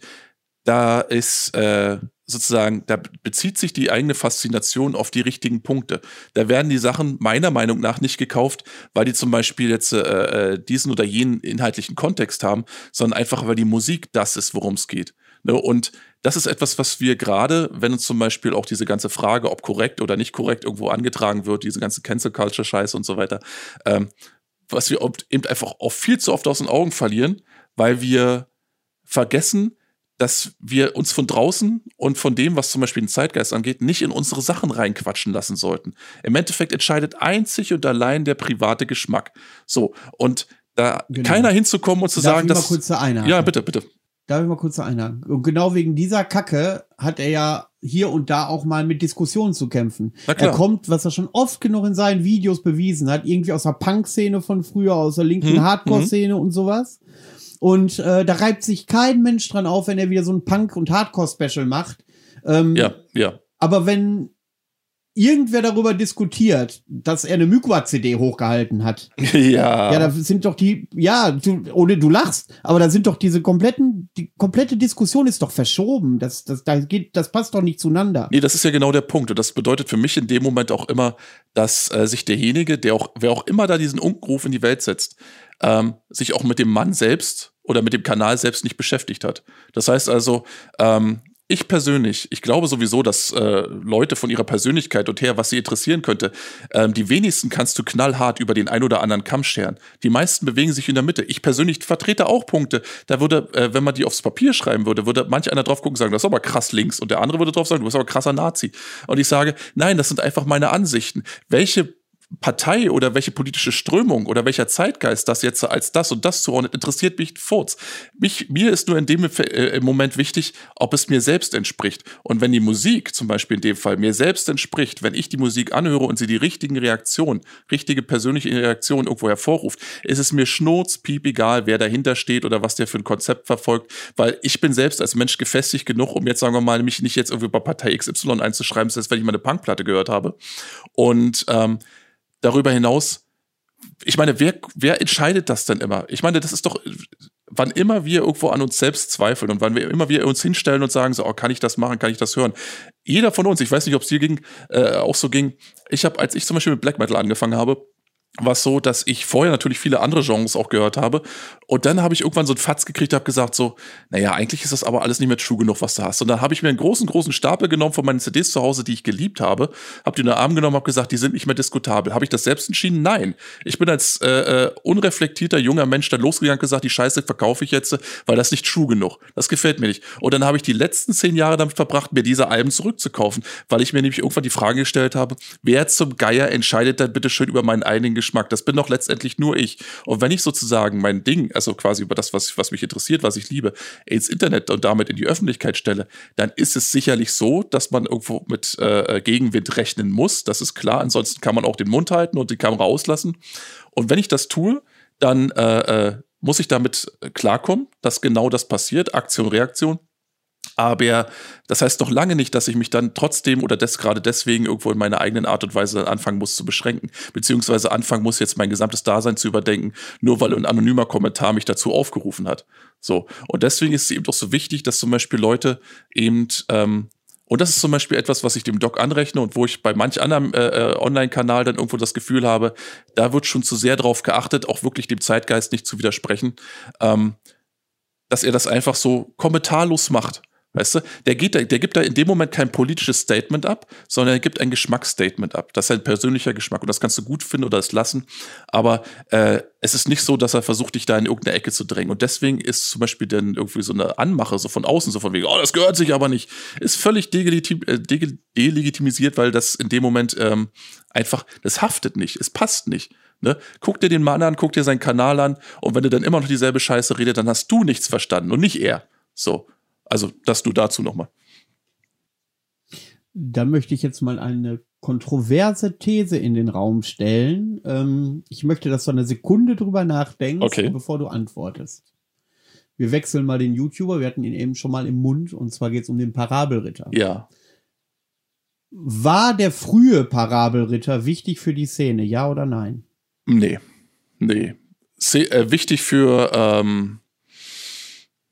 da ist äh, sozusagen, da bezieht sich die eigene Faszination auf die richtigen Punkte. Da werden die Sachen meiner Meinung nach nicht gekauft, weil die zum Beispiel jetzt äh, äh diesen oder jenen inhaltlichen Kontext haben, sondern einfach, weil die Musik das ist, worum es geht. Ne? Und das ist etwas, was wir gerade, wenn uns zum Beispiel auch diese ganze Frage, ob korrekt oder nicht korrekt irgendwo angetragen wird, diese ganze Cancel Culture Scheiße und so weiter, ähm, was wir eben einfach auch viel zu oft aus den Augen verlieren, weil wir vergessen, dass wir uns von draußen und von dem, was zum Beispiel den Zeitgeist angeht, nicht in unsere Sachen reinquatschen lassen sollten. Im Endeffekt entscheidet einzig und allein der private Geschmack. So, und da genau. keiner hinzukommen und zu Darf sagen, ich dass. Mal kurz einhaken? Ja, bitte, bitte. Darf ich mal kurz einhaken? Und genau wegen dieser Kacke hat er ja hier und da auch mal mit Diskussionen zu kämpfen. Er kommt, was er schon oft genug in seinen Videos bewiesen hat, irgendwie aus der Punk-Szene von früher, aus der linken hm, Hardcore-Szene hm. und sowas. Und äh, da reibt sich kein Mensch dran auf, wenn er wieder so ein Punk- und Hardcore-Special macht. Ähm, ja, ja. Aber wenn irgendwer darüber diskutiert, dass er eine Mykwa-CD hochgehalten hat. Ja. Ja, da sind doch die, ja, du, ohne du lachst, aber da sind doch diese kompletten, die komplette Diskussion ist doch verschoben. Das, das, da geht, das passt doch nicht zueinander. Nee, das ist ja genau der Punkt. Und das bedeutet für mich in dem Moment auch immer, dass äh, sich derjenige, der auch, wer auch immer da diesen Unkruf in die Welt setzt, ähm, sich auch mit dem Mann selbst oder mit dem Kanal selbst nicht beschäftigt hat. Das heißt also, ähm, ich persönlich, ich glaube sowieso, dass äh, Leute von ihrer Persönlichkeit und her, was sie interessieren könnte, ähm, die wenigsten kannst du knallhart über den ein oder anderen Kamm scheren. Die meisten bewegen sich in der Mitte. Ich persönlich vertrete auch Punkte. Da würde, äh, wenn man die aufs Papier schreiben würde, würde manch einer drauf gucken und sagen, das ist aber krass links. Und der andere würde drauf sagen, du bist aber krasser Nazi. Und ich sage, nein, das sind einfach meine Ansichten. Welche Partei oder welche politische Strömung oder welcher Zeitgeist das jetzt als das und das zuordnet, interessiert mich Furz. Mich, mir ist nur in dem äh, Moment wichtig, ob es mir selbst entspricht. Und wenn die Musik, zum Beispiel in dem Fall, mir selbst entspricht, wenn ich die Musik anhöre und sie die richtigen Reaktionen, richtige persönliche Reaktionen irgendwo hervorruft, ist es mir schnurzpiep egal, wer dahinter steht oder was der für ein Konzept verfolgt, weil ich bin selbst als Mensch gefestigt genug, um jetzt, sagen wir mal, mich nicht jetzt irgendwie bei Partei XY einzuschreiben, selbst wenn ich mal eine Punkplatte gehört habe. Und ähm, darüber hinaus, ich meine, wer, wer entscheidet das denn immer? Ich meine, das ist doch, wann immer wir irgendwo an uns selbst zweifeln und wann wir immer wir uns hinstellen und sagen, so, oh, kann ich das machen, kann ich das hören? Jeder von uns, ich weiß nicht, ob es dir ging, äh, auch so ging. Ich habe, als ich zum Beispiel mit Black Metal angefangen habe, war es so, dass ich vorher natürlich viele andere Genres auch gehört habe. Und dann habe ich irgendwann so einen Fatz gekriegt, habe gesagt so, naja, eigentlich ist das aber alles nicht mehr true genug, was du hast. Und dann habe ich mir einen großen, großen Stapel genommen von meinen CDs zu Hause, die ich geliebt habe, habe die in den Arm genommen, habe gesagt, die sind nicht mehr diskutabel. Habe ich das selbst entschieden? Nein. Ich bin als äh, äh, unreflektierter junger Mensch dann losgegangen und gesagt, die Scheiße verkaufe ich jetzt, weil das nicht true genug. Das gefällt mir nicht. Und dann habe ich die letzten zehn Jahre damit verbracht, mir diese Alben zurückzukaufen, weil ich mir nämlich irgendwann die Frage gestellt habe, wer zum Geier entscheidet dann bitte schön über meinen eigenen Geschmack? Das bin doch letztendlich nur ich. Und wenn ich sozusagen mein Ding, also quasi über das, was, was mich interessiert, was ich liebe, ins Internet und damit in die Öffentlichkeit stelle, dann ist es sicherlich so, dass man irgendwo mit äh, Gegenwind rechnen muss. Das ist klar. Ansonsten kann man auch den Mund halten und die Kamera auslassen. Und wenn ich das tue, dann äh, äh, muss ich damit klarkommen, dass genau das passiert, Aktion, Reaktion. Aber das heißt noch lange nicht, dass ich mich dann trotzdem oder des, gerade deswegen irgendwo in meiner eigenen Art und Weise anfangen muss zu beschränken. Beziehungsweise anfangen muss, jetzt mein gesamtes Dasein zu überdenken, nur weil ein anonymer Kommentar mich dazu aufgerufen hat. So. Und deswegen ist es eben doch so wichtig, dass zum Beispiel Leute eben, ähm, und das ist zum Beispiel etwas, was ich dem Doc anrechne und wo ich bei manch anderem äh, äh, Online-Kanal dann irgendwo das Gefühl habe, da wird schon zu sehr drauf geachtet, auch wirklich dem Zeitgeist nicht zu widersprechen, ähm, dass er das einfach so kommentarlos macht. Weißt du, der, geht da, der gibt da in dem Moment kein politisches Statement ab, sondern er gibt ein Geschmacksstatement ab. Das ist ein persönlicher Geschmack und das kannst du gut finden oder es lassen. Aber äh, es ist nicht so, dass er versucht, dich da in irgendeine Ecke zu drängen. Und deswegen ist zum Beispiel dann irgendwie so eine Anmache so von außen, so von wegen, oh, das gehört sich aber nicht, ist völlig delegitim, äh, delegitimisiert, weil das in dem Moment ähm, einfach, das haftet nicht, es passt nicht. Ne? Guck dir den Mann an, guck dir seinen Kanal an und wenn er dann immer noch dieselbe Scheiße redet, dann hast du nichts verstanden und nicht er. So. Also das du dazu nochmal. Da möchte ich jetzt mal eine kontroverse These in den Raum stellen. Ähm, ich möchte, dass du eine Sekunde drüber nachdenkst, okay. bevor du antwortest. Wir wechseln mal den YouTuber, wir hatten ihn eben schon mal im Mund, und zwar geht es um den Parabelritter. Ja. War der frühe Parabelritter wichtig für die Szene, ja oder nein? Nee. Nee. Se äh, wichtig für, ähm,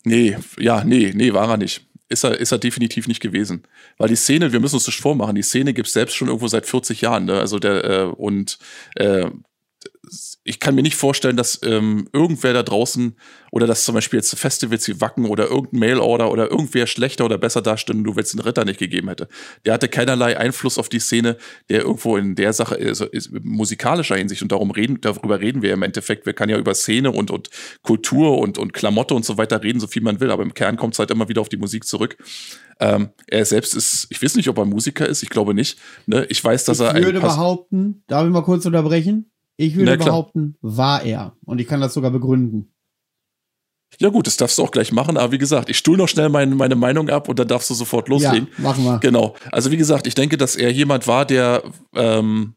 Nee, ja, nee, nee, war er nicht. Ist er, ist er definitiv nicht gewesen. Weil die Szene, wir müssen uns das vormachen, die Szene gibt es selbst schon irgendwo seit 40 Jahren. Ne? Also der, äh, und äh, ich kann mir nicht vorstellen, dass ähm, irgendwer da draußen oder dass zum Beispiel jetzt Festivals wie Wacken oder irgendein Mailorder oder irgendwer schlechter oder besser dasteht, nur weil es den Ritter nicht gegeben hätte. Der hatte keinerlei Einfluss auf die Szene, der irgendwo in der Sache ist, ist musikalischer Hinsicht und darum reden, darüber reden wir im Endeffekt. Wir können ja über Szene und, und Kultur und, und Klamotte und so weiter reden, so viel man will, aber im Kern kommt es halt immer wieder auf die Musik zurück. Ähm, er selbst ist, ich weiß nicht, ob er Musiker ist, ich glaube nicht. Ne? Ich weiß, dass ich er. Ich würde behaupten, darf ich mal kurz unterbrechen? Ich würde behaupten, war er. Und ich kann das sogar begründen. Ja gut, das darfst du auch gleich machen, aber wie gesagt, ich stuhl noch schnell meine, meine Meinung ab und dann darfst du sofort loslegen. Ja, machen wir. Genau. Also wie gesagt, ich denke, dass er jemand war, der ähm,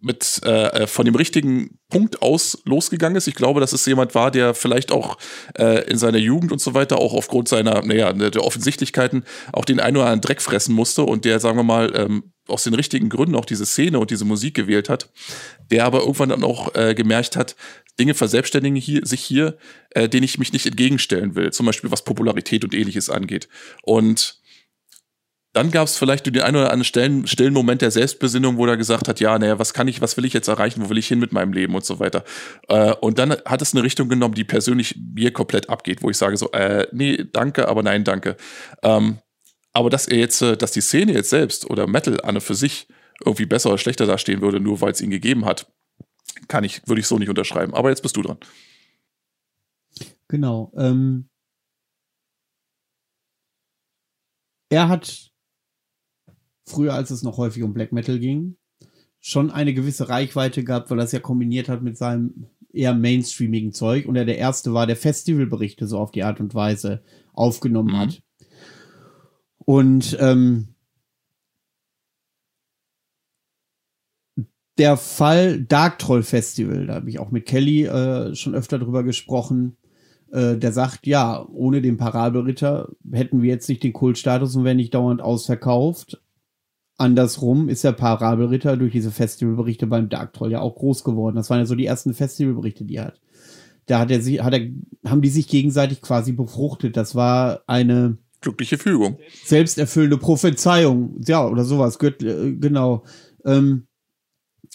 mit äh, äh, von dem richtigen Punkt aus losgegangen ist. Ich glaube, dass es jemand war, der vielleicht auch äh, in seiner Jugend und so weiter auch aufgrund seiner, naja, der Offensichtlichkeiten auch den einen oder anderen Dreck fressen musste und der, sagen wir mal, ähm, aus den richtigen Gründen auch diese Szene und diese Musik gewählt hat, der aber irgendwann dann auch äh, gemerkt hat, Dinge verselbstständigen hier, sich hier, äh, denen ich mich nicht entgegenstellen will, zum Beispiel was Popularität und ähnliches angeht. Und dann gab es vielleicht den einen oder anderen stillen, stillen Moment der Selbstbesinnung, wo er gesagt hat, ja, naja, was kann ich, was will ich jetzt erreichen, wo will ich hin mit meinem Leben und so weiter. Äh, und dann hat es eine Richtung genommen, die persönlich mir komplett abgeht, wo ich sage so, äh, nee, danke, aber nein, danke. Ähm, aber dass er jetzt, äh, dass die Szene jetzt selbst oder Metal an und für sich irgendwie besser oder schlechter dastehen würde, nur weil es ihn gegeben hat, kann ich, würde ich so nicht unterschreiben. Aber jetzt bist du dran. Genau. Ähm, er hat früher, als es noch häufig um Black Metal ging, schon eine gewisse Reichweite gehabt, weil er es ja kombiniert hat mit seinem eher mainstreamigen Zeug und er der erste war, der Festivalberichte so auf die Art und Weise aufgenommen mhm. hat. Und ähm, der Fall Dark Troll Festival, da habe ich auch mit Kelly äh, schon öfter drüber gesprochen. Äh, der sagt, ja, ohne den Parabelritter hätten wir jetzt nicht den Kultstatus und wären nicht dauernd ausverkauft. Andersrum ist der Parabelritter durch diese Festivalberichte beim Dark Troll ja auch groß geworden. Das waren ja so die ersten Festivalberichte, die er hat. Da hat er sich, hat er, haben die sich gegenseitig quasi befruchtet. Das war eine glückliche Fügung. Selbsterfüllende Prophezeiung. Ja, oder sowas. Äh, genau. Ähm,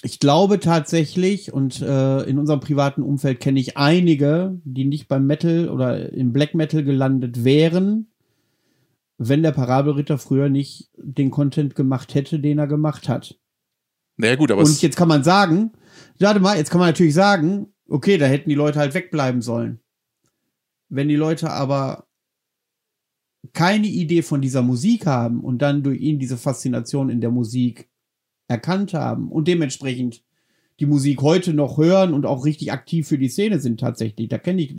ich glaube tatsächlich, und äh, in unserem privaten Umfeld kenne ich einige, die nicht beim Metal oder im Black Metal gelandet wären, wenn der Parabelritter früher nicht den Content gemacht hätte, den er gemacht hat. Naja, gut, aber. Und jetzt kann man sagen, warte mal, jetzt kann man natürlich sagen, okay, da hätten die Leute halt wegbleiben sollen. Wenn die Leute aber keine Idee von dieser Musik haben und dann durch ihn diese Faszination in der Musik erkannt haben und dementsprechend die Musik heute noch hören und auch richtig aktiv für die Szene sind tatsächlich. Da kenne ich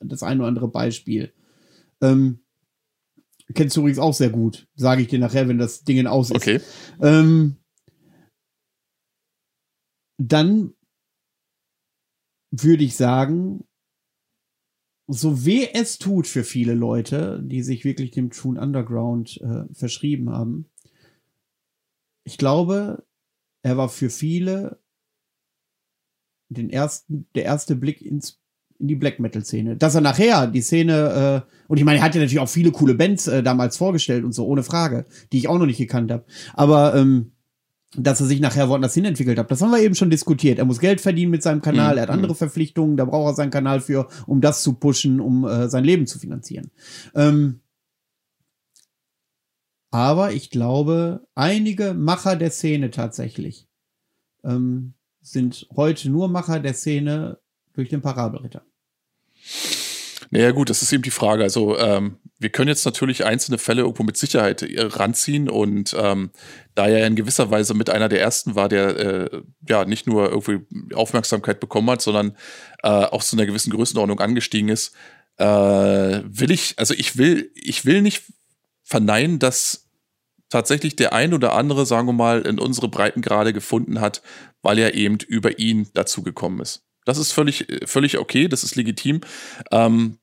das ein oder andere Beispiel. Ähm, kennst du übrigens auch sehr gut, sage ich dir nachher, wenn das Ding aus ist. Okay. Ähm, dann würde ich sagen, so weh es tut für viele Leute, die sich wirklich dem Tune Underground äh, verschrieben haben, ich glaube, er war für viele den ersten, der erste Blick ins in die Black Metal Szene. Dass er nachher die Szene äh, und ich meine, er hat ja natürlich auch viele coole Bands äh, damals vorgestellt und so ohne Frage, die ich auch noch nicht gekannt habe. Aber ähm, dass er sich nachher woanders hin entwickelt hat, das haben wir eben schon diskutiert. Er muss Geld verdienen mit seinem Kanal, mhm. er hat andere Verpflichtungen, da braucht er seinen Kanal für, um das zu pushen, um äh, sein Leben zu finanzieren. Ähm, aber ich glaube, einige Macher der Szene tatsächlich ähm, sind heute nur Macher der Szene durch den Parabelritter. Naja, gut, das ist eben die Frage. Also, ähm, wir können jetzt natürlich einzelne Fälle irgendwo mit Sicherheit äh, ranziehen und ähm, da er in gewisser Weise mit einer der ersten war, der äh, ja nicht nur irgendwie Aufmerksamkeit bekommen hat, sondern äh, auch zu einer gewissen Größenordnung angestiegen ist, äh, will ich, also ich will, ich will nicht verneinen, dass tatsächlich der ein oder andere, sagen wir mal, in unsere Breitengrade gefunden hat, weil er eben über ihn dazu gekommen ist. Das ist völlig, völlig okay, das ist legitim. Ähm,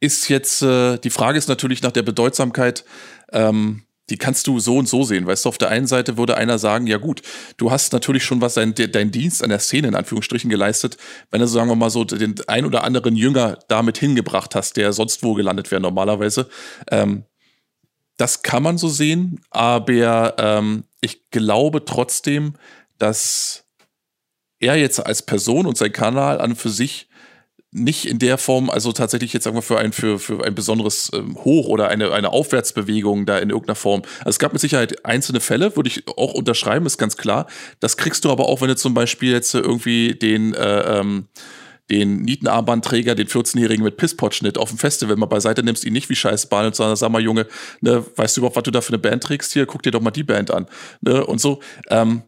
ist jetzt, äh, die Frage ist natürlich nach der Bedeutsamkeit, ähm, die kannst du so und so sehen. Weißt du, auf der einen Seite würde einer sagen, ja gut, du hast natürlich schon was dein, dein Dienst an der Szene in Anführungsstrichen geleistet, wenn du, sagen wir mal so, den ein oder anderen Jünger damit hingebracht hast, der sonst wo gelandet wäre normalerweise. Ähm, das kann man so sehen, aber ähm, ich glaube trotzdem, dass er jetzt als Person und sein Kanal an für sich nicht in der Form, also tatsächlich jetzt sagen wir für ein, für, für ein besonderes ähm, Hoch oder eine, eine Aufwärtsbewegung da in irgendeiner Form. Also es gab mit Sicherheit einzelne Fälle, würde ich auch unterschreiben, ist ganz klar. Das kriegst du aber auch, wenn du zum Beispiel jetzt irgendwie den, äh, ähm, den Nietenarmbandträger, den 14-Jährigen mit Pisspot-Schnitt auf dem Festival mal beiseite nimmst, ihn nicht wie Scheiße behandelt, sondern sag mal, Junge, ne, weißt du überhaupt, was du da für eine Band trägst? Hier, guck dir doch mal die Band an. Ne, und so. Ähm,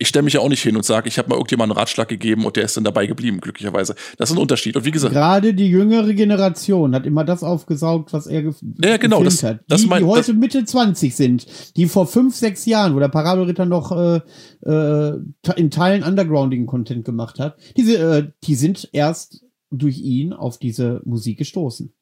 ich stelle mich ja auch nicht hin und sage, ich habe mal irgendjemanden einen Ratschlag gegeben und der ist dann dabei geblieben, glücklicherweise. Das ist ein Unterschied. Und wie gesagt. Gerade die jüngere Generation hat immer das aufgesaugt, was er gef ja, genau, das, hat. Die, das mein, die heute Mitte 20 sind, die vor fünf, sechs Jahren, wo der Parabelritter noch äh, äh, in Teilen undergroundigen Content gemacht hat, diese, äh, die sind erst durch ihn auf diese Musik gestoßen.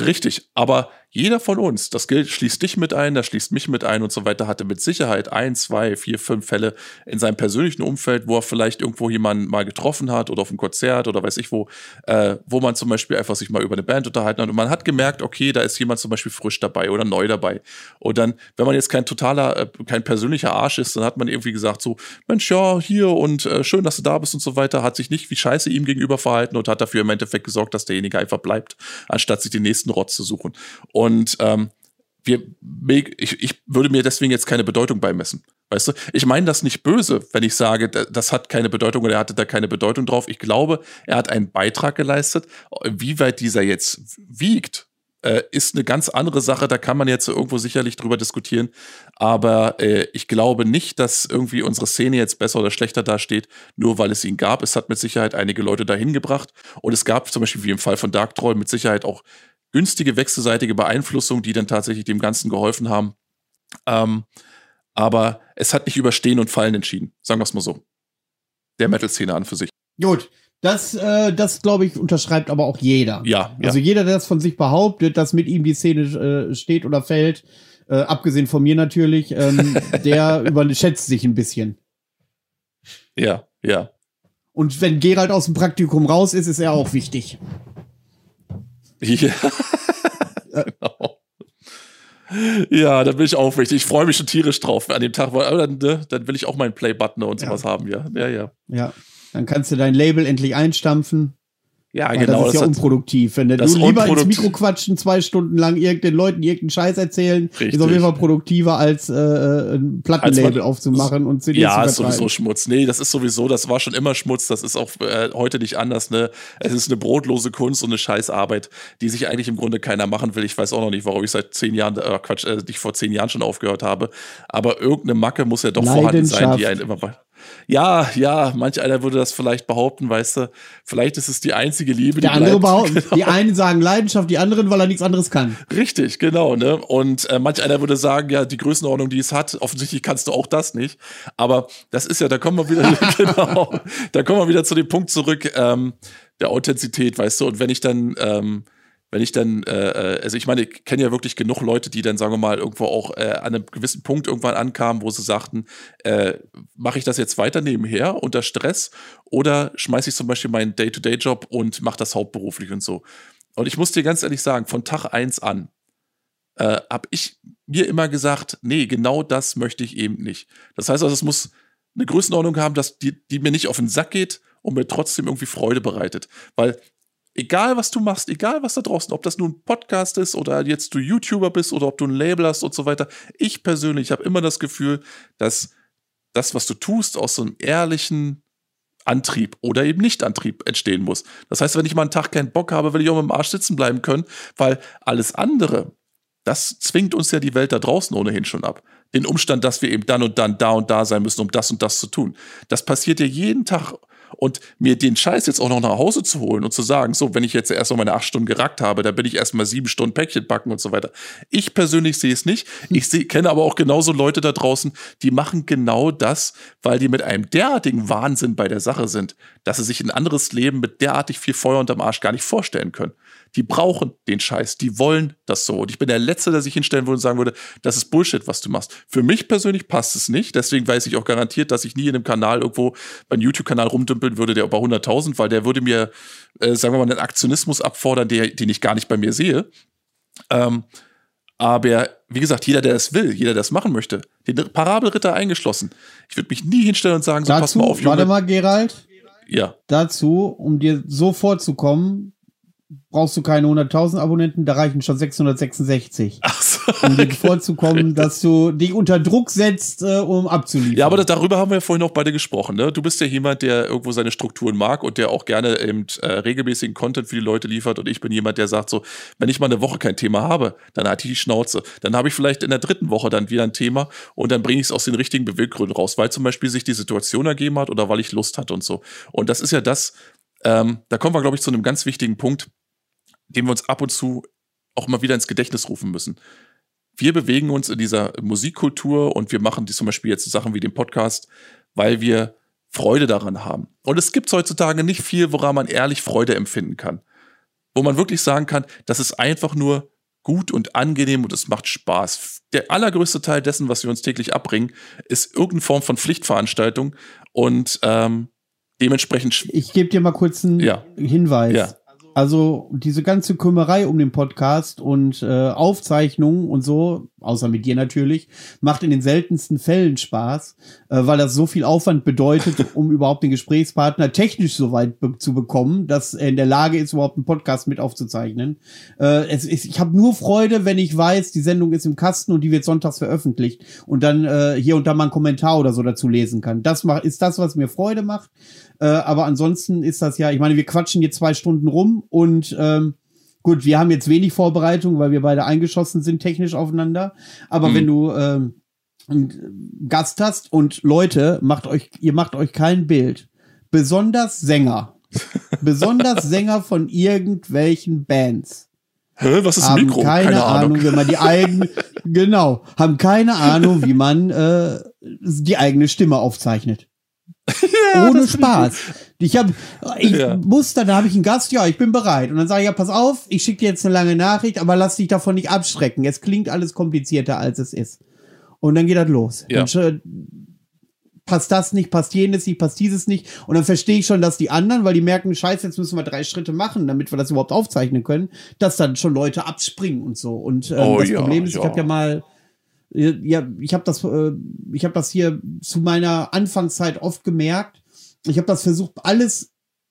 Richtig, aber jeder von uns, das gilt, schließt dich mit ein, das schließt mich mit ein und so weiter, hatte mit Sicherheit ein, zwei, vier, fünf Fälle in seinem persönlichen Umfeld, wo er vielleicht irgendwo jemanden mal getroffen hat oder auf einem Konzert oder weiß ich wo, äh, wo man zum Beispiel einfach sich mal über eine Band unterhalten hat und man hat gemerkt, okay, da ist jemand zum Beispiel frisch dabei oder neu dabei. Und dann, wenn man jetzt kein totaler, äh, kein persönlicher Arsch ist, dann hat man irgendwie gesagt so, Mensch, ja, hier und äh, schön, dass du da bist und so weiter, hat sich nicht wie scheiße ihm gegenüber verhalten und hat dafür im Endeffekt gesorgt, dass derjenige einfach bleibt, anstatt sich den nächsten Rotz zu suchen. Und ähm, wir, ich, ich würde mir deswegen jetzt keine Bedeutung beimessen. Weißt du? Ich meine das nicht böse, wenn ich sage, das hat keine Bedeutung oder er hatte da keine Bedeutung drauf. Ich glaube, er hat einen Beitrag geleistet. Wie weit dieser jetzt wiegt, äh, ist eine ganz andere Sache. Da kann man jetzt irgendwo sicherlich drüber diskutieren. Aber äh, ich glaube nicht, dass irgendwie unsere Szene jetzt besser oder schlechter dasteht, nur weil es ihn gab. Es hat mit Sicherheit einige Leute dahin gebracht. Und es gab zum Beispiel wie im Fall von Dark Troll mit Sicherheit auch günstige wechselseitige Beeinflussung, die dann tatsächlich dem Ganzen geholfen haben. Ähm, aber es hat nicht über Stehen und Fallen entschieden, sagen wir es mal so. Der Metal-Szene an für sich. Gut, das, äh, das glaube ich, unterschreibt aber auch jeder. Ja. Also ja. jeder, der das von sich behauptet, dass mit ihm die Szene äh, steht oder fällt, äh, abgesehen von mir natürlich, ähm, der überschätzt sich ein bisschen. Ja, ja. Und wenn Gerald aus dem Praktikum raus ist, ist er auch wichtig. Ja. genau. Ja, dann bin ich auch wichtig. Ich freue mich schon tierisch drauf an dem Tag, weil dann, ne, dann will ich auch meinen Play-Button und sowas ja. haben, ja. Ja, ja. Ja. Dann kannst du dein Label endlich einstampfen. Ja, Weil genau. Das ist ja das unproduktiv. Wenn du lieber ins Mikro quatschen, zwei Stunden lang irgendeinen Leuten irgendeinen Scheiß erzählen, Richtig. ist auf jeden Fall produktiver, als äh, ein Plattenlabel aufzumachen und CDs Ja, ist sowieso Schmutz. Nee, das ist sowieso, das war schon immer Schmutz. Das ist auch äh, heute nicht anders. Ne? Es ist eine brotlose Kunst und eine Scheißarbeit, die sich eigentlich im Grunde keiner machen will. Ich weiß auch noch nicht, warum ich seit zehn Jahren, äh, Quatsch, äh, nicht vor zehn Jahren schon aufgehört habe. Aber irgendeine Macke muss ja doch vorhanden sein, die einen immer ja, ja, manch einer würde das vielleicht behaupten, weißt du, vielleicht ist es die einzige Liebe, die Der andere behaupten, genau. die einen sagen Leidenschaft, die anderen, weil er nichts anderes kann. Richtig, genau, ne? Und äh, manch einer würde sagen, ja, die Größenordnung, die es hat, offensichtlich kannst du auch das nicht. Aber das ist ja, da kommen wir wieder, genau, da kommen wir wieder zu dem Punkt zurück, ähm, der Authentizität, weißt du, und wenn ich dann, ähm, wenn ich dann, äh, äh, also ich meine, ich kenne ja wirklich genug Leute, die dann, sagen wir mal, irgendwo auch äh, an einem gewissen Punkt irgendwann ankamen, wo sie sagten, äh, mache ich das jetzt weiter nebenher unter Stress oder schmeiße ich zum Beispiel meinen Day-to-Day-Job und mache das hauptberuflich und so. Und ich muss dir ganz ehrlich sagen, von Tag eins an äh, habe ich mir immer gesagt, nee, genau das möchte ich eben nicht. Das heißt also, es muss eine Größenordnung haben, dass die, die mir nicht auf den Sack geht und mir trotzdem irgendwie Freude bereitet. Weil egal was du machst, egal was da draußen, ob das nun ein Podcast ist oder jetzt du YouTuber bist oder ob du ein Label hast und so weiter. Ich persönlich habe immer das Gefühl, dass das, was du tust, aus so einem ehrlichen Antrieb oder eben Nicht-Antrieb entstehen muss. Das heißt, wenn ich mal einen Tag keinen Bock habe, will ich auch mit dem Arsch sitzen bleiben können, weil alles andere, das zwingt uns ja die Welt da draußen ohnehin schon ab. Den Umstand, dass wir eben dann und dann da und da sein müssen, um das und das zu tun. Das passiert ja jeden Tag und mir den Scheiß jetzt auch noch nach Hause zu holen und zu sagen, so, wenn ich jetzt erst mal meine acht Stunden gerackt habe, dann bin ich erst mal sieben Stunden Päckchen backen und so weiter. Ich persönlich sehe es nicht. Ich seh, kenne aber auch genauso Leute da draußen, die machen genau das, weil die mit einem derartigen Wahnsinn bei der Sache sind, dass sie sich ein anderes Leben mit derartig viel Feuer unterm Arsch gar nicht vorstellen können. Die brauchen den Scheiß, die wollen das so. Und ich bin der Letzte, der sich hinstellen würde und sagen würde, das ist Bullshit, was du machst. Für mich persönlich passt es nicht. Deswegen weiß ich auch garantiert, dass ich nie in einem Kanal irgendwo, beim YouTube-Kanal rumdümpeln würde, der über 100.000, weil der würde mir, äh, sagen wir mal, einen Aktionismus abfordern, der, den ich gar nicht bei mir sehe. Ähm, aber wie gesagt, jeder, der es will, jeder, der es machen möchte, den Parabelritter eingeschlossen. Ich würde mich nie hinstellen und sagen, so Dazu, pass mal auf, Junge. Warte mal, Gerald. Ja. Dazu, um dir so vorzukommen, brauchst du keine 100.000 Abonnenten, da reichen schon 666. Ach so, um dir vorzukommen, dass du dich unter Druck setzt, äh, um abzuliefern. Ja, aber das, darüber haben wir ja vorhin auch beide gesprochen. Ne? Du bist ja jemand, der irgendwo seine Strukturen mag und der auch gerne eben äh, regelmäßigen Content für die Leute liefert. Und ich bin jemand, der sagt so, wenn ich mal eine Woche kein Thema habe, dann hatte ich die Schnauze. Dann habe ich vielleicht in der dritten Woche dann wieder ein Thema und dann bringe ich es aus den richtigen Beweggründen raus, weil zum Beispiel sich die Situation ergeben hat oder weil ich Lust hatte und so. Und das ist ja das, ähm, da kommen wir, glaube ich, zu einem ganz wichtigen Punkt den wir uns ab und zu auch mal wieder ins Gedächtnis rufen müssen. Wir bewegen uns in dieser Musikkultur und wir machen die zum Beispiel jetzt Sachen wie den Podcast, weil wir Freude daran haben. Und es gibt heutzutage nicht viel, woran man ehrlich Freude empfinden kann. Wo man wirklich sagen kann, das ist einfach nur gut und angenehm und es macht Spaß. Der allergrößte Teil dessen, was wir uns täglich abbringen, ist irgendeine Form von Pflichtveranstaltung und ähm, dementsprechend. Ich gebe dir mal kurz einen ja. Hinweis. Ja. Also diese ganze Kümmerei um den Podcast und äh, Aufzeichnungen und so, außer mit dir natürlich, macht in den seltensten Fällen Spaß, äh, weil das so viel Aufwand bedeutet, um überhaupt den Gesprächspartner technisch so weit be zu bekommen, dass er in der Lage ist, überhaupt einen Podcast mit aufzuzeichnen. Äh, es ist, ich habe nur Freude, wenn ich weiß, die Sendung ist im Kasten und die wird sonntags veröffentlicht und dann äh, hier und da mal einen Kommentar oder so dazu lesen kann. Das macht, ist das, was mir Freude macht. Äh, aber ansonsten ist das ja, ich meine, wir quatschen jetzt zwei Stunden rum und ähm, gut, wir haben jetzt wenig Vorbereitung, weil wir beide eingeschossen sind technisch aufeinander. Aber Mhm. wenn du ähm, einen Gast hast und Leute, macht euch, ihr macht euch kein Bild. Besonders Sänger. besonders Sänger von irgendwelchen Bands Hä, was ist haben Mikro? keine, Ahnung, wenn man die eigene, genau, haben keine Ahnung, wie man äh, die eigene Stimme aufzeichnet. Ohne Spaß. Ich habe, ich Ja. muss dann, da habe ich einen Gast, ja, ich bin bereit. Und dann sage ich, ja, pass auf, ich schicke dir jetzt eine lange Nachricht, aber lass dich davon nicht abschrecken. Es klingt alles komplizierter, als es ist. Und dann geht das los. Ja. Dann sch- passt das nicht, passt jenes nicht, passt dieses nicht. Und dann verstehe ich schon, dass die anderen, weil die merken, scheiße, jetzt müssen wir drei Schritte machen, damit wir das überhaupt aufzeichnen können, dass dann schon Leute abspringen und so. Und ähm, Oh das ja, Problem ist, ich ja. habe ja mal äh, ja, ich habe das, äh, ich habe das hier zu meiner Anfangszeit oft gemerkt. Ich habe das versucht, alles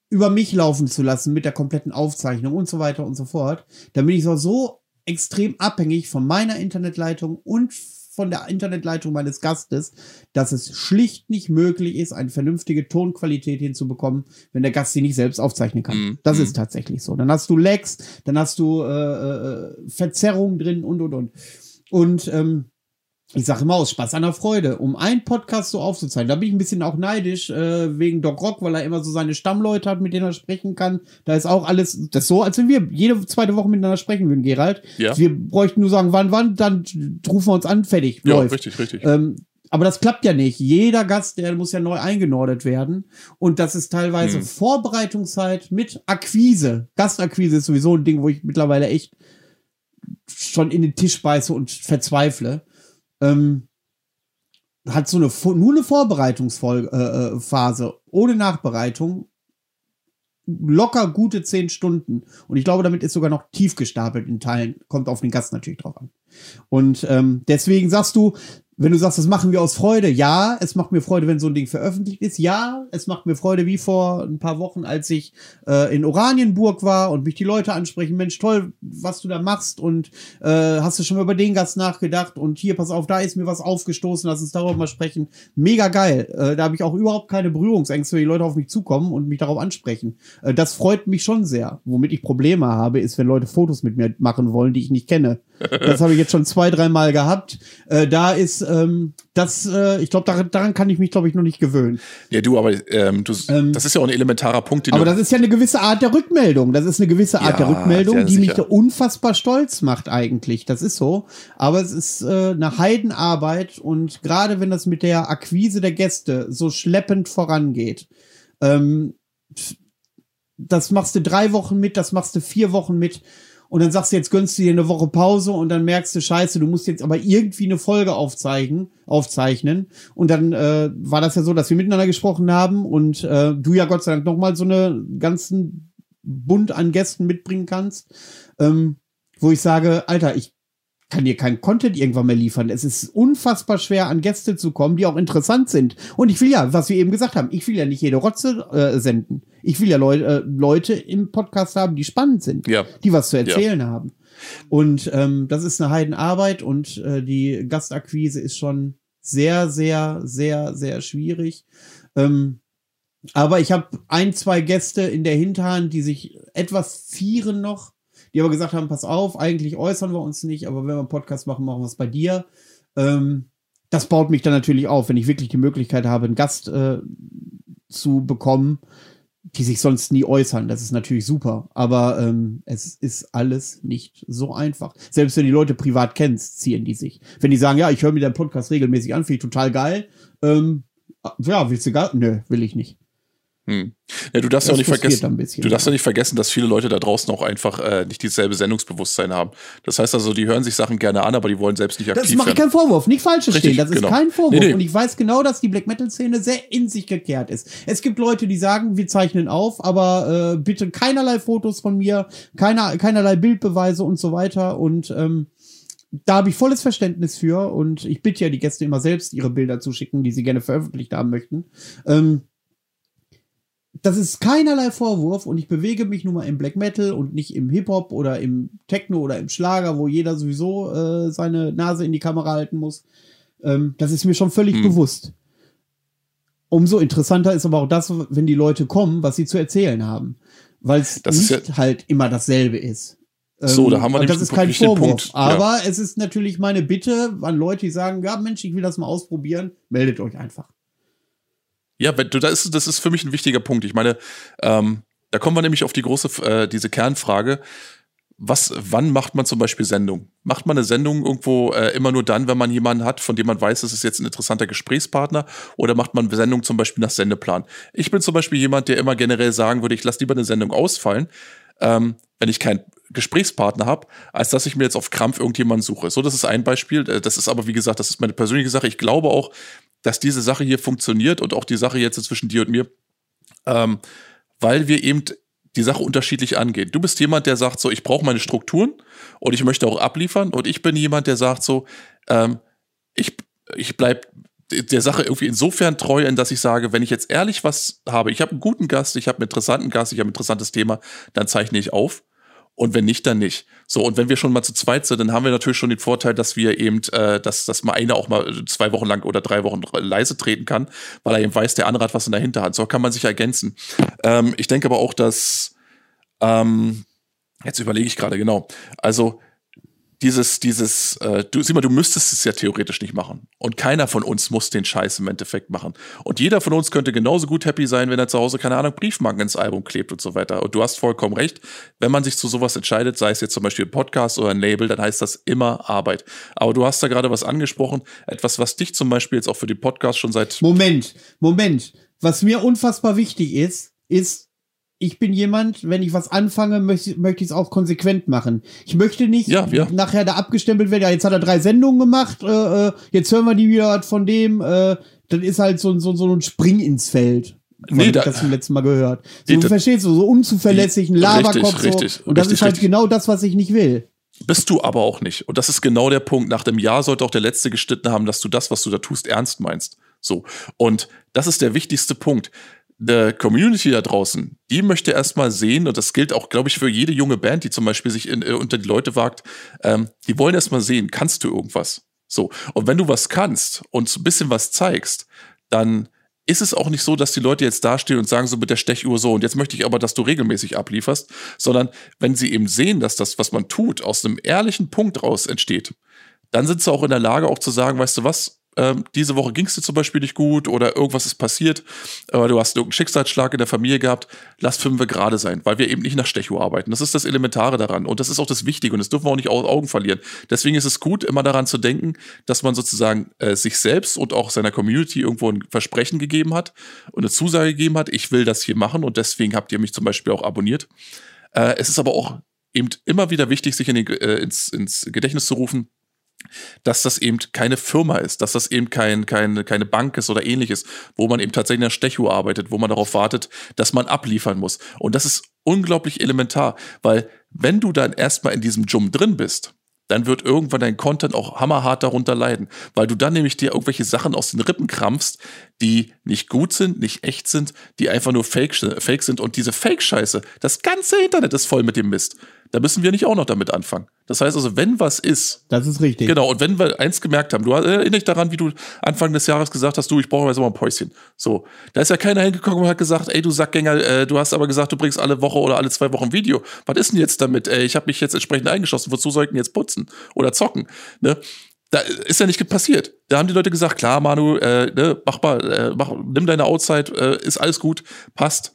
über mich laufen zu lassen mit der kompletten Aufzeichnung und so weiter und so fort. Dann bin ich so, so extrem abhängig von meiner Internetleitung und von der Internetleitung meines Gastes, dass es schlicht nicht möglich ist, eine vernünftige Tonqualität hinzubekommen, wenn der Gast sie nicht selbst aufzeichnen kann. Mhm. Das Mhm. ist tatsächlich so. Dann hast du Lags, dann hast du äh, äh, Verzerrungen drin und und und. Und ähm, ich sage immer aus Spaß an der Freude, um einen Podcast so aufzuzeichnen. Da bin ich ein bisschen auch neidisch äh, wegen Doc Rock, weil er immer so seine Stammleute hat, mit denen er sprechen kann. Da ist auch alles, das ist so, als wenn wir jede zweite Woche miteinander sprechen würden, Gerald. Ja. Wir bräuchten nur sagen, wann, wann, dann rufen wir uns an, fertig, Ja, läuft. richtig, richtig. Ähm, aber das klappt ja nicht. Jeder Gast, der muss ja neu eingenordet werden. Und das ist teilweise Hm. Vorbereitungszeit mit Akquise. Gastakquise ist sowieso ein Ding, wo ich mittlerweile echt schon in den Tisch beiße und verzweifle. Ähm, hat so eine nur eine Vorbereitungsphase äh, äh, ohne Nachbereitung locker gute zehn Stunden. Und ich glaube, damit ist sogar noch tief gestapelt in Teilen. Kommt auf den Gast natürlich drauf an. Und ähm, deswegen sagst du, wenn du sagst, das machen wir aus Freude, ja, es macht mir Freude, wenn so ein Ding veröffentlicht ist. Ja, es macht mir Freude, wie vor ein paar Wochen, als ich äh, in Oranienburg war und mich die Leute ansprechen, Mensch, toll, was du da machst und äh, hast du schon mal über den Gast nachgedacht und hier, pass auf, da ist mir was aufgestoßen, lass uns darüber mal sprechen. Mega geil. Äh, da habe ich auch überhaupt keine Berührungsängste, wenn die Leute auf mich zukommen und mich darauf ansprechen. Äh, das freut mich schon sehr. Womit ich Probleme habe, ist, wenn Leute Fotos mit mir machen wollen, die ich nicht kenne. Das habe ich jetzt schon zwei, dreimal gehabt. Äh, da ist ähm, das, äh, ich glaube, daran, daran kann ich mich, glaube ich, noch nicht gewöhnen. Ja, du, aber ähm, du, Ähm, das ist ja auch ein elementarer Punkt, den Aber das ist ja eine gewisse Art der Rückmeldung. Das ist eine gewisse Art Ja, der Rückmeldung, die mich sicher. da unfassbar stolz macht eigentlich. Das ist so. Aber es ist äh, eine Heidenarbeit und gerade wenn das mit der Akquise der Gäste so schleppend vorangeht, ähm, das machst du drei Wochen mit, das machst du vier Wochen mit. Und dann sagst du, jetzt gönnst du dir eine Woche Pause und dann merkst du, scheiße, du musst jetzt aber irgendwie eine Folge aufzeichnen, aufzeichnen. Und dann äh, war das ja so, dass wir miteinander gesprochen haben und äh, du ja Gott sei Dank nochmal so eine ganzen Bund an Gästen mitbringen kannst, ähm, wo ich sage, Alter, ich kann dir kein Content irgendwann mehr liefern. Es ist unfassbar schwer, an Gäste zu kommen, die auch interessant sind. Und ich will ja, was wir eben gesagt haben, ich will ja nicht jede Rotze äh, senden. Ich will ja Leu äh, Leute im Podcast haben, die spannend sind, Ja. die was zu erzählen haben. Und ähm, das ist eine Heidenarbeit und äh, die Gastakquise ist schon sehr, sehr, sehr, sehr schwierig. Ähm, aber ich habe ein, zwei Gäste in der Hinterhand, die sich etwas vieren noch, die aber gesagt haben, pass auf, eigentlich äußern wir uns nicht, aber wenn wir einen Podcast machen, machen wir es bei dir. Ähm, das baut mich dann natürlich auf, wenn ich wirklich die Möglichkeit habe, einen Gast äh, zu bekommen, die sich sonst nie äußern. Das ist natürlich super, aber ähm, es ist alles nicht so einfach. Selbst wenn die Leute privat kennst, ziehen die sich. Wenn die sagen, ja, ich höre mir deinen Podcast regelmäßig an, finde ich total geil. Ähm, ja, willst du gar? Nö, will ich nicht. Hm. Ja, du darfst ja Das auch nicht vergessen. bisschen. Du darfst ja nicht vergessen, dass viele Leute da draußen auch einfach äh, nicht dieselbe Sendungsbewusstsein haben. Das heißt also, die hören sich Sachen gerne an, aber die wollen selbst nicht Das aktiv mache ich keinen Vorwurf, nicht falsch verstehen. Das ist genau. kein Vorwurf. Nee, nee. Und ich weiß genau, dass die Black Metal Szene sehr in sich gekehrt ist. Es gibt Leute, die sagen, wir zeichnen auf, aber äh, bitte keinerlei Fotos von mir, keiner, keinerlei Bildbeweise und so weiter. Und ähm, da habe ich volles Verständnis für. Und ich bitte ja die Gäste immer selbst, ihre Bilder zu schicken, die sie gerne veröffentlicht haben möchten. Ähm, das ist keinerlei Vorwurf und ich bewege mich nun mal im Black Metal und nicht im Hip-Hop oder im Techno oder im Schlager, wo jeder sowieso äh, seine Nase in die Kamera halten muss. Ähm, das ist mir schon völlig Hm. bewusst. Umso interessanter ist aber auch das, wenn die Leute kommen, was sie zu erzählen haben. Weil es nicht halt immer dasselbe ist. So, da haben wir Ähm, nämlich Das ist kein Vorwurf. Punkt. Ja. Aber es ist natürlich meine Bitte an Leute, die sagen, ja Mensch, ich will das mal ausprobieren, meldet euch einfach. Ja, das ist, das ist für mich ein wichtiger Punkt. Ich meine, ähm, da kommen wir nämlich auf die große, äh, diese Kernfrage. Was, wann macht man zum Beispiel Sendung? Macht man eine Sendung irgendwo äh, immer nur dann, wenn man jemanden hat, von dem man weiß, es ist jetzt ein interessanter Gesprächspartner? Oder macht man Sendung zum Beispiel nach Sendeplan? Ich bin zum Beispiel jemand, der immer generell sagen würde, ich lasse lieber eine Sendung ausfallen, ähm, wenn ich keinen Gesprächspartner habe, als dass ich mir jetzt auf Krampf irgendjemanden suche. So, das ist ein Beispiel. Äh, Das ist aber, wie gesagt, das ist meine persönliche Sache. Ich glaube auch, dass diese Sache hier funktioniert und auch die Sache jetzt zwischen dir und mir, ähm, weil wir eben die Sache unterschiedlich angehen. Du bist jemand, der sagt so, ich brauche meine Strukturen und ich möchte auch abliefern und ich bin jemand, der sagt so, ähm, ich, ich bleib der Sache irgendwie insofern treu, in dass ich sage, wenn ich jetzt ehrlich was habe, ich habe einen guten Gast, ich habe einen interessanten Gast, ich habe ein interessantes Thema, dann zeichne ich auf. Und wenn nicht, dann nicht. So, und wenn wir schon mal zu zweit sind, dann haben wir natürlich schon den Vorteil, dass wir eben, äh, dass, dass mal einer auch mal zwei Wochen lang oder drei Wochen leise treten kann, weil er eben weiß, der andere hat was in der Hinterhand. So kann man sich ergänzen. Ähm, ich denke aber auch, dass, ähm, jetzt überlege ich gerade genau. Also, dieses, dieses, äh, du, sieh mal, du müsstest es ja theoretisch nicht machen. Und keiner von uns muss den Scheiß im Endeffekt machen. Und jeder von uns könnte genauso gut happy sein, wenn er zu Hause, keine Ahnung, Briefmarken ins Album klebt und so weiter. Und du hast vollkommen recht. Wenn man sich zu sowas entscheidet, sei es jetzt zum Beispiel ein Podcast oder ein Label, dann heißt das immer Arbeit. Aber du hast da gerade was angesprochen, etwas, was dich zum Beispiel jetzt auch für den Podcast schon seit Moment, Moment. Was mir unfassbar wichtig ist, ist, ich bin jemand, wenn ich was anfange, möchte, möchte ich es auch konsequent machen. Ich möchte nicht Ja, ja. nachher da abgestempelt werden, ja, jetzt hat er drei Sendungen gemacht, äh, äh, jetzt hören wir die wieder von dem, äh, das ist halt so, so, so ein Spring ins Feld. Nee, da- das zum letzten Mal gehört. So, Nee, du verstehst du, so unzuverlässig, ein Laberkopf. so. richtig, Und das richtig, ist halt richtig. genau das, was ich nicht will. Bist du aber auch nicht. Und das ist genau der Punkt. Nach dem Jahr sollte auch der Letzte geschnitten haben, dass du das, was du da tust, ernst meinst. So. Und das ist der wichtigste Punkt. Die Community da draußen, die möchte erstmal sehen, und das gilt auch, glaube ich, für jede junge Band, die zum Beispiel sich in, äh, unter die Leute wagt, ähm, die wollen erstmal sehen, kannst du irgendwas? So. Und wenn du was kannst und so ein bisschen was zeigst, dann ist es auch nicht so, dass die Leute jetzt dastehen und sagen so mit der Stechuhr so, und jetzt möchte ich aber, dass du regelmäßig ablieferst, sondern wenn sie eben sehen, dass das, was man tut, aus einem ehrlichen Punkt raus entsteht, dann sind sie auch in der Lage, auch zu sagen, weißt du was, ähm, diese Woche ging es dir zum Beispiel nicht gut oder irgendwas ist passiert, aber du hast irgendeinen Schicksalsschlag in der Familie gehabt, lass fünf gerade sein, weil wir eben nicht nach Stechuhr arbeiten. Das ist das Elementare daran und das ist auch das Wichtige und das dürfen wir auch nicht aus Augen verlieren. Deswegen ist es gut, immer daran zu denken, dass man sozusagen äh, sich selbst und auch seiner Community irgendwo ein Versprechen gegeben hat und eine Zusage gegeben hat, ich will das hier machen und deswegen habt ihr mich zum Beispiel auch abonniert. Äh, es ist aber auch eben immer wieder wichtig, sich in den, äh, ins, ins Gedächtnis zu rufen, dass das eben keine Firma ist, dass das eben kein, keine, keine Bank ist oder ähnliches, wo man eben tatsächlich in der Stechuhr arbeitet, wo man darauf wartet, dass man abliefern muss. Und das ist unglaublich elementar, weil wenn du dann erstmal in diesem Jum drin bist, dann wird irgendwann dein Content auch hammerhart darunter leiden, weil du dann nämlich dir irgendwelche Sachen aus den Rippen krampfst, die nicht gut sind, nicht echt sind, die einfach nur fake, fake sind. Und diese Fake-Scheiße, das ganze Internet ist voll mit dem Mist. Da müssen wir nicht auch noch damit anfangen. Das heißt also, wenn was ist, Das ist richtig. Genau, und wenn wir eins gemerkt haben, du erinnerst dich daran, wie du Anfang des Jahres gesagt hast, du, ich brauche jetzt mal ein Päuschen. So, da ist ja keiner hingekommen und hat gesagt, ey, du Sackgänger, äh, du hast aber gesagt, du bringst alle Woche oder alle zwei Wochen ein Video. Was ist denn jetzt damit? Ey, ich habe mich jetzt entsprechend eingeschossen, wozu soll ich denn jetzt putzen oder zocken? Ne? Da ist ja nicht passiert. Da haben die Leute gesagt, klar, Manu, äh, ne, mach mal, äh, mach, nimm deine Outside, äh, ist alles gut, passt.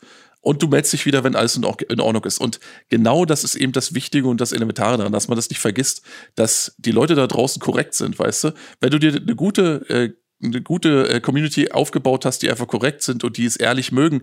Und du meldest dich wieder, wenn alles in, Or- in Ordnung ist. Und genau das ist eben das Wichtige und das Elementare daran, dass man das nicht vergisst, dass die Leute da draußen korrekt sind, weißt du? Wenn du dir eine gute, äh, eine gute äh, Community aufgebaut hast, die einfach korrekt sind und die es ehrlich mögen,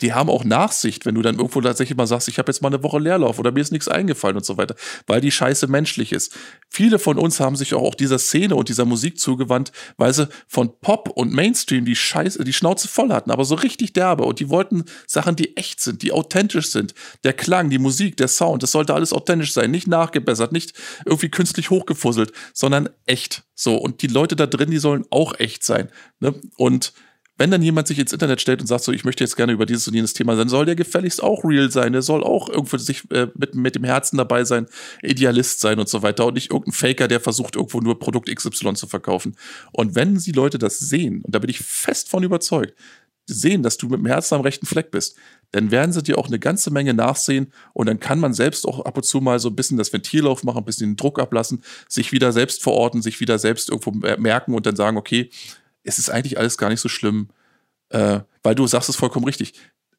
die haben auch Nachsicht, wenn du dann irgendwo tatsächlich mal sagst, ich habe jetzt mal eine Woche Leerlauf oder mir ist nichts eingefallen und so weiter, weil die Scheiße menschlich ist. Viele von uns haben sich auch, auch dieser Szene und dieser Musik zugewandt, weil sie von Pop und Mainstream die Scheiße, die Schnauze voll hatten, aber so richtig derbe und die wollten Sachen, die echt sind, die authentisch sind. Der Klang, die Musik, der Sound, das sollte alles authentisch sein, nicht nachgebessert, nicht irgendwie künstlich hochgefusselt, sondern echt. So, und die Leute da drin, die sollen auch echt sein. Ne? Und wenn dann jemand sich ins Internet stellt und sagt so, ich möchte jetzt gerne über dieses und jenes Thema sein, soll der gefälligst auch real sein, der soll auch irgendwo sich äh, mit, mit dem Herzen dabei sein, Idealist sein und so weiter und nicht irgendein Faker, der versucht irgendwo nur Produkt XY zu verkaufen. Und wenn die Leute das sehen, und da bin ich fest von überzeugt, sehen, dass du mit dem Herzen am rechten Fleck bist, dann werden sie dir auch eine ganze Menge nachsehen und dann kann man selbst auch ab und zu mal so ein bisschen das Ventil aufmachen, ein bisschen den Druck ablassen, sich wieder selbst verorten, sich wieder selbst irgendwo merken und dann sagen, okay, es ist eigentlich alles gar nicht so schlimm, äh, weil du sagst es vollkommen richtig.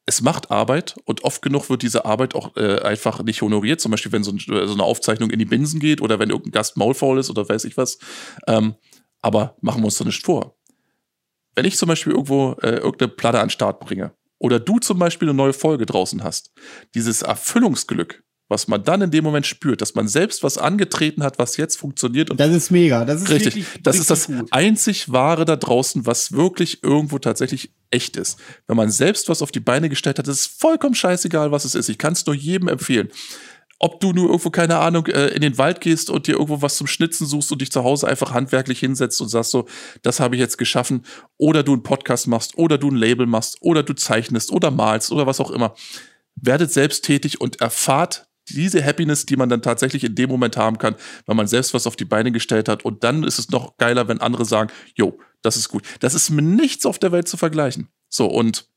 Es macht Arbeit und oft genug wird diese Arbeit auch äh, einfach nicht honoriert. Zum Beispiel, wenn so, ein, so, eine Aufzeichnung in die Binsen geht oder wenn irgendein Gast maulfaul ist oder weiß ich was. Ähm, aber machen wir uns da nicht vor. Wenn ich zum Beispiel irgendwo äh, irgendeine Platte an den Start bringe oder du zum Beispiel eine neue Folge draußen hast, dieses Erfüllungsglück, was man dann in dem Moment spürt, dass man selbst was angetreten hat, was jetzt funktioniert. Und das ist mega. Das ist richtig. Wirklich, das ist das gut. einzig Wahre da draußen, was wirklich irgendwo tatsächlich echt ist. Wenn man selbst was auf die Beine gestellt hat, ist es vollkommen scheißegal, was es ist. Ich kann es nur jedem empfehlen. Ob du nur irgendwo, keine Ahnung, äh, in den Wald gehst und dir irgendwo was zum Schnitzen suchst und dich zu Hause einfach handwerklich hinsetzt und sagst so, das habe ich jetzt geschaffen, oder du einen Podcast machst, oder du ein Label machst, oder du zeichnest oder malst oder was auch immer. Werdet selbst tätig und erfahrt diese Happiness, die man dann tatsächlich in dem Moment haben kann, weil man selbst was auf die Beine gestellt hat. Und dann ist es noch geiler, wenn andere sagen, jo, das ist gut. Das ist mit nichts auf der Welt zu vergleichen. So, und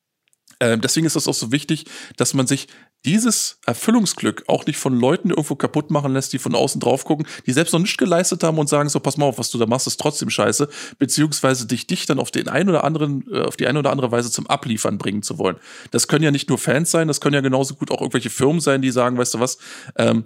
äh, deswegen ist es auch so wichtig, dass man sich dieses Erfüllungsglück auch nicht von Leuten irgendwo kaputt machen lässt, die von außen drauf gucken, die selbst noch nicht geleistet haben und sagen so, pass mal auf, was du da machst, ist trotzdem scheiße, beziehungsweise dich dich dann auf den einen oder anderen, äh, auf die eine oder andere Weise zum Abliefern bringen zu wollen. Das können ja nicht nur Fans sein, das können ja genauso gut auch irgendwelche Firmen sein, die sagen, weißt du was, ähm,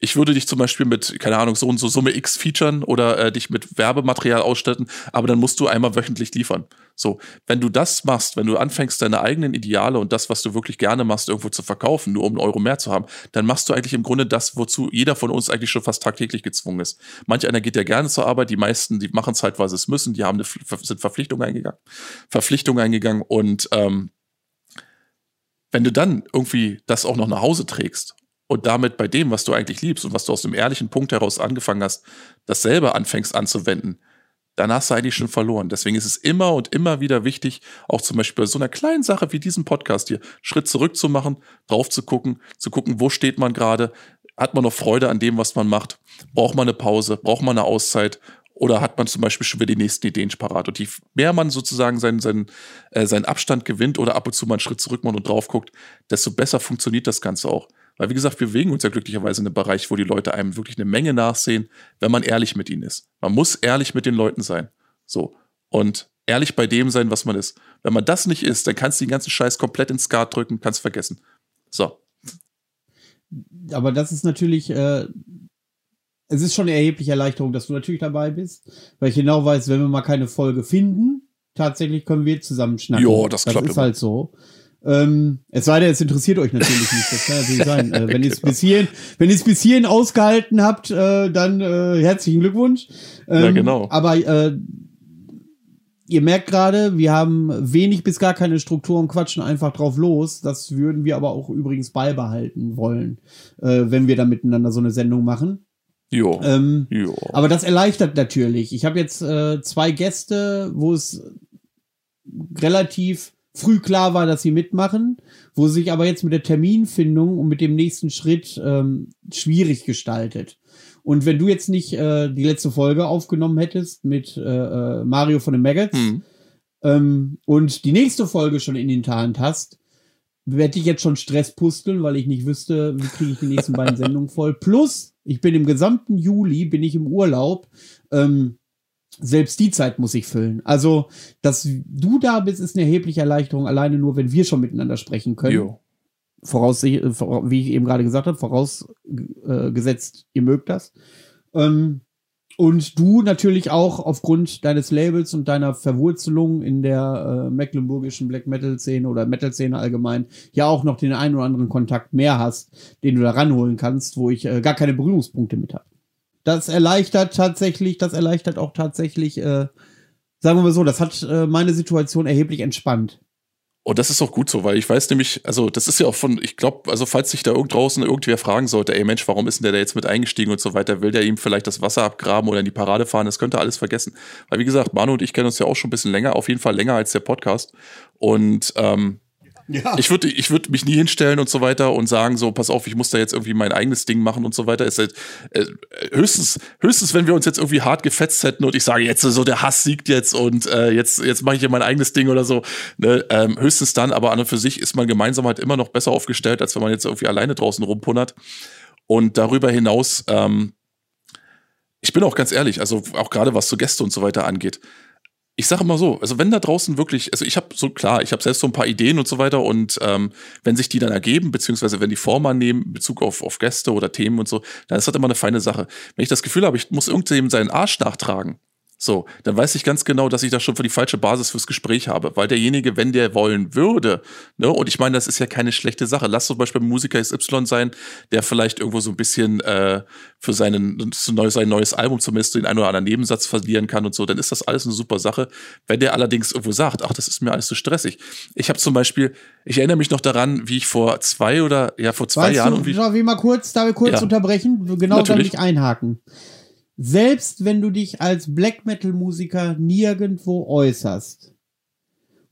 ich würde dich zum Beispiel mit, keine Ahnung, so und so Summe X featuren oder äh, dich mit Werbematerial ausstatten, aber dann musst du einmal wöchentlich liefern. So, wenn du das machst, wenn du anfängst, deine eigenen Ideale und das, was du wirklich gerne machst, irgendwo zu verkaufen, nur um einen Euro mehr zu haben, dann machst du eigentlich im Grunde das, wozu jeder von uns eigentlich schon fast tagtäglich gezwungen ist. Manch einer geht ja gerne zur Arbeit, die meisten, die machen es halt, weil sie es müssen, die haben eine, sind Verpflichtungen eingegangen, Verpflichtungen eingegangen und ähm, wenn du dann irgendwie das auch noch nach Hause trägst und damit bei dem, was du eigentlich liebst und was du aus dem ehrlichen Punkt heraus angefangen hast, dasselbe anfängst anzuwenden, dann hast du schon verloren. Deswegen ist es immer und immer wieder wichtig, auch zum Beispiel bei so einer kleinen Sache wie diesem Podcast hier, Schritt zurück zu machen, drauf zu gucken, zu gucken, wo steht man gerade, hat man noch Freude an dem, was man macht, braucht man eine Pause, braucht man eine Auszeit oder hat man zum Beispiel schon wieder die nächsten Ideen parat. Und je mehr man sozusagen seinen, seinen, äh, seinen Abstand gewinnt oder ab und zu mal einen Schritt zurück macht und drauf guckt, desto besser funktioniert das Ganze auch. Weil, wie gesagt, wir bewegen uns ja glücklicherweise in einem Bereich, wo die Leute einem wirklich eine Menge nachsehen, wenn man ehrlich mit ihnen ist. Man muss ehrlich mit den Leuten sein. So. Und ehrlich bei dem sein, was man ist. Wenn man das nicht ist, dann kannst du den ganzen Scheiß komplett ins Skat drücken, kannst vergessen. So. Aber das ist natürlich, äh, es ist schon eine erhebliche Erleichterung, dass du natürlich dabei bist, weil ich genau weiß, wenn wir mal keine Folge finden, tatsächlich können wir zusammen schnacken. Ja, das klappt. Das ist immer. halt so. Ähm, es sei denn, es interessiert euch natürlich nicht. Das kann natürlich sein. Äh, wenn ihr es genau. bis hierhin, wenn ihr es bis hierhin ausgehalten habt, äh, dann äh, herzlichen Glückwunsch. Ähm, ja, genau. Aber äh, ihr merkt gerade, wir haben wenig bis gar keine Struktur und quatschen einfach drauf los. Das würden wir aber auch übrigens beibehalten wollen, äh, wenn wir da miteinander so eine Sendung machen. Jo. Ähm, jo. Aber das erleichtert natürlich. Ich habe jetzt äh, zwei Gäste, wo es relativ früh klar war, dass sie mitmachen, wo sich aber jetzt mit der Terminfindung und mit dem nächsten Schritt ähm, schwierig gestaltet. Und wenn du jetzt nicht äh, die letzte Folge aufgenommen hättest mit äh, äh Mario von den Maggots mhm. ähm, und die nächste Folge schon in den Hand hast, werde ich jetzt schon Stress pusteln, weil ich nicht wüsste, wie kriege ich die nächsten beiden Sendungen voll. Plus, ich bin im gesamten Juli, bin ich im Urlaub. Ähm, selbst die Zeit muss ich füllen. Also, dass du da bist, ist eine erhebliche Erleichterung, alleine nur, wenn wir schon miteinander sprechen können. Jo. Voraus, wie ich eben gerade gesagt habe, vorausgesetzt, ihr mögt das. Ähm, und du natürlich auch aufgrund deines Labels und deiner Verwurzelung in der äh, mecklenburgischen Black Metal Szene oder Metal Szene allgemein ja auch noch den einen oder anderen Kontakt mehr hast, den du da ranholen kannst, wo ich äh, gar keine Berührungspunkte mit habe das erleichtert tatsächlich, das erleichtert auch tatsächlich, äh, sagen wir mal so, das hat äh, meine Situation erheblich entspannt. Und das ist auch gut so, weil ich weiß nämlich, also das ist ja auch von, ich glaube, also falls sich da irgend draußen irgendwer fragen sollte, ey Mensch, warum ist denn der da jetzt mit eingestiegen und so weiter, will der ihm vielleicht das Wasser abgraben oder in die Parade fahren, das könnte alles vergessen. Weil wie gesagt, Manu und ich kennen uns ja auch schon ein bisschen länger, auf jeden Fall länger als der Podcast. Und ähm, Ja. Ich würde ich würd mich nie hinstellen und so weiter und sagen so, pass auf, ich muss da jetzt irgendwie mein eigenes Ding machen und so weiter. Ist, äh, höchstens, höchstens, wenn wir uns jetzt irgendwie hart gefetzt hätten und ich sage jetzt so, der Hass siegt jetzt und äh, jetzt, jetzt mache ich hier mein eigenes Ding oder so. Ne? Ähm, höchstens dann, aber an und für sich ist man gemeinsam halt immer noch besser aufgestellt, als wenn man jetzt irgendwie alleine draußen rumpunnert. Und darüber hinaus, ähm, ich bin auch ganz ehrlich, also auch gerade was so Gäste und so weiter angeht. Ich sage mal so, also wenn da draußen wirklich, also ich habe so klar, ich habe selbst so ein paar Ideen und so weiter und ähm, wenn sich die dann ergeben, beziehungsweise wenn die Form annehmen, in Bezug auf, auf Gäste oder Themen und so, dann ist das immer eine feine Sache. Wenn ich das Gefühl habe, ich muss irgendjemandem seinen Arsch nachtragen, so, dann weiß ich ganz genau, dass ich da schon für die falsche Basis fürs Gespräch habe, weil derjenige, wenn der wollen würde, ne, und ich meine, das ist ja keine schlechte Sache. Lass zum Beispiel ein Musiker XY sein, der vielleicht irgendwo so ein bisschen äh, für seinen, sein neues Album zumindest den einen oder anderen Nebensatz verlieren kann und so, dann ist das alles eine super Sache. Wenn der allerdings irgendwo sagt, ach, das ist mir alles zu so stressig. Ich habe zum Beispiel, ich erinnere mich noch daran, wie ich vor zwei oder ja vor zwei weißt Jahren du, irgendwie. Wie mal kurz, da wir kurz ja. unterbrechen, genau da ich einhaken selbst wenn du dich als Black Metal Musiker nirgendwo äußerst,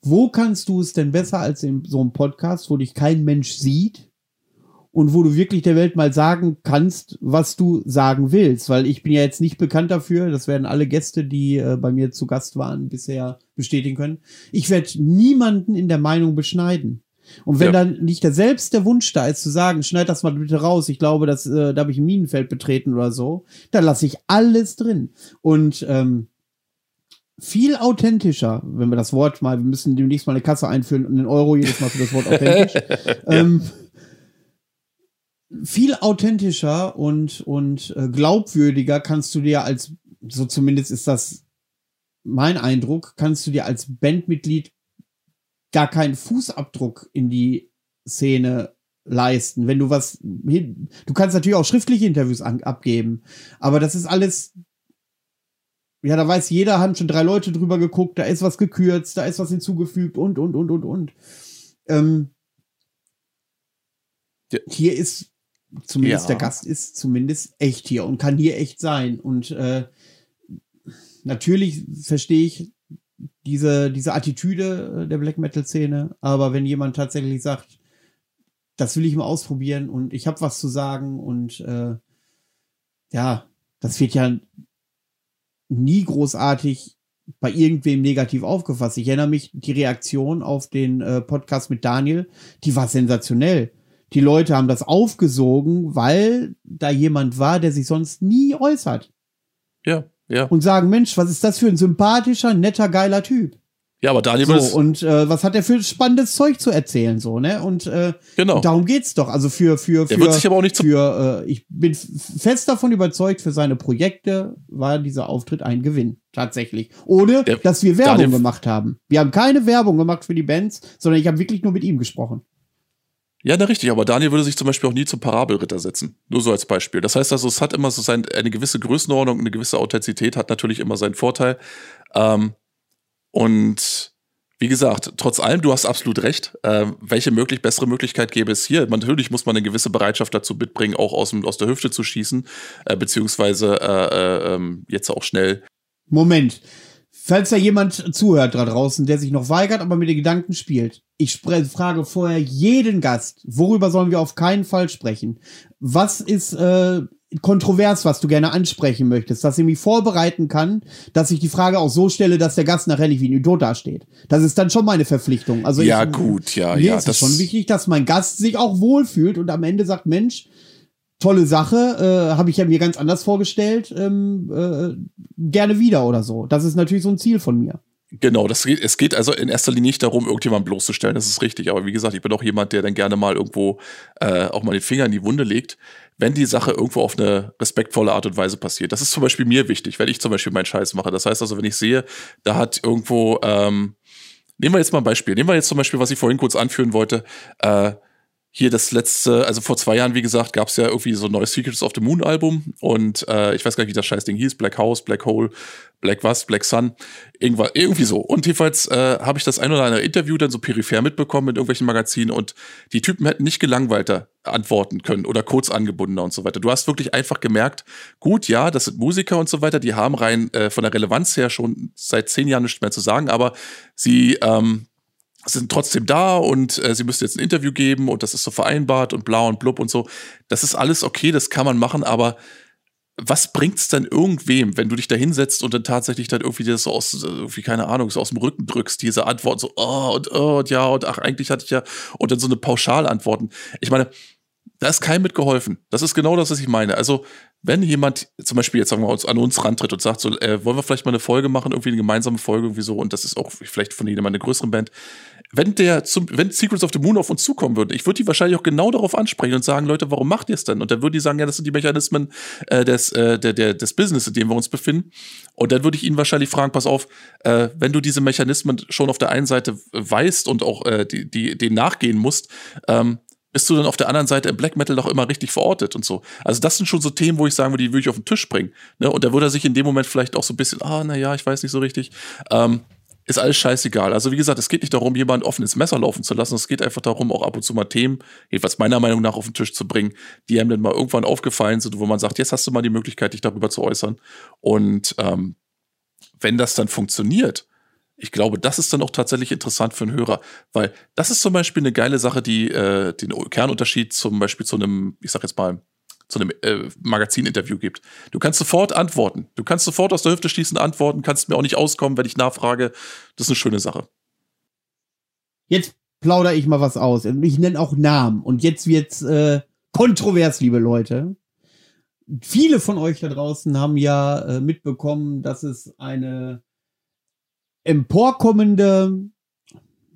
wo kannst du es denn besser als in so einem Podcast, wo dich kein Mensch sieht und wo du wirklich der Welt mal sagen kannst, was du sagen willst? Weil ich bin ja jetzt nicht bekannt dafür, das werden alle Gäste, die äh, bei mir zu Gast waren, bisher bestätigen können. Ich werde niemanden in der Meinung beschneiden. Und wenn ja. dann nicht der, selbst der Wunsch da ist zu sagen, schneid das mal bitte raus, ich glaube, dass, äh, da habe ich ein Minenfeld betreten oder so, dann lasse ich alles drin. Und ähm, viel authentischer, wenn wir das Wort mal, wir müssen demnächst mal eine Kasse einführen und einen Euro jedes Mal für das Wort authentisch. ähm, viel authentischer und, und äh, glaubwürdiger kannst du dir als, so zumindest ist das mein Eindruck, kannst du dir als Bandmitglied gar keinen Fußabdruck in die Szene leisten. Wenn du was du kannst natürlich auch schriftliche Interviews an, abgeben, aber das ist alles, ja, da weiß jeder, haben schon drei Leute drüber geguckt, da ist was gekürzt, da ist was hinzugefügt und, und, und, und, und. Ähm, ja. Hier ist zumindest ja. der Gast ist zumindest echt hier und kann hier echt sein. Und äh, natürlich verstehe ich diese, diese Attitüde äh, der Black Metal-Szene. Aber wenn jemand tatsächlich sagt, das will ich mal ausprobieren und ich habe was zu sagen und äh, ja, das wird ja nie großartig bei irgendwem negativ aufgefasst. Ich erinnere mich, die Reaktion auf den äh, Podcast mit Daniel, die war sensationell. Die Leute haben das aufgesogen, weil da jemand war, der sich sonst nie äußert. Ja ja. und sagen, Mensch, was ist das für ein sympathischer, netter, geiler Typ. Ja, aber Daniel so, und äh, was hat er für spannendes Zeug zu erzählen so, ne? Und äh, genau. darum geht's doch. Also für für für für äh, ich bin fest davon überzeugt, für seine Projekte war dieser Auftritt ein Gewinn tatsächlich, ohne der, dass wir Werbung Daniel gemacht haben. Wir haben keine Werbung gemacht für die Bands, sondern ich habe wirklich nur mit ihm gesprochen. Ja, na richtig, aber Daniel würde sich zum Beispiel auch nie zum Parabelritter setzen. Nur so als Beispiel. Das heißt also, es hat immer so sein, eine gewisse Größenordnung, eine gewisse Authentizität hat natürlich immer seinen Vorteil. Ähm, und wie gesagt, trotz allem, du hast absolut recht. Äh, welche möglich bessere Möglichkeit gäbe es hier? Natürlich muss man eine gewisse Bereitschaft dazu mitbringen, auch aus, aus der Hüfte zu schießen, äh, beziehungsweise äh, äh, ähm, jetzt auch schnell. Moment. Falls da jemand zuhört da draußen, der sich noch weigert, aber mit den Gedanken spielt. Ich frage vorher jeden Gast, worüber sollen wir auf keinen Fall sprechen? Was ist äh, kontrovers, was du gerne ansprechen möchtest, dass ich mich vorbereiten kann, dass ich die Frage auch so stelle, dass der Gast nachher nicht wie ein Idiot dasteht. Das ist dann schon meine Verpflichtung. Also ja, ich, gut, ja, mir ja. Ist das ist schon wichtig, dass mein Gast sich auch wohlfühlt und am Ende sagt, Mensch, tolle Sache, äh, habe ich ja mir ganz anders vorgestellt, ähm, äh, gerne wieder oder so. Das ist natürlich so ein Ziel von mir. Genau, das geht, es geht also in erster Linie nicht darum, irgendjemanden bloßzustellen, das ist richtig. Aber wie gesagt, ich bin auch jemand, der dann gerne mal irgendwo äh, auch mal den Finger in die Wunde legt, wenn die Sache irgendwo auf eine respektvolle Art und Weise passiert. Das ist zum Beispiel mir wichtig, wenn ich zum Beispiel meinen Scheiß mache. Das heißt also, wenn ich sehe, da hat irgendwo, ähm, nehmen wir jetzt mal ein Beispiel, nehmen wir jetzt zum Beispiel, was ich vorhin kurz anführen wollte, äh, hier das letzte, also vor zwei Jahren, wie gesagt, gab es ja irgendwie so ein neues Secrets of the Moon Album und äh, ich weiß gar nicht, wie das Scheißding hieß, Black House, Black Hole, Black was, Black Sun, irgendwas, irgendwie so. Und jedenfalls äh, habe ich das ein oder andere Interview dann so peripher mitbekommen mit irgendwelchen Magazinen und die Typen hätten nicht gelangweilter antworten können oder kurz angebundener und so weiter. Du hast wirklich einfach gemerkt, gut, ja, das sind Musiker und so weiter, die haben rein äh, von der Relevanz her schon seit zehn Jahren nichts mehr zu sagen, aber sie ähm, sind trotzdem da und äh, sie müssen jetzt ein Interview geben und das ist so vereinbart und bla und blub und so. Das ist alles okay, das kann man machen, aber was bringt's denn irgendwem, wenn du dich da hinsetzt und dann tatsächlich dann irgendwie das so aus, irgendwie, keine Ahnung, so aus dem Rücken drückst, diese Antwort so, oh und oh und ja und ach, eigentlich hatte ich ja, und dann so eine Pauschalantworten. Ich meine, da ist keinem mitgeholfen. Das ist genau das, was ich meine. Also, wenn jemand zum Beispiel jetzt sagen wir an uns rantritt und sagt so, äh, wollen wir vielleicht mal eine Folge machen, irgendwie eine gemeinsame Folge irgendwie so, und das ist auch vielleicht von jemandem eine größere Band, wenn der zum, wenn Secrets of the Moon auf uns zukommen würde, ich würde die wahrscheinlich auch genau darauf ansprechen und sagen, Leute, warum macht ihr es denn? Und dann würden die sagen, ja, das sind die Mechanismen äh, des, äh, der, der, des Business, in dem wir uns befinden. Und dann würde ich ihnen wahrscheinlich fragen, pass auf, äh, wenn du diese Mechanismen schon auf der einen Seite weißt und auch äh, die, die, denen nachgehen musst, ähm, bist du dann auf der anderen Seite im Black Metal doch immer richtig verortet und so. Also das sind schon so Themen, wo ich sagen würde, die würde ich auf den Tisch bringen. Ne? Und da würde er sich in dem Moment vielleicht auch so ein bisschen, ah, naja, ich weiß nicht so richtig. Ähm, ist alles scheißegal. Also wie gesagt, es geht nicht darum, jemand offenes Messer laufen zu lassen. Es geht einfach darum, auch ab und zu mal Themen, jedenfalls meiner Meinung nach, auf den Tisch zu bringen, die einem dann mal irgendwann aufgefallen sind, wo man sagt, jetzt hast du mal die Möglichkeit, dich darüber zu äußern. Und ähm, wenn das dann funktioniert, ich glaube, das ist dann auch tatsächlich interessant für einen Hörer, weil das ist zum Beispiel eine geile Sache, die äh, den Kernunterschied zum Beispiel zu einem, ich sag jetzt mal, zu einem äh, Magazininterview gibt. Du kannst sofort antworten. Du kannst sofort aus der Hüfte schießen antworten, kannst mir auch nicht auskommen, wenn ich nachfrage. Das ist eine schöne Sache. Jetzt plaudere ich mal was aus. Ich nenne auch Namen. Und jetzt wird's äh, kontrovers, liebe Leute. Viele von euch da draußen haben ja äh, mitbekommen, dass es eine emporkommende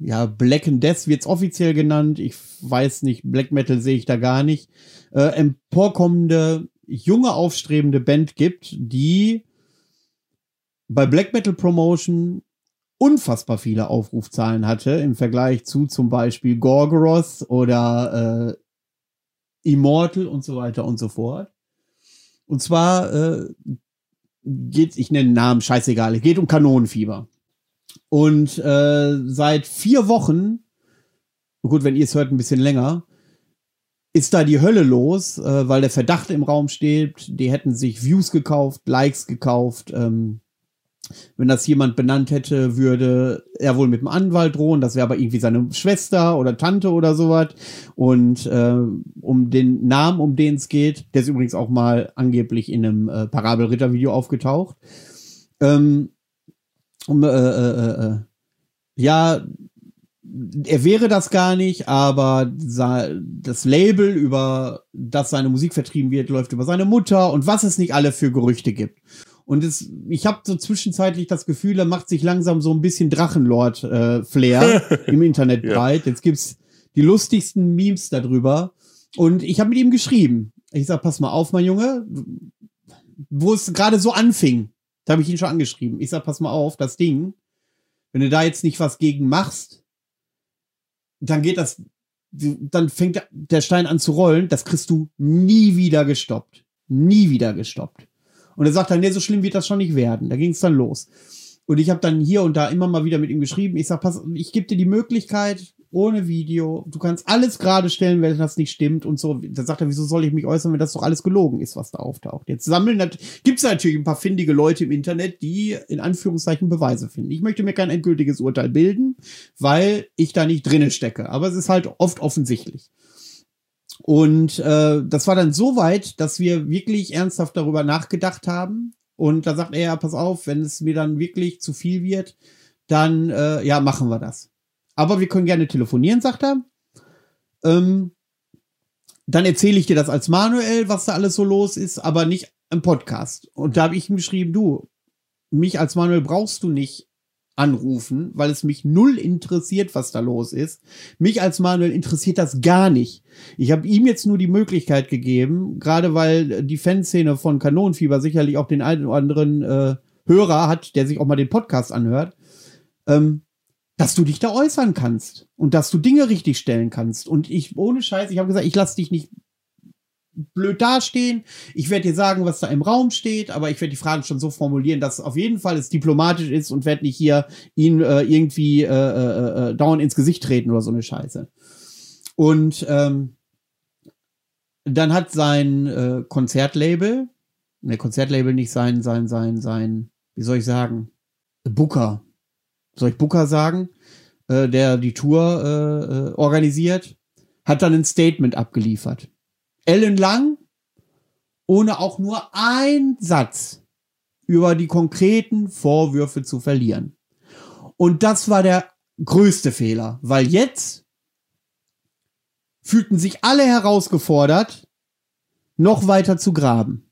ja, Black and Death wird's offiziell genannt. Ich weiß nicht, Black Metal sehe ich da gar nicht. Äh, emporkommende, junge, aufstrebende Band gibt, die bei Black Metal Promotion unfassbar viele Aufrufzahlen hatte im Vergleich zu zum Beispiel Gorgoroth oder äh, Immortal und so weiter und so fort. Und zwar äh, geht, ich nenne Namen, scheißegal, es geht um Kanonenfieber. Und äh, seit vier Wochen, gut, wenn ihr es hört, ein bisschen länger, ist da die Hölle los, äh, weil der Verdacht im Raum steht, die hätten sich Views gekauft, Likes gekauft. Ähm, wenn das jemand benannt hätte, würde er wohl mit dem Anwalt drohen. Das wäre aber irgendwie seine Schwester oder Tante oder sowas. Und äh, um den Namen, um den es geht, der ist übrigens auch mal angeblich in einem äh, Parabelritter-Video aufgetaucht. Ähm, um, äh, äh, äh, äh, ja, er wäre das gar nicht, aber das Label, über das seine Musik vertrieben wird, läuft über seine Mutter und was es nicht alle für Gerüchte gibt. Und es, ich habe so zwischenzeitlich das Gefühl, er macht sich langsam so ein bisschen Drachenlord-Flair äh, im Internet breit. Jetzt gibt's die lustigsten Memes darüber. Und ich habe mit ihm geschrieben. Ich sag, pass mal auf, mein Junge, wo es gerade so anfing, da habe ich ihn schon angeschrieben. Ich sag, pass mal auf, das Ding, wenn du da jetzt nicht was gegen machst, dann geht das, dann fängt der Stein an zu rollen, das kriegst du nie wieder gestoppt. Nie wieder gestoppt. Und er sagt dann, nee, so schlimm wird das schon nicht werden. Da ging es dann los. Und ich habe dann hier und da immer mal wieder mit ihm geschrieben. Ich sag, pass, ich gebe dir die Möglichkeit, ohne Video. Du kannst alles gerade stellen, wenn das nicht stimmt und so. Da sagt er, wieso soll ich mich äußern, wenn das doch alles gelogen ist, was da auftaucht. Jetzt sammeln, gibt's natürlich ein paar findige Leute im Internet, die in Anführungszeichen Beweise finden. Ich möchte mir kein endgültiges Urteil bilden, weil ich da nicht drinne stecke. Aber es ist halt oft offensichtlich. Und äh, das war dann so weit, dass wir wirklich ernsthaft darüber nachgedacht haben. Und da sagt er, ja, pass auf, wenn es mir dann wirklich zu viel wird, dann äh, ja, machen wir das aber wir können gerne telefonieren, sagt er. Ähm, dann erzähle ich dir das als Manuel, was da alles so los ist, aber nicht im Podcast. Und da habe ich ihm geschrieben, du, mich als Manuel brauchst du nicht anrufen, weil es mich null interessiert, was da los ist. Mich als Manuel interessiert das gar nicht. Ich habe ihm jetzt nur die Möglichkeit gegeben, gerade weil die Fanszene von Kanonenfieber sicherlich auch den einen oder anderen äh, Hörer hat, der sich auch mal den Podcast anhört. Ähm, dass du dich da äußern kannst und dass du Dinge richtig stellen kannst. Und ich, ohne Scheiß, ich habe gesagt, ich lasse dich nicht blöd dastehen. Ich werde dir sagen, was da im Raum steht, aber ich werde die Fragen schon so formulieren, dass auf jeden Fall es diplomatisch ist und werde nicht hier ihn äh, irgendwie äh, äh, äh, dauernd ins Gesicht treten oder so eine Scheiße. Und ähm, dann hat sein äh, Konzertlabel, ne, Konzertlabel nicht sein, sein, sein, sein, wie soll ich sagen, Booker, soll ich Booker sagen, äh, der die Tour äh, äh, organisiert, hat dann ein Statement abgeliefert. Ellen Lang, ohne auch nur ein Satz über die konkreten Vorwürfe zu verlieren. Und das war der größte Fehler, weil jetzt fühlten sich alle herausgefordert, noch weiter zu graben.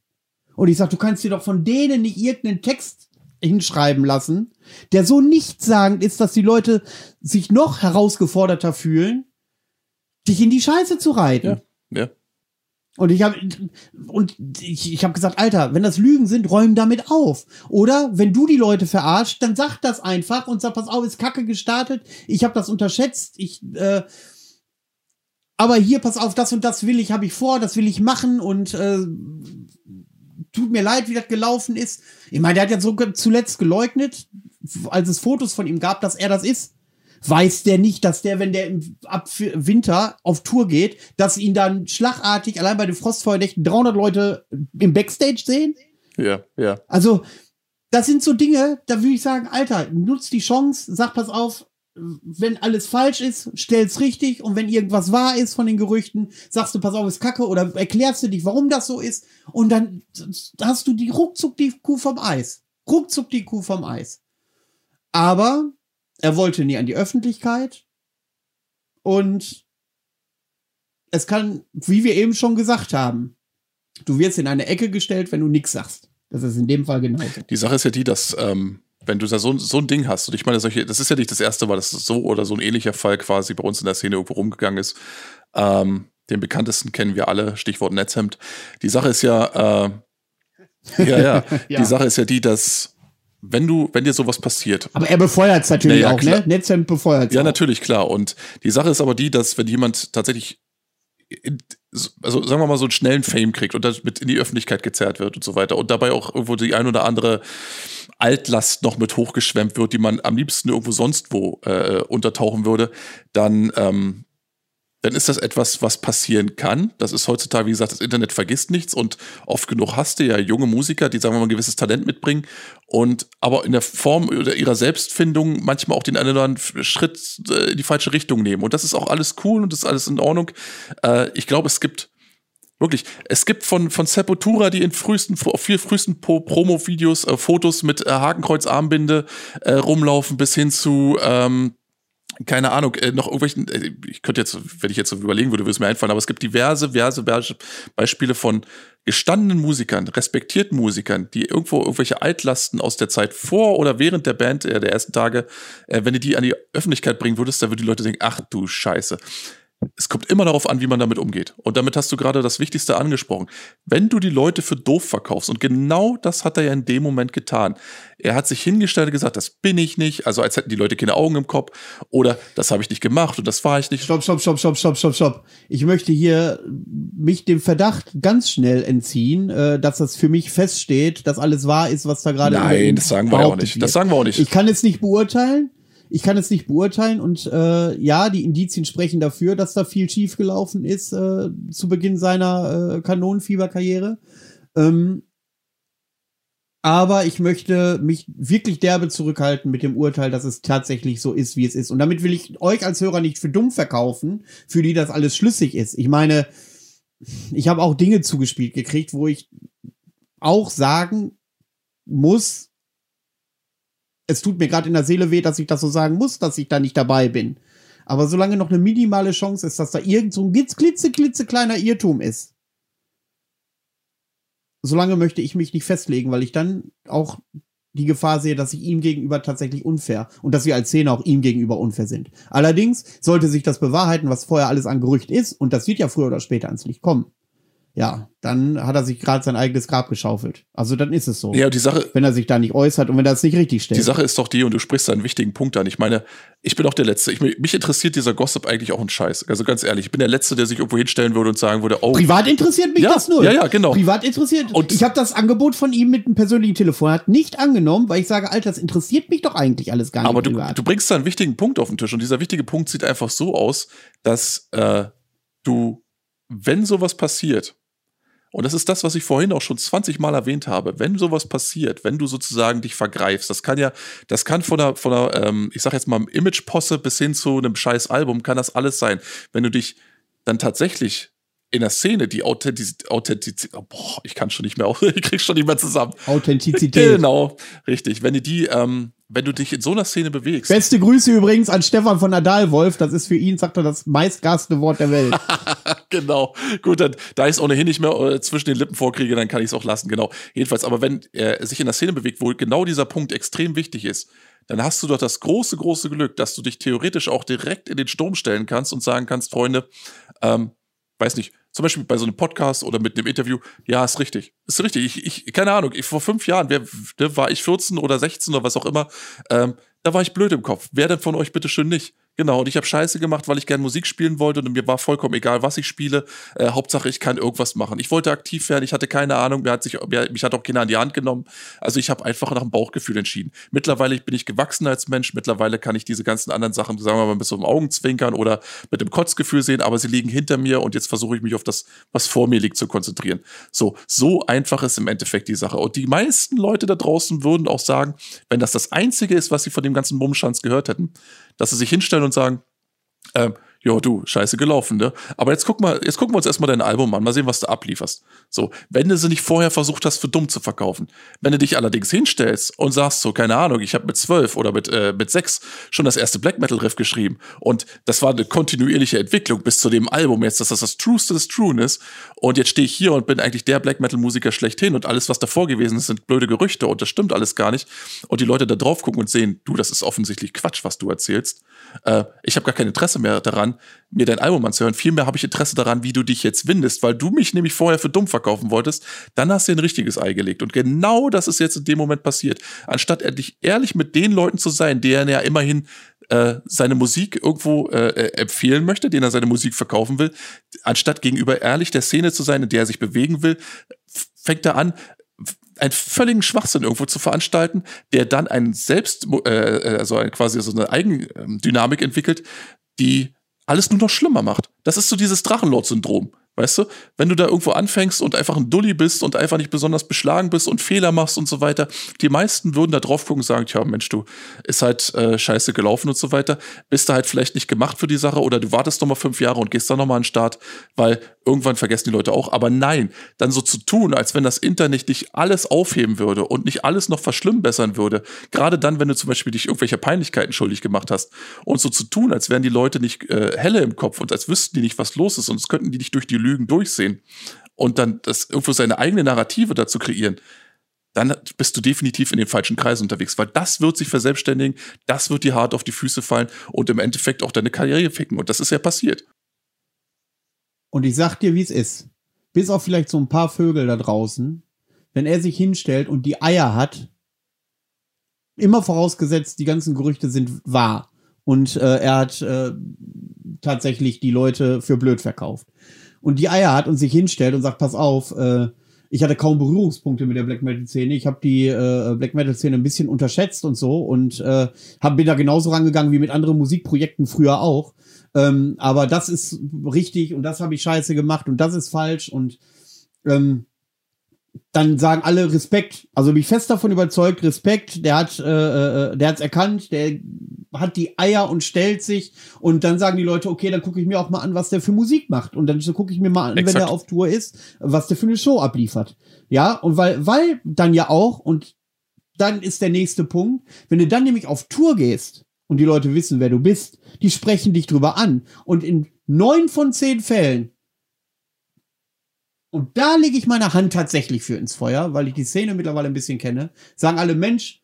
Und ich sag, du kannst dir doch von denen nicht irgendeinen Text hinschreiben lassen, der so nichtssagend ist, dass die Leute sich noch herausgeforderter fühlen, dich in die Scheiße zu reiten. Ja, ja. Und ich habe und ich, ich habe gesagt, Alter, wenn das Lügen sind, räum damit auf. Oder wenn du die Leute verarscht, dann sag das einfach und sag, pass auf, ist Kacke gestartet. Ich habe das unterschätzt. Ich äh, aber hier, pass auf, das und das will ich, habe ich vor, das will ich machen und äh, tut mir leid, wie das gelaufen ist. Ich meine, der hat ja so zuletzt geleugnet, als es Fotos von ihm gab, dass er das ist. Weiß der nicht, dass der, wenn der im, ab Winter auf Tour geht, dass ihn dann schlagartig allein bei den Frostfeuernächten 300 Leute im Backstage sehen? Ja, ja. Also, das sind so Dinge, da würde ich sagen, Alter, nutzt die Chance, sag pass auf, wenn alles falsch ist, stell's richtig und wenn irgendwas wahr ist von den Gerüchten, sagst du, pass auf, ist Kacke oder erklärst du dich, warum das so ist und dann hast du die ruckzuck die Kuh vom Eis. Ruckzuck die Kuh vom Eis. Aber er wollte nie an die Öffentlichkeit und es kann, wie wir eben schon gesagt haben, du wirst in eine Ecke gestellt, wenn du nichts sagst. Das ist in dem Fall genauso. Die Sache ist ja die, dass ähm, wenn du da so, so ein Ding hast, und ich meine, solche, das ist ja nicht das erste Mal, dass so oder so ein ähnlicher Fall quasi bei uns in der Szene irgendwo rumgegangen ist. Ähm, den bekanntesten kennen wir alle, Stichwort Netzhemd. Die Sache ist ja, äh, ja, ja, ja, die Sache ist ja die, dass wenn du, wenn dir sowas passiert. Aber er befeuert es natürlich naja, auch, ne? klar. ne? Netzhemd befeuert Ja, auch. natürlich, klar. Und die Sache ist aber die, dass wenn jemand tatsächlich in, also sagen wir mal so einen schnellen Fame kriegt und dann mit in die Öffentlichkeit gezerrt wird und so weiter und dabei auch irgendwo die ein oder andere Altlast noch mit hochgeschwemmt wird, die man am liebsten irgendwo sonst wo äh, untertauchen würde, dann ähm, dann ist das etwas, was passieren kann. Das ist heutzutage, wie gesagt, das Internet vergisst nichts und oft genug hast du ja junge Musiker, die, sagen wir mal, ein gewisses Talent mitbringen und aber in der Form oder ihrer Selbstfindung manchmal auch den einen oder anderen Schritt äh, in die falsche Richtung nehmen. Und das ist auch alles cool und das ist alles in Ordnung. Äh, ich glaube, es gibt Wirklich, es gibt von, von Sepultura die in frühesten, viel frühesten Promo-Videos, äh, Fotos mit Hakenkreuz-Armbinde rumlaufen bis hin zu ähm, keine Ahnung, äh, noch irgendwelchen, äh, ich könnte jetzt, wenn ich jetzt so überlegen würde, würde es mir einfallen, aber es gibt diverse, diverse Beispiele von gestandenen Musikern, respektierten Musikern, die irgendwo irgendwelche Altlasten aus der Zeit vor oder während der Band, äh, der ersten Tage, äh, wenn du die an die Öffentlichkeit bringen würdest, dann würden die Leute denken, ach du Scheiße es kommt immer darauf an, wie man damit umgeht. Und damit hast du gerade das Wichtigste angesprochen. Wenn du die Leute für doof verkaufst, und genau das hat er ja in dem Moment getan. Er hat sich hingestellt und gesagt, das bin ich nicht, also als hätten die Leute keine Augen im Kopf, oder das habe ich nicht gemacht und das war ich nicht. Stopp, stopp, stopp, stopp, stopp, stopp, stopp. Ich möchte hier mich dem Verdacht ganz schnell entziehen, äh, dass das für mich feststeht, dass alles wahr ist, was da gerade Nein, das sagen wir auch nicht. Wird. Das sagen wir auch nicht. Ich kann es nicht beurteilen ich kann es nicht beurteilen und äh, ja, die Indizien sprechen dafür, dass da viel schiefgelaufen ist äh, zu Beginn seiner äh, Kanonenfieberkarriere. Ähm, aber ich möchte mich wirklich derbe zurückhalten mit dem Urteil, dass es tatsächlich so ist, wie es ist. Und damit will ich euch als Hörer nicht für dumm verkaufen, für die das alles schlüssig ist. Ich meine, ich habe auch Dinge zugespielt gekriegt, wo ich auch sagen muss, es tut mir gerade in der Seele weh, dass ich das so sagen muss, dass ich da nicht dabei bin. Aber solange noch eine minimale Chance ist, dass da irgend so ein glitze, glitze kleiner Irrtum ist, solange möchte ich mich nicht festlegen, weil ich dann auch die Gefahr sehe, dass ich ihm gegenüber tatsächlich unfair und dass wir als Szene auch ihm gegenüber unfair sind. Allerdings sollte sich das bewahrheiten, was vorher alles an Gerücht ist, und das wird ja früher oder später ans Licht kommen ja, dann hat er sich gerade sein eigenes Grab geschaufelt. Also dann ist es so. Ja, die Sache. Wenn er sich da nicht äußert und wenn er es nicht richtig stellt. Die Sache ist doch die, und du sprichst da einen wichtigen Punkt an. Ich meine, ich bin auch der Letzte. Ich, mich interessiert dieser Gossip eigentlich auch ein Scheiß. Also ganz ehrlich, ich bin der Letzte, der sich irgendwo hinstellen würde und sagen würde, oh. Privat interessiert mich ja, das nur. Ja, ja, genau. Privat interessiert. Und ich habe das Angebot von ihm mit einem persönlichen Telefonat nicht angenommen, weil ich sage, Alter, das interessiert mich doch eigentlich alles gar nicht. Aber du, du bringst da einen wichtigen Punkt auf den Tisch und dieser wichtige Punkt sieht einfach so aus, dass äh, du, wenn sowas passiert, Und das ist das, was ich vorhin auch schon 20 Mal erwähnt habe. Wenn sowas passiert, wenn du sozusagen dich vergreifst, das kann ja, das kann von der, von der ähm, ich sag jetzt mal, Image-Posse bis hin zu einem scheiß Album, kann das alles sein. Wenn du dich dann tatsächlich in der Szene die Authentizität, Authentizität oh, boah, ich kann schon nicht mehr, ich krieg schon nicht mehr zusammen. Authentizität. Genau, richtig. Wenn du die, ähm, wenn du dich in so einer Szene bewegst. Beste Grüße übrigens an Stefan von Adalwolf. Das ist für ihn, sagt er, das meistgaste Wort der Welt. genau. Gut, dann, da ich es ohnehin nicht mehr äh, zwischen den Lippen vorkriege, dann kann ich es auch lassen. Genau. Jedenfalls, aber wenn er sich in der Szene bewegt, wo genau dieser Punkt extrem wichtig ist, dann hast du doch das große, große Glück, dass du dich theoretisch auch direkt in den Sturm stellen kannst und sagen kannst, Freunde, ähm, weiß nicht, zum Beispiel bei so einem Podcast oder mit einem Interview, ja, ist richtig. Ist richtig. Ich, ich keine Ahnung, ich, vor fünf Jahren, wer, ne, war ich 14 oder 16 oder was auch immer, ähm, da war ich blöd im Kopf. Wer denn von euch bitte schön nicht? Genau, und ich habe Scheiße gemacht, weil ich gerne Musik spielen wollte und mir war vollkommen egal, was ich spiele. Äh, Hauptsache, ich kann irgendwas machen. Ich wollte aktiv werden, ich hatte keine Ahnung, mir hat sich, mir, mich hat auch keiner an die Hand genommen. Also ich habe einfach nach dem Bauchgefühl entschieden. Mittlerweile bin ich gewachsen als Mensch, mittlerweile kann ich diese ganzen anderen Sachen, sagen wir mal, mit so einem Augenzwinkern oder mit dem Kotzgefühl sehen, aber sie liegen hinter mir und jetzt versuche ich mich auf das, was vor mir liegt, zu konzentrieren. So, so einfach ist im Endeffekt die Sache. Und die meisten Leute da draußen würden auch sagen, wenn das das Einzige ist, was sie von dem ganzen Mummschanz gehört hätten, dass sie sich hinstellen und sagen, ähm, jo, du, scheiße gelaufen, ne? Aber jetzt guck mal, jetzt gucken wir uns erstmal dein Album an, mal sehen, was du ablieferst. So, wenn du sie nicht vorher versucht hast, für dumm zu verkaufen. Wenn du dich allerdings hinstellst und sagst so, keine Ahnung, ich habe mit zwölf oder mit, äh, mit sechs schon das erste Black Metal Riff geschrieben und das war eine kontinuierliche Entwicklung bis zu dem Album jetzt, dass das das Trueste des Truen ist und jetzt stehe ich hier und bin eigentlich der Black Metal Musiker schlechthin und alles, was davor gewesen ist, sind blöde Gerüchte und das stimmt alles gar nicht und die Leute da drauf gucken und sehen, du, das ist offensichtlich Quatsch, was du erzählst. Äh, ich habe gar kein Interesse mehr daran, mir dein Album anzuhören. Vielmehr habe ich Interesse daran, wie du dich jetzt windest, weil du mich nämlich vorher für dumm verkaufen wolltest. Dann hast du ein richtiges Ei gelegt. Und genau das ist jetzt in dem Moment passiert. Anstatt endlich ehrlich mit den Leuten zu sein, deren er immerhin äh, seine Musik irgendwo äh, äh, empfehlen möchte, denen er seine Musik verkaufen will, anstatt gegenüber ehrlich der Szene zu sein, in der er sich bewegen will, fängt er an, einen völligen Schwachsinn irgendwo zu veranstalten, der dann einen selbst, äh, äh also quasi so eine Eigendynamik entwickelt, die alles nur noch schlimmer macht. Das ist so dieses Drachenlord-Syndrom. Weißt du, wenn du da irgendwo anfängst und einfach ein Dulli bist und einfach nicht besonders beschlagen bist und Fehler machst und so weiter, die meisten würden da drauf gucken und sagen, tja, Mensch, du, ist halt äh, scheiße gelaufen und so weiter, bist du halt vielleicht nicht gemacht für die Sache oder du wartest noch mal fünf Jahre und gehst dann noch mal an den Start, weil irgendwann vergessen die Leute auch. Aber nein, dann so zu tun, als wenn das Internet nicht alles aufheben würde und nicht alles noch verschlimmbessern würde, gerade dann, wenn du zum Beispiel dich irgendwelcher Peinlichkeiten schuldig gemacht hast und so zu tun, als wären die Leute nicht äh, helle im Kopf und als wüssten die nicht, was los ist und es könnten die nicht durch die Lügen durchsehen und dann das irgendwo seine eigene Narrative dazu kreieren, dann bist du definitiv in den falschen Kreisen unterwegs, weil das wird sich verselbstständigen, das wird dir hart auf die Füße fallen und im Endeffekt auch deine Karriere ficken. Und das ist ja passiert. Und ich sag dir, wie es ist. Bis auf vielleicht so ein paar Vögel da draußen, wenn er sich hinstellt und die Eier hat, immer vorausgesetzt, die ganzen Gerüchte sind wahr. Und äh, er hat äh, tatsächlich die Leute für blöd verkauft und die Eier hat und sich hinstellt und sagt, pass auf, äh, ich hatte kaum Berührungspunkte mit der Black Metal Szene. Ich habe die äh, Black Metal Szene ein bisschen unterschätzt und so und äh, hab, bin da genauso rangegangen wie mit anderen Musikprojekten früher auch. Ähm, aber das ist richtig und das habe ich scheiße gemacht und das ist falsch und ähm, dann sagen alle Respekt. Also bin ich fest davon überzeugt, Respekt, der hat, äh, äh der hat's erkannt, der hat die Eier und stellt sich und dann sagen die Leute, okay, dann gucke ich mir auch mal an, was der für Musik macht und dann so gucke ich mir mal an, Exakt. wenn er auf Tour ist, was der für eine Show abliefert. Ja, und weil, weil dann ja auch und dann ist der nächste Punkt, wenn du dann nämlich auf Tour gehst und die Leute wissen, wer du bist, die sprechen dich drüber an und in neun von zehn Fällen und da lege ich meine Hand tatsächlich für ins Feuer, weil ich die Szene mittlerweile ein bisschen kenne. Sagen alle, Mensch,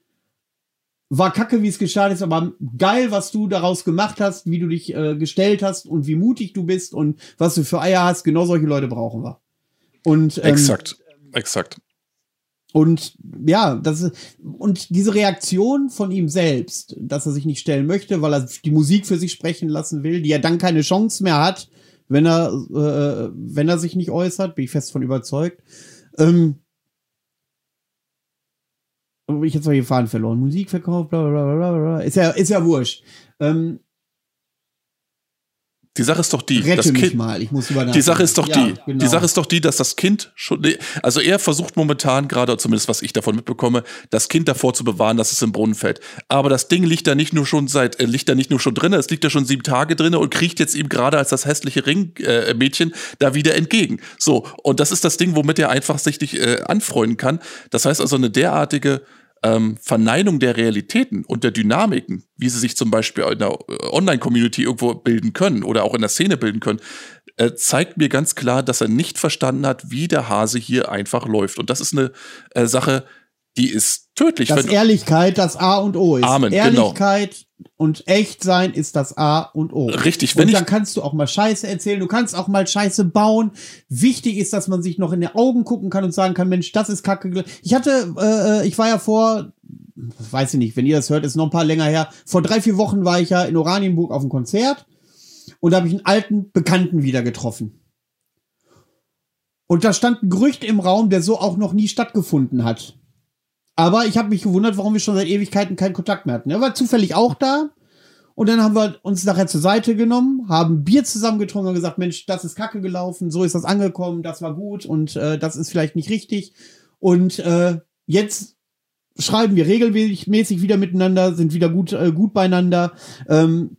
war kacke, wie es gestartet ist, aber geil, was du daraus gemacht hast, wie du dich äh, gestellt hast und wie mutig du bist und was du für Eier hast. Genau solche Leute brauchen wir. Und, ähm, exakt, exakt. Und ja, das ist, und diese Reaktion von ihm selbst, dass er sich nicht stellen möchte, weil er die Musik für sich sprechen lassen will, die er dann keine Chance mehr hat, wenn er, äh, wenn er sich nicht äußert, bin ich fest von überzeugt. Ähm, ich jetzt mal hier Faden verloren. Musikverkauf, bla bla bla bla. Ist ja, ist ja wurscht. Ähm, Die Sache ist doch die, Rette das Kind, mal, ich muss die Sache ist doch Ja, die, genau. die Sache ist doch die, dass das Kind schon, also er versucht momentan gerade, zumindest was ich davon mitbekomme, das Kind davor zu bewahren, dass es im Brunnen fällt. Aber das Ding liegt da nicht nur schon seit, äh, liegt da nicht nur schon drinne, es liegt da schon sieben Tage drinne und kriecht jetzt ihm gerade als das hässliche Ringmädchen äh, da wieder entgegen. So und das ist das Ding, womit er einfach sich nicht, äh, anfreunden kann. Das heißt also eine derartige ähm, Verneinung der Realitäten und der Dynamiken, wie sie sich zum Beispiel in der äh, Online-Community irgendwo bilden können oder auch in der Szene bilden können, äh, zeigt mir ganz klar, dass er nicht verstanden hat, wie der Hase hier einfach läuft. Und das ist eine äh, Sache, die ist tödlich. Dass Ehrlichkeit das A und O ist. Amen, genau. Ehrlichkeit und echt sein ist das A und O. Richtig, wenn und dann kannst du auch mal Scheiße erzählen, du kannst auch mal Scheiße bauen. Wichtig ist, dass man sich noch in die Augen gucken kann und sagen kann, Mensch, das ist Kacke. Ich hatte, äh, ich war ja vor, weiß ich nicht, wenn ihr das hört, ist noch ein paar länger her. Vor drei, vier Wochen war ich ja in Oranienburg auf einem Konzert und da habe ich einen alten Bekannten wieder getroffen. Und da stand ein Gerücht im Raum, der so auch noch nie stattgefunden hat. Aber ich habe mich gewundert, warum wir schon seit Ewigkeiten keinen Kontakt mehr hatten. Er war zufällig auch da. Und dann haben wir uns nachher zur Seite genommen, haben Bier zusammen getrunken und gesagt, Mensch, das ist kacke gelaufen, so ist das angekommen, das war gut und äh, das ist vielleicht nicht richtig. Und äh, jetzt schreiben wir regelmäßig wieder miteinander, sind wieder gut, äh, gut beieinander. Ähm,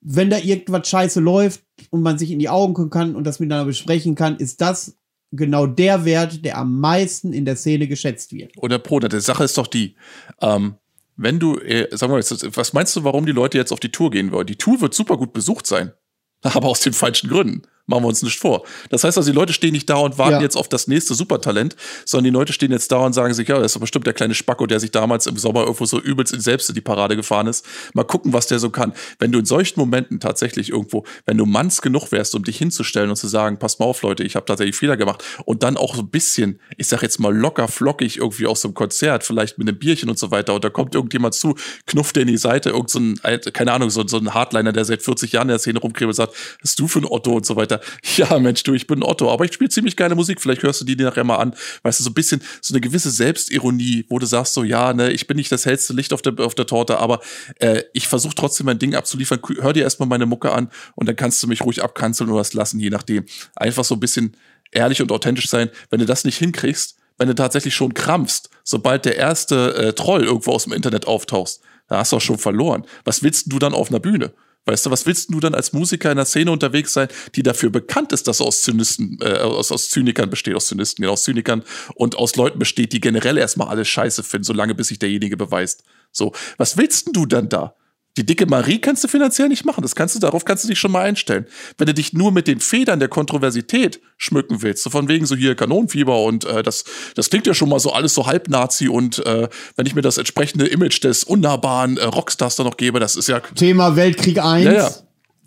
wenn da irgendwas scheiße läuft und man sich in die Augen gucken kann und das miteinander besprechen kann, ist das genau der Wert, der am meisten in der Szene geschätzt wird. oder Bruder, die Sache ist doch die, ähm, wenn du, äh, sag mal, was meinst du, warum die Leute jetzt auf die Tour gehen wollen? Die Tour wird super gut besucht sein, aber aus den falschen Gründen. Machen wir uns nicht vor. Das heißt also, die Leute stehen nicht da und warten Ja. jetzt auf das nächste Supertalent, sondern die Leute stehen jetzt da und sagen sich, ja, das ist doch bestimmt der kleine Spacko, der sich damals im Sommer irgendwo so übelst in selbst in die Parade gefahren ist. Mal gucken, was der so kann. Wenn du in solchen Momenten tatsächlich irgendwo, wenn du manns genug wärst, um dich hinzustellen und zu sagen, pass mal auf, Leute, ich habe tatsächlich Fehler gemacht und dann auch so ein bisschen, ich sag jetzt mal locker flockig irgendwie aus so einem Konzert, vielleicht mit einem Bierchen und so weiter und da kommt irgendjemand zu, knufft dir in die Seite, irgend so ein, keine Ahnung, so, so ein Hardliner, der seit 40 Jahren in der Szene rumkriegt und sagt, was du für ein Otto und so weiter. Ja, Mensch, du, ich bin Otto, aber ich spiele ziemlich geile Musik, vielleicht hörst du die nachher mal an. Weißt du, so ein bisschen, so eine gewisse Selbstironie, wo du sagst so, ja, ne, ich bin nicht das hellste Licht auf der, auf der Torte, aber äh, ich versuche trotzdem mein Ding abzuliefern. Hör dir erstmal meine Mucke an und dann kannst du mich ruhig abkanzeln oder was lassen, je nachdem. Einfach so ein bisschen ehrlich und authentisch sein. Wenn du das nicht hinkriegst, wenn du tatsächlich schon krampfst, sobald der erste äh, Troll irgendwo aus dem Internet auftauchst, da hast du auch schon verloren. Was willst du dann auf einer Bühne? Weißt du, was willst du dann als Musiker in der Szene unterwegs sein, die dafür bekannt ist, dass aus Zynisten, äh, aus, aus Zynikern besteht, aus Zynisten, genau, aus Zynikern und aus Leuten besteht, die generell erstmal alles scheiße finden, solange bis sich derjenige beweist. So, was willst du dann da? Die dicke Marie kannst du finanziell nicht machen. Das kannst du, darauf kannst du dich schon mal einstellen. Wenn du dich nur mit den Federn der Kontroversität schmücken willst, so von wegen so hier Kanonenfieber und äh, das, das klingt ja schon mal so alles so halb Nazi und äh, wenn ich mir das entsprechende Image des unnahbaren äh, Rockstars da noch gebe, das ist ja Thema Weltkrieg 1. ja, ja.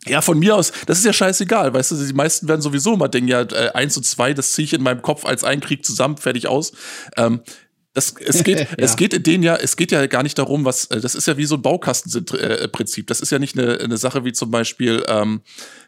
Ja, von mir aus, das ist ja scheißegal, weißt du, die meisten werden sowieso immer denken, ja, äh, eins und zwei, das ziehe ich in meinem Kopf als einen Krieg zusammen, fertig aus. Ähm, das, es geht, es geht in denen ja, es geht ja gar nicht darum, was, äh, das ist ja wie so ein Baukastensystem-Prinzip. Das ist ja nicht eine, eine Sache wie zum Beispiel, ähm,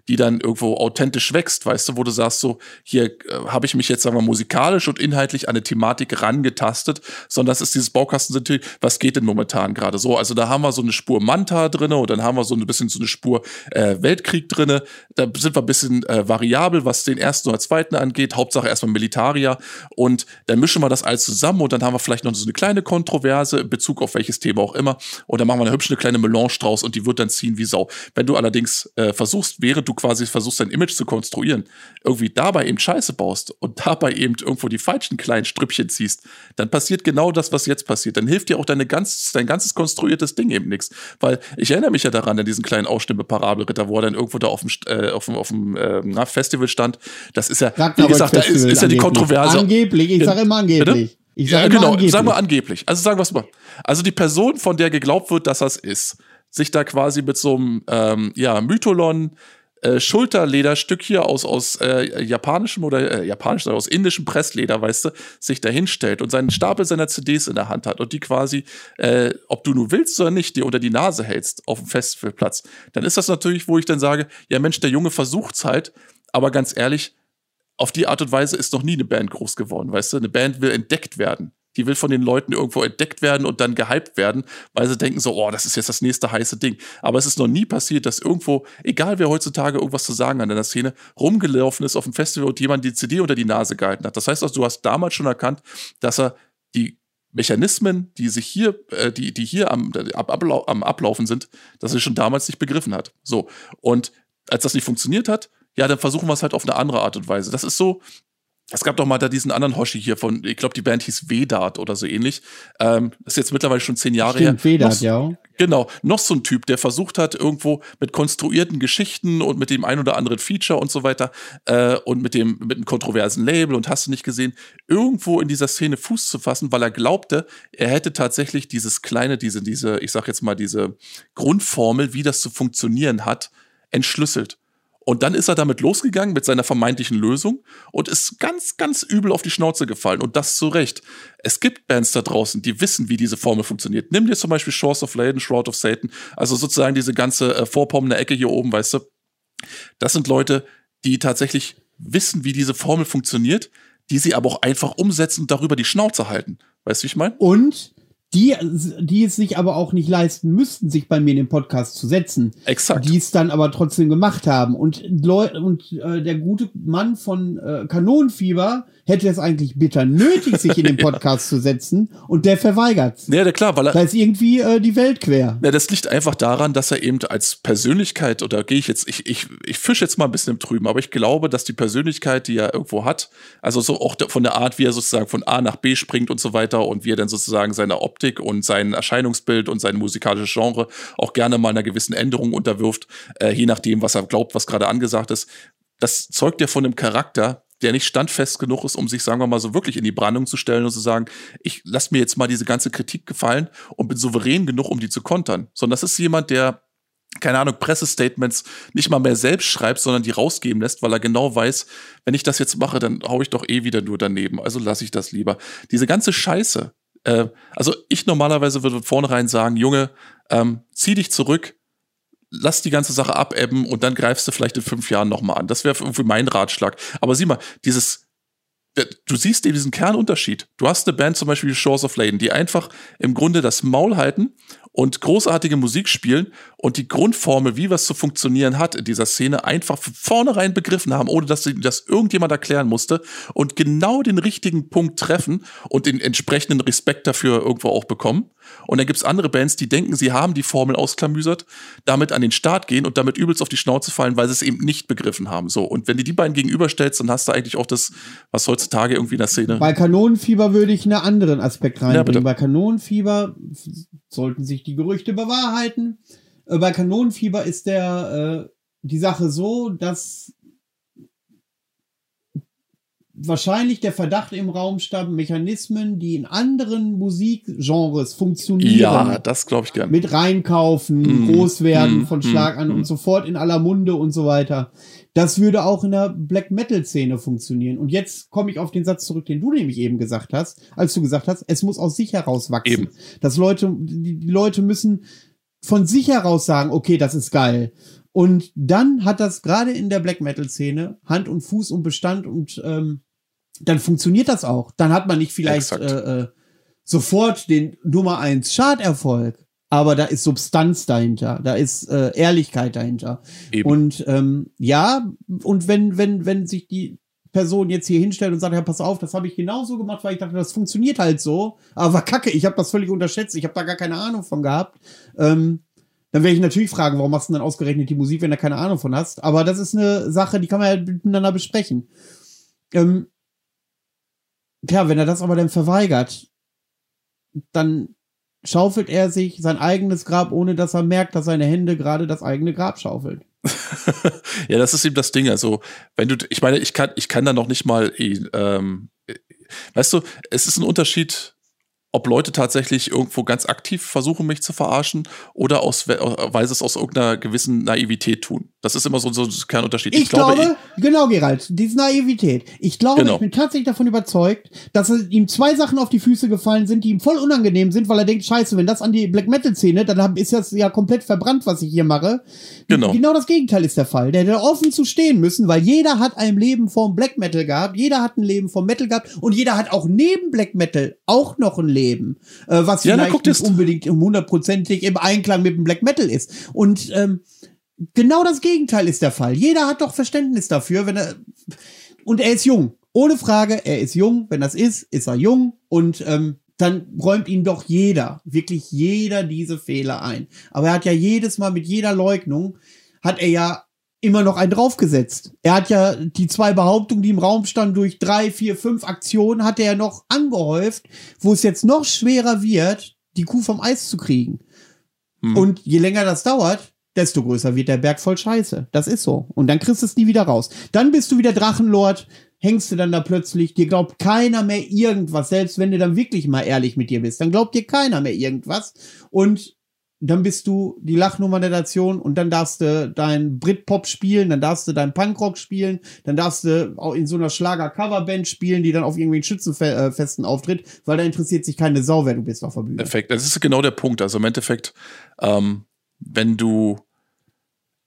die dann irgendwo authentisch wächst, weißt du, wo du sagst, so, hier äh, habe ich mich jetzt, sagen wir, musikalisch und inhaltlich an eine Thematik rangetastet, sondern das ist dieses Baukastensystem, was geht denn momentan gerade so? Also da haben wir so eine Spur Manta drinne und dann haben wir so ein bisschen so eine Spur äh, Weltkrieg drinne. Da sind wir ein bisschen äh, variabel, was den ersten oder zweiten angeht. Hauptsache erstmal Militaria. Und dann mischen wir das alles zusammen und dann haben wir vielleicht noch so eine kleine Kontroverse in Bezug auf welches Thema auch immer. Und dann machen wir eine hübsche kleine Melange draus und die wird dann ziehen wie Sau. Wenn du allerdings äh, versuchst, während du quasi versuchst, dein Image zu konstruieren, irgendwie dabei eben Scheiße baust und dabei eben irgendwo die falschen kleinen Strippchen ziehst, dann passiert genau das, was jetzt passiert. Dann hilft dir auch deine ganz, dein ganzes konstruiertes Ding eben nichts. Weil ich erinnere mich ja daran, an diesen kleinen Ausstimme-Parabelritter, wo er dann irgendwo da auf dem, äh, auf dem, auf dem äh, Festival stand. Das ist ja, wie gesagt, da ist, ist ja die. Kontroverse. Angeblich, ich sage immer angeblich. Bitte? Ich ja, sage immer genau, angeblich. sagen wir angeblich. Also sagen wir es mal. Also die Person, von der geglaubt wird, dass das ist, sich da quasi mit so einem ähm, ja, Mytholon äh, Schulterlederstück hier aus, aus äh, japanischem oder äh, japanischem, oder aus indischem Pressleder, weißt du, sich da hinstellt und seinen Stapel seiner CDs in der Hand hat und die quasi, äh, ob du nur willst oder nicht, dir unter die Nase hältst auf dem Festivalplatz, dann ist das natürlich, wo ich dann sage, ja Mensch, der Junge versucht's halt, aber ganz ehrlich, auf die Art und Weise ist noch nie eine Band groß geworden, weißt du? Eine Band will entdeckt werden. Die will von den Leuten irgendwo entdeckt werden und dann gehypt werden, weil sie denken so, oh, das ist jetzt das nächste heiße Ding. Aber es ist noch nie passiert, dass irgendwo, egal wer heutzutage irgendwas zu sagen an der Szene, rumgelaufen ist auf dem Festival und jemand die CD unter die Nase gehalten hat. Das heißt also, du hast damals schon erkannt, dass er die Mechanismen, die sich hier, äh, die, die hier am, ab, ablau am Ablaufen sind, dass er schon damals nicht begriffen hat. So. Und als das nicht funktioniert hat, ja, dann versuchen wir es halt auf eine andere Art und Weise. Das ist so, es gab doch mal da diesen anderen Hoshi hier von, ich glaube, die Band hieß Vedat oder so ähnlich. Ähm, ist jetzt mittlerweile schon zehn Jahre Stimmt, her. Vedat, noch, ja. Genau, noch so ein Typ, der versucht hat, irgendwo mit konstruierten Geschichten und mit dem ein oder anderen Feature und so weiter äh, und mit dem mit einem kontroversen Label und hast du nicht gesehen, irgendwo in dieser Szene Fuß zu fassen, weil er glaubte, er hätte tatsächlich dieses kleine, diese, diese, ich sag jetzt mal, diese Grundformel, wie das zu funktionieren hat, entschlüsselt. Und dann ist er damit losgegangen mit seiner vermeintlichen Lösung und ist ganz, ganz übel auf die Schnauze gefallen. Und das zu Recht. Es gibt Bands da draußen, die wissen, wie diese Formel funktioniert. Nimm dir zum Beispiel Shores of Laden, Shroud of Satan, also sozusagen diese ganze äh, vorpommende Ecke hier oben, weißt du. Das sind Leute, die tatsächlich wissen, wie diese Formel funktioniert, die sie aber auch einfach umsetzen und darüber die Schnauze halten. Weißt du, wie ich meine? Und die, die es sich aber auch nicht leisten müssten, sich bei mir in den Podcast zu setzen. Exakt. Die es dann aber trotzdem gemacht haben. Und, Leu und äh, der gute Mann von äh, Kanonenfieber hätte es eigentlich bitter nötig, sich in den Podcast zu setzen und der verweigert. Ja, der klar, weil er. Da ist irgendwie äh, die Welt quer. Ja, das liegt einfach daran, dass er eben als Persönlichkeit, oder gehe ich jetzt, ich, ich, ich fische jetzt mal ein bisschen im Trüben, aber ich glaube, dass die Persönlichkeit, die er irgendwo hat, also so auch von der Art, wie er sozusagen von A nach B springt und so weiter und wie er dann sozusagen seine Optik und sein Erscheinungsbild und sein musikalisches Genre auch gerne mal einer gewissen Änderung unterwirft, äh, je nachdem, was er glaubt, was gerade angesagt ist. Das zeugt ja von einem Charakter, der nicht standfest genug ist, um sich, sagen wir mal, so wirklich in die Brandung zu stellen und zu sagen, ich lass mir jetzt mal diese ganze Kritik gefallen und bin souverän genug, um die zu kontern. Sondern das ist jemand, der keine Ahnung, Pressestatements nicht mal mehr selbst schreibt, sondern die rausgeben lässt, weil er genau weiß, wenn ich das jetzt mache, dann hau ich doch eh wieder nur daneben. Also lasse ich das lieber. Diese ganze Scheiße. Äh, also ich normalerweise würde vornherein sagen, Junge, ähm, zieh dich zurück, lass die ganze Sache abebben und dann greifst du vielleicht in fünf Jahren nochmal an. Das wäre irgendwie mein Ratschlag. Aber sieh mal, dieses, du siehst eben diesen Kernunterschied. Du hast eine Band zum Beispiel wie Shores of Laden, die einfach im Grunde das Maul halten und großartige Musik spielen und die Grundformel, wie was zu funktionieren hat in dieser Szene, einfach von vornherein begriffen haben, ohne dass sie das irgendjemand erklären musste und genau den richtigen Punkt treffen und den entsprechenden Respekt dafür irgendwo auch bekommen. Und dann gibt's andere Bands, die denken, sie haben die Formel ausklamüsert, damit an den Start gehen und damit übelst auf die Schnauze fallen, weil sie es eben nicht begriffen haben. So. Und wenn du die beiden gegenüberstellst, dann hast du eigentlich auch das, was heutzutage irgendwie in der Szene. Bei Kanonenfieber würde ich einen anderen Aspekt reinbringen. Ja, Bei Kanonenfieber sollten sich die Gerüchte bewahrheiten. Äh, bei Kanonenfieber ist der, äh, die Sache so, dass wahrscheinlich der Verdacht im Raum stand, Mechanismen, die in anderen Musikgenres funktionieren. Ja, das glaube ich gerne. Mit reinkaufen, mm, groß werden mm, von Schlag an mm, und sofort in aller Munde und so weiter. Das würde auch in der Black Metal Szene funktionieren. Und jetzt komme ich auf den Satz zurück, den du nämlich eben gesagt hast, als du gesagt hast, es muss aus sich heraus wachsen. Eben. Dass Leute, die Leute müssen von sich heraus sagen, okay, das ist geil. Und dann hat das gerade in der Black Metal Szene Hand und Fuß und Bestand und ähm, dann funktioniert das auch. Dann hat man nicht vielleicht äh, äh, sofort den Nummer eins Charterfolg, aber da ist Substanz dahinter, da ist äh, Ehrlichkeit dahinter. Eben. Und ähm, ja, und wenn wenn wenn sich die Person jetzt hier hinstellt und sagt, ja, pass auf, das habe ich genauso gemacht, weil ich dachte, das funktioniert halt so, aber kacke, ich habe das völlig unterschätzt, ich habe da gar keine Ahnung von gehabt. Ähm, dann werde ich natürlich fragen, warum machst du denn dann ausgerechnet die Musik, wenn du keine Ahnung von hast. Aber das ist eine Sache, die kann man ja miteinander besprechen. Ähm, Tja, wenn er das aber dann verweigert, dann schaufelt er sich sein eigenes Grab, ohne dass er merkt, dass seine Hände gerade das eigene Grab schaufeln. ja, das ist eben das Ding. Also, wenn du, ich meine, ich kann, ich kann da noch nicht mal, ähm, weißt du, es ist ein Unterschied, ob Leute tatsächlich irgendwo ganz aktiv versuchen, mich zu verarschen oder aus, weil sie es aus irgendeiner gewissen Naivität tun. Das ist immer so, so kein Unterschied. Ich, ich glaube, glaube ich, genau, Gerald, diese Naivität. Ich glaube, genau. ich bin tatsächlich davon überzeugt, dass ihm zwei Sachen auf die Füße gefallen sind, die ihm voll unangenehm sind, weil er denkt, scheiße, wenn das an die Black Metal Szene, dann ist das ja komplett verbrannt, was ich hier mache. Genau. Genau das Gegenteil ist der Fall. Der hätte offen zu stehen müssen, weil jeder hat ein Leben vom Black Metal gehabt, jeder hat ein Leben vom Metal gehabt und jeder hat auch neben Black Metal auch noch ein Leben, äh, was ja, vielleicht nicht unbedingt hundertprozentig im Einklang mit dem Black Metal ist. Und ähm, Genau das Gegenteil ist der Fall. Jeder hat doch Verständnis dafür, wenn er. Und er ist jung. Ohne Frage, er ist jung. Wenn das ist, ist er jung. Und ähm, dann räumt ihn doch jeder, wirklich jeder diese Fehler ein. Aber er hat ja jedes Mal mit jeder Leugnung, hat er ja immer noch einen draufgesetzt. Er hat ja die zwei Behauptungen, die im Raum standen, durch drei, vier, fünf Aktionen, hat er ja noch angehäuft, wo es jetzt noch schwerer wird, die Kuh vom Eis zu kriegen. Hm. Und je länger das dauert, desto größer wird der Berg voll Scheiße. Das ist so. Und dann kriegst du es nie wieder raus. Dann bist du wieder Drachenlord, hängst du dann da plötzlich, dir glaubt keiner mehr irgendwas, selbst wenn du dann wirklich mal ehrlich mit dir bist, dann glaubt dir keiner mehr irgendwas. Und dann bist du die Lachnummer der Nation und dann darfst du dein Britpop spielen, dann darfst du dein Punkrock spielen, dann darfst du auch in so einer Schlager-Coverband spielen, die dann auf irgendwelchen Schützenfesten auftritt, weil da interessiert sich keine Sau, wer du bist auf der Bühne. Perfekt, das ist genau der Punkt. Also im Endeffekt, ähm, wenn du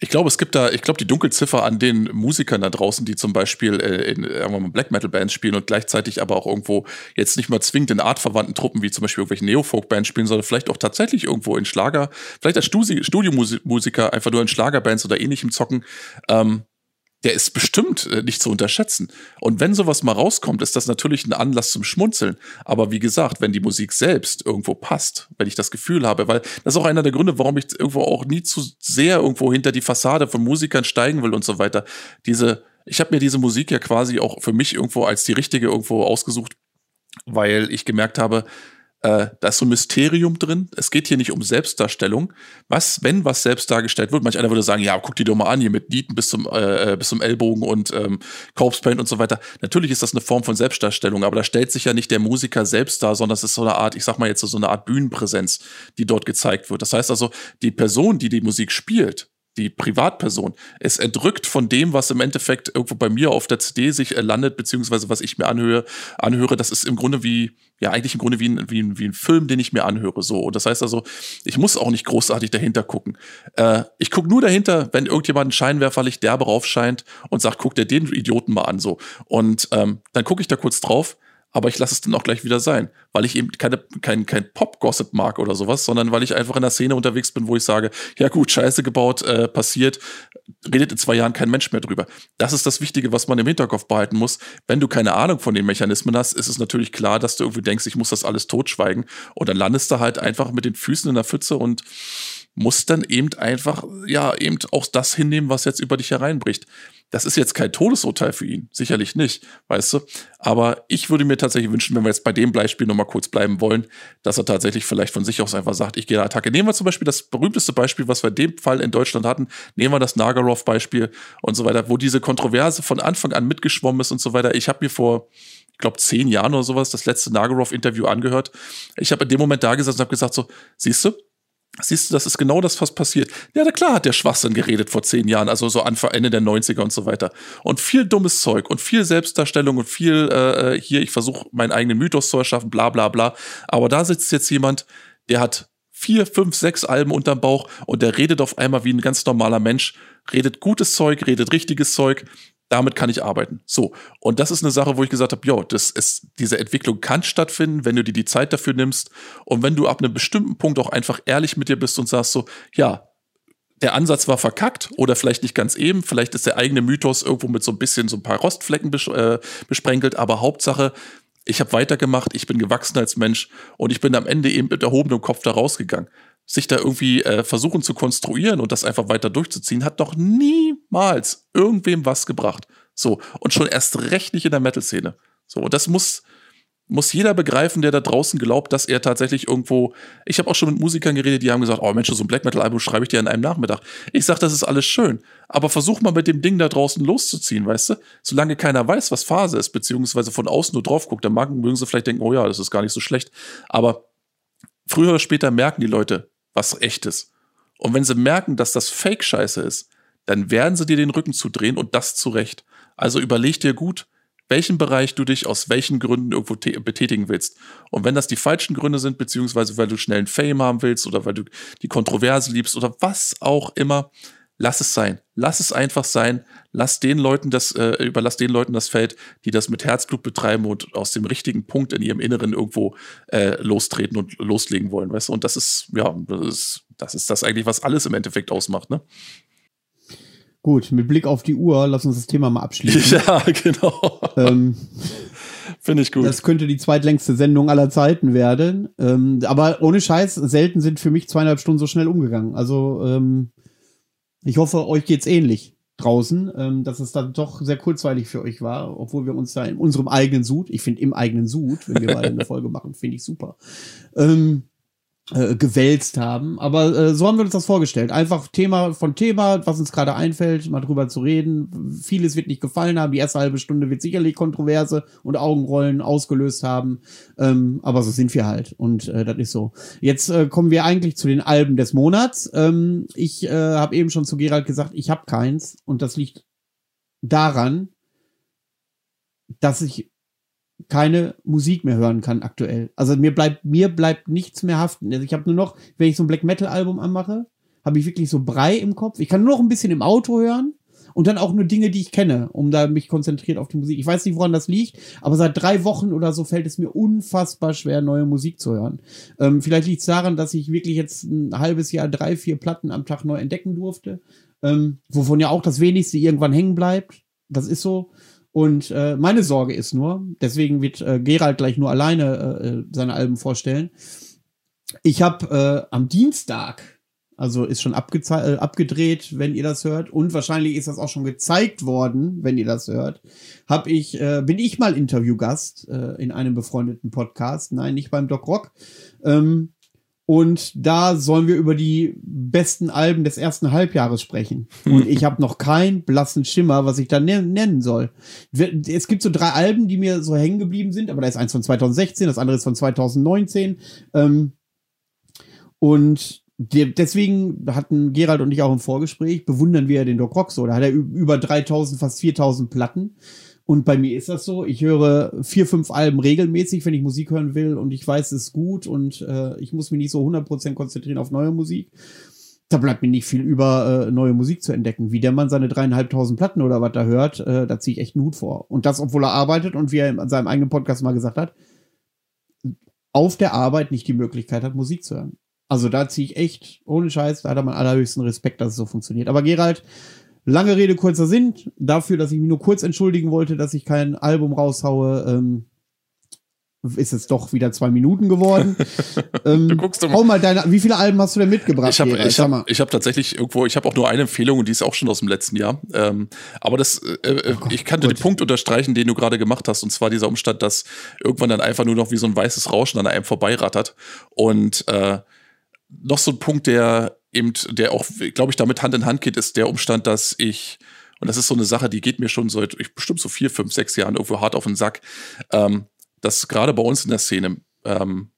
ich glaube, es gibt da, ich glaube, die Dunkelziffer an den Musikern da draußen, die zum Beispiel äh, in mal Black Metal Bands spielen und gleichzeitig aber auch irgendwo jetzt nicht mal zwingend in artverwandten Truppen wie zum Beispiel irgendwelche Neofolk Bands spielen, sondern vielleicht auch tatsächlich irgendwo in Schlager, vielleicht als Studiomusiker einfach nur in Schlagerbands oder ähnlichem zocken. Ähm, der ist bestimmt äh, nicht zu unterschätzen. Und wenn sowas mal rauskommt, ist das natürlich ein Anlass zum Schmunzeln. Aber wie gesagt, wenn die Musik selbst irgendwo passt, wenn ich das Gefühl habe, weil das ist auch einer der Gründe, warum ich irgendwo auch nie zu sehr irgendwo hinter die Fassade von Musikern steigen will und so weiter. Diese, ich habe mir diese Musik ja quasi auch für mich irgendwo als die richtige irgendwo ausgesucht, weil ich gemerkt habe, äh, da ist so ein Mysterium drin. Es geht hier nicht um Selbstdarstellung. Was, wenn was selbst dargestellt wird? Manch einer würde sagen, ja, guck dir doch mal an, hier mit Nieten bis zum, äh, äh bis zum Ellbogen und ähm, Corpse Paint und so weiter. Natürlich ist das eine Form von Selbstdarstellung, aber da stellt sich ja nicht der Musiker selbst dar, sondern es ist so eine Art, ich sag mal jetzt so eine Art Bühnenpräsenz, die dort gezeigt wird. Das heißt also, die Person, die die Musik spielt, die Privatperson ist entrückt von dem, was im Endeffekt irgendwo bei mir auf der CD sich landet, beziehungsweise was ich mir anhöre, anhöre. Das ist im Grunde wie, ja, eigentlich im Grunde wie ein, wie ein, wie ein Film, den ich mir anhöre. So. Und das heißt also, ich muss auch nicht großartig dahinter gucken. Äh, ich gucke nur dahinter, wenn irgendjemand ein Scheinwerferlicht derbe raufscheint und sagt, guck dir den Idioten mal an. so. Und ähm, dann gucke ich da kurz drauf aber ich lasse es dann auch gleich wieder sein, weil ich eben keine, kein, kein Pop-Gossip mag oder sowas, sondern weil ich einfach in der Szene unterwegs bin, wo ich sage, ja gut, Scheiße gebaut, äh, passiert, redet in zwei Jahren kein Mensch mehr drüber. Das ist das Wichtige, was man im Hinterkopf behalten muss. Wenn du keine Ahnung von den Mechanismen hast, ist es natürlich klar, dass du irgendwie denkst, ich muss das alles totschweigen und dann landest du halt einfach mit den Füßen in der Pfütze und musst dann eben einfach, ja, eben auch das hinnehmen, was jetzt über dich hereinbricht. Das ist jetzt kein Todesurteil für ihn, sicherlich nicht, weißt du. Aber ich würde mir tatsächlich wünschen, wenn wir jetzt bei dem Beispiel nochmal kurz bleiben wollen, dass er tatsächlich vielleicht von sich aus einfach sagt, ich gehe der Attacke. Nehmen wir zum Beispiel das berühmteste Beispiel, was wir in dem Fall in Deutschland hatten. Nehmen wir das Nagarov-Beispiel und so weiter, wo diese Kontroverse von Anfang an mitgeschwommen ist und so weiter. Ich habe mir vor ich glaube, zehn Jahren oder sowas, das letzte Nagarov-Interview angehört. Ich habe in dem Moment da gesessen und habe gesagt, so, siehst du, Siehst du, das ist genau das, was passiert. Ja, na klar hat der Schwachsinn geredet vor zehn Jahren, also so Anfang, Ende der 90er und so weiter. Und viel dummes Zeug und viel Selbstdarstellung und viel äh, äh hier, ich versuche meinen eigenen Mythos zu erschaffen, bla bla bla. Aber da sitzt jetzt jemand, der hat vier, fünf, sechs Alben unterm Bauch und der redet auf einmal wie ein ganz normaler Mensch, redet gutes Zeug, redet richtiges Zeug, damit kann ich arbeiten. So. Und das ist eine Sache, wo ich gesagt habe, ja, das ist, diese Entwicklung kann stattfinden, wenn du dir die Zeit dafür nimmst. Und wenn du ab einem bestimmten Punkt auch einfach ehrlich mit dir bist und sagst so, ja, der Ansatz war verkackt oder vielleicht nicht ganz eben, vielleicht ist der eigene Mythos irgendwo mit so ein bisschen so ein paar Rostflecken bes äh, besprenkelt, aber Hauptsache, ich habe weitergemacht, ich bin gewachsen als Mensch und ich bin am Ende eben mit erhobenem Kopf da rausgegangen sich da irgendwie äh, versuchen zu konstruieren und das einfach weiter durchzuziehen, hat doch niemals irgendwem was gebracht. So, und schon erst recht nicht in der Metal-Szene. So, und das muss, muss jeder begreifen, der da draußen glaubt, dass er tatsächlich irgendwo. Ich habe auch schon mit Musikern geredet, die haben gesagt, oh Mensch, so ein Black Metal-Album schreibe ich dir an einem Nachmittag. Ich sag, das ist alles schön. Aber versuch mal mit dem Ding da draußen loszuziehen, weißt du? Solange keiner weiß, was Phase ist, beziehungsweise von außen nur drauf guckt, dann mögen sie vielleicht denken, oh ja, das ist gar nicht so schlecht. Aber früher oder später merken die Leute, was echtes. Und wenn sie merken, dass das Fake-Scheiße ist, dann werden sie dir den Rücken zudrehen und das zu Recht. Also überleg dir gut, welchen Bereich du dich aus welchen Gründen irgendwo betätigen willst. Und wenn das die falschen Gründe sind, beziehungsweise weil du schnellen Fame haben willst oder weil du die Kontroverse liebst oder was auch immer, lass es sein. Lass es einfach sein. Lass den Leuten das, äh, überlass den Leuten das Feld, die das mit Herzblut betreiben und aus dem richtigen Punkt in ihrem Inneren irgendwo äh, lostreten und loslegen wollen, weißt du? Und das ist, ja, das ist, das ist das eigentlich, was alles im Endeffekt ausmacht, ne? Gut, mit Blick auf die Uhr, lass uns das Thema mal abschließen. Ja, genau. Ähm, Finde ich gut. Das könnte die zweitlängste Sendung aller Zeiten werden. Ähm, aber ohne Scheiß, selten sind für mich zweieinhalb Stunden so schnell umgegangen. Also ähm, ich hoffe, euch geht's ähnlich draußen, ähm, dass es dann doch sehr kurzweilig für euch war, obwohl wir uns da in unserem eigenen Sud, ich finde im eigenen Sud, wenn wir beide eine Folge machen, finde ich super. Ähm, äh, gewälzt haben. Aber äh, so haben wir uns das vorgestellt. Einfach Thema von Thema, was uns gerade einfällt, mal drüber zu reden. Vieles wird nicht gefallen haben. Die erste halbe Stunde wird sicherlich Kontroverse und Augenrollen ausgelöst haben. Ähm, aber so sind wir halt. Und äh, das ist so. Jetzt äh, kommen wir eigentlich zu den Alben des Monats. Ähm, ich äh, habe eben schon zu Gerald gesagt, ich habe keins. Und das liegt daran, dass ich keine Musik mehr hören kann aktuell. Also mir bleibt mir bleibt nichts mehr haften. Also ich habe nur noch, wenn ich so ein Black Metal Album anmache, habe ich wirklich so Brei im Kopf. Ich kann nur noch ein bisschen im Auto hören und dann auch nur Dinge, die ich kenne, um da mich konzentriert auf die Musik. Ich weiß nicht, woran das liegt, aber seit drei Wochen oder so fällt es mir unfassbar schwer, neue Musik zu hören. Ähm, vielleicht liegt es daran, dass ich wirklich jetzt ein halbes Jahr drei, vier Platten am Tag neu entdecken durfte, ähm, wovon ja auch das wenigste irgendwann hängen bleibt. Das ist so. Und äh, meine Sorge ist nur, deswegen wird äh, Gerald gleich nur alleine äh, äh seine Alben vorstellen. Ich habe äh, am Dienstag, also ist schon äh, abgedreht, wenn ihr das hört, und wahrscheinlich ist das auch schon gezeigt worden, wenn ihr das hört, hab ich, äh, bin ich mal Interviewgast äh, in einem befreundeten Podcast. Nein, nicht beim Doc Rock. Ähm, und da sollen wir über die besten Alben des ersten Halbjahres sprechen. Und ich habe noch keinen blassen Schimmer, was ich da nennen soll. Es gibt so drei Alben, die mir so hängen geblieben sind, aber da ist eins von 2016, das andere ist von 2019. Ähm, und deswegen hatten Gerald und ich auch im Vorgespräch, bewundern wir den Doc Rock so. Da hat er über 3000, fast 4000 Platten. Und bei mir ist das so, ich höre vier, fünf Alben regelmäßig, wenn ich Musik hören will und ich weiß, es ist gut und äh, ich muss mich nicht so 100% konzentrieren auf neue Musik. Da bleibt mir nicht viel über, äh, neue Musik zu entdecken. Wie der Mann seine dreieinhalbtausend Platten oder was da hört, äh, da ziehe ich echt einen Hut vor. Und das, obwohl er arbeitet und wie er in seinem eigenen Podcast mal gesagt hat, auf der Arbeit nicht die Möglichkeit hat, Musik zu hören. Also da ziehe ich echt, ohne Scheiß, da hat er meinen allerhöchsten Respekt, dass es so funktioniert. Aber Gerald, Lange Rede, kurzer Sinn. Dafür, dass ich mich nur kurz entschuldigen wollte, dass ich kein Album raushaue, ähm, ist es doch wieder zwei Minuten geworden. ähm, du guckst doch mal. Hau mal deine, wie viele Alben hast du denn mitgebracht? Ich habe ich hab, ich hab tatsächlich irgendwo, ich habe auch nur eine Empfehlung und die ist auch schon aus dem letzten Jahr. Ähm, aber das, äh, äh oh Gott, ich kannte den Punkt unterstreichen, den du gerade gemacht hast, und zwar dieser Umstand, dass irgendwann dann einfach nur noch wie so ein weißes Rauschen an einem vorbeirattert. Und äh, noch so ein Punkt, der eben, der auch, glaube ich, damit Hand in Hand geht, ist der Umstand, dass ich, und das ist so eine Sache, die geht mir schon seit, ich bestimmt so vier, fünf, sechs Jahren irgendwo hart auf den Sack, ähm, dass gerade bei uns in der Szene ähm,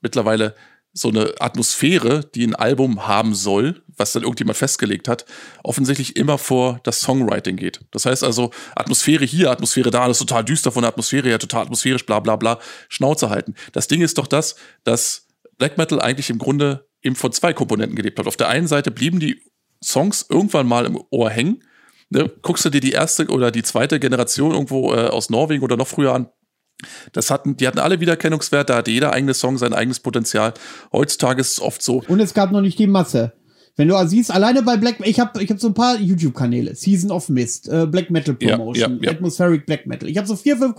mittlerweile so eine Atmosphäre, die ein Album haben soll, was dann irgendjemand festgelegt hat, offensichtlich immer vor das Songwriting geht. Das heißt also, Atmosphäre hier, Atmosphäre da, alles total düster von der Atmosphäre her, total atmosphärisch, bla bla bla, Schnauze halten. Das Ding ist doch das, dass Black Metal eigentlich im Grunde eben von zwei Komponenten gelebt hat. Auf der einen Seite blieben die Songs irgendwann mal im Ohr hängen. Ne? Guckst du dir die erste oder die zweite Generation irgendwo äh, aus Norwegen oder noch früher an, das hatten, die hatten alle Wiedererkennungswert, da hatte jeder eigene Song sein eigenes Potenzial. Heutzutage ist es oft so. Und es gab noch nicht die Masse. Wenn du siehst, alleine bei Black, ich habe ich hab so ein paar YouTube-Kanäle, Season of Mist, äh, Black Metal Promotion, ja, ja, ja. Atmospheric Black Metal. Ich habe so vier, fünf,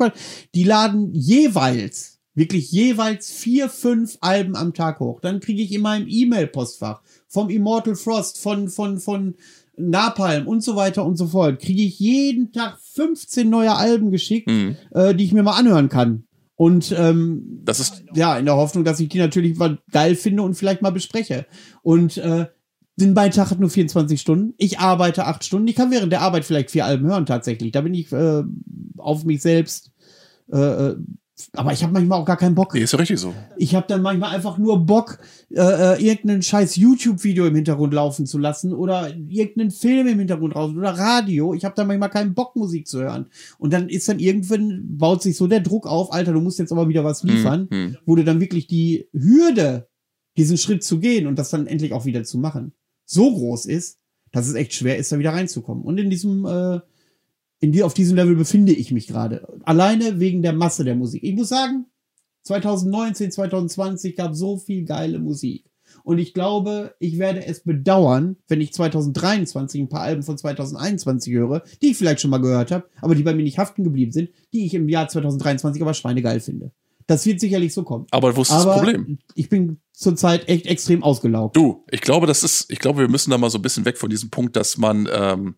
die laden jeweils wirklich jeweils vier, fünf Alben am Tag hoch. Dann kriege ich in meinem E-Mail-Postfach vom Immortal Frost, von, von, von Napalm und so weiter und so fort, kriege ich jeden Tag 15 neue Alben geschickt, mhm. äh, die ich mir mal anhören kann. Und ähm, das ist ja in der Hoffnung, dass ich die natürlich mal geil finde und vielleicht mal bespreche. Und äh, den mein Tag hat nur 24 Stunden. Ich arbeite acht Stunden. Ich kann während der Arbeit vielleicht vier Alben hören tatsächlich. Da bin ich äh, auf mich selbst äh, äh aber ich habe manchmal auch gar keinen Bock. Nee, ist ja richtig so. Ich habe dann manchmal einfach nur Bock, äh, äh, irgendeinen scheiß YouTube-Video im Hintergrund laufen zu lassen oder irgendeinen Film im Hintergrund raus oder Radio. Ich habe dann manchmal keinen Bock, Musik zu hören. Und dann ist dann irgendwann, baut sich so der Druck auf, Alter, du musst jetzt aber wieder was liefern, Hm, hm. wo du dann wirklich die Hürde, diesen Schritt zu gehen und das dann endlich auch wieder zu machen, so groß ist, dass es echt schwer ist, da wieder reinzukommen. Und in diesem, äh, in die, auf diesem Level befinde ich mich gerade. Alleine wegen der Masse der Musik. Ich muss sagen, 2019, 2020 gab so viel geile Musik. Und ich glaube, ich werde es bedauern, wenn ich 2023 ein paar Alben von 2021 höre, die ich vielleicht schon mal gehört habe, aber die bei mir nicht haften geblieben sind, die ich im Jahr 2023 aber schweinegeil finde. Das wird sicherlich so kommen. Aber wo ist aber das Problem? ich bin zurzeit echt extrem ausgelaugt. Du, ich glaube, das ist, ich glaube, wir müssen da mal so ein bisschen weg von diesem Punkt, dass man, ähm,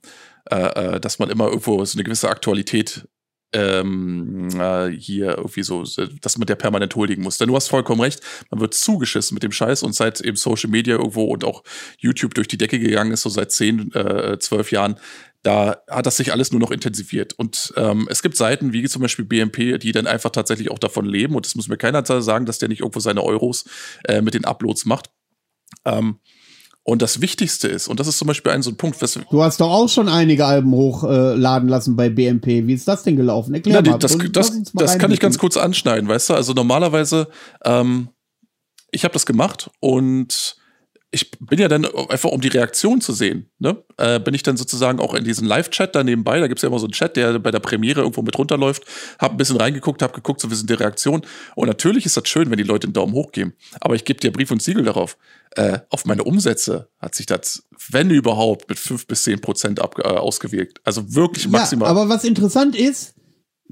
äh, äh, dass man immer irgendwo so eine gewisse Aktualität ähm, äh, hier irgendwie so, dass man der permanent huldigen muss. Denn du hast vollkommen recht, man wird zugeschissen mit dem Scheiß und seit eben Social Media irgendwo und auch YouTube durch die Decke gegangen ist, so seit zehn, äh, zwölf Jahren, da hat das sich alles nur noch intensiviert. Und ähm, es gibt Seiten wie zum Beispiel BMP, die dann einfach tatsächlich auch davon leben. Und das muss mir keiner sagen, dass der nicht irgendwo seine Euros äh, mit den Uploads macht. Ähm, und das Wichtigste ist, und das ist zum Beispiel ein so ein Punkt, was Du hast doch auch schon einige Alben hochladen lassen bei BMP. Wie ist das denn gelaufen? Erklär Na, die, mal. das, Und das, mal das kann ich ganz kurz anschneiden, weißt du? Also normalerweise, ähm, ich habe das gemacht und ich bin ja dann einfach, um die Reaktion zu sehen, ne, äh, bin ich dann sozusagen auch in diesen Live-Chat da nebenbei. Da gibt's ja immer so einen Chat, der bei der Premiere irgendwo mit runterläuft. Hab ein bisschen reingeguckt, hab geguckt, so wie sind die Reaktionen. Und natürlich ist das schön, wenn die Leute einen Daumen hoch geben. Aber ich gebe dir Brief und Siegel darauf. Äh, auf meine Umsätze hat sich das, wenn überhaupt, mit fünf bis zehn Prozent ab, äh, ausgewirkt. Also wirklich maximal. Ja, aber was interessant ist,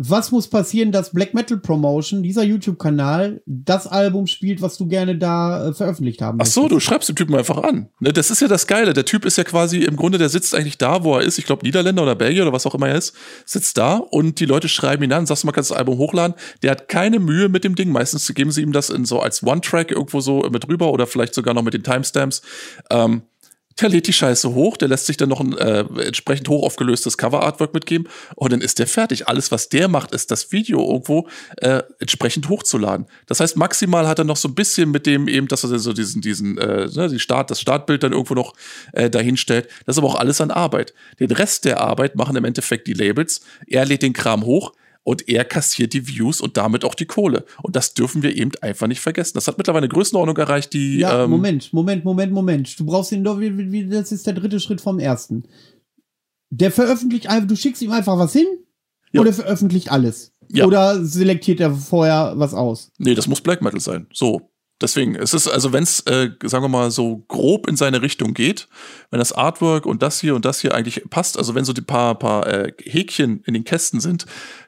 was muss passieren, dass Black Metal Promotion, dieser YouTube-Kanal, das Album spielt, was du gerne da äh, veröffentlicht haben Ach so, möchtest? du schreibst den Typen einfach an. Ne, das ist ja das Geile. Der Typ ist ja quasi im Grunde, der sitzt eigentlich da, wo er ist. Ich glaube, Niederländer oder Belgier oder was auch immer er ist, sitzt da und die Leute schreiben ihn an, sagst du mal, kannst das Album hochladen. Der hat keine Mühe mit dem Ding. Meistens geben sie ihm das in so als One-Track irgendwo so mit rüber oder vielleicht sogar noch mit den Timestamps. Ähm, der lädt die Scheiße hoch, der lässt sich dann noch ein äh, entsprechend hoch aufgelöstes Cover-Artwork mitgeben und dann ist der fertig. Alles, was der macht, ist das Video irgendwo äh, entsprechend hochzuladen. Das heißt, maximal hat er noch so ein bisschen mit dem eben, dass er so diesen, diesen, äh, ne, die Start, das Startbild dann irgendwo noch äh, dahin stellt. Das ist aber auch alles an Arbeit. Den Rest der Arbeit machen im Endeffekt die Labels. Er lädt den Kram hoch, und er kassiert die Views und damit auch die Kohle. Und das dürfen wir eben einfach nicht vergessen. Das hat mittlerweile eine Größenordnung erreicht, die. Ja, ähm, Moment, Moment, Moment, Moment. Du brauchst ihn doch, das ist der dritte Schritt vom ersten. Der veröffentlicht einfach, du schickst ihm einfach was hin Ja. oder veröffentlicht alles. Ja. Oder selektiert er vorher was aus. Nee, das muss Black Metal sein. So. Deswegen, es ist, also wenn es, äh, sagen wir mal, so grob in seine Richtung geht, wenn das Artwork und das hier und das hier eigentlich passt, also wenn so die paar, paar äh, Häkchen in den Kästen sind,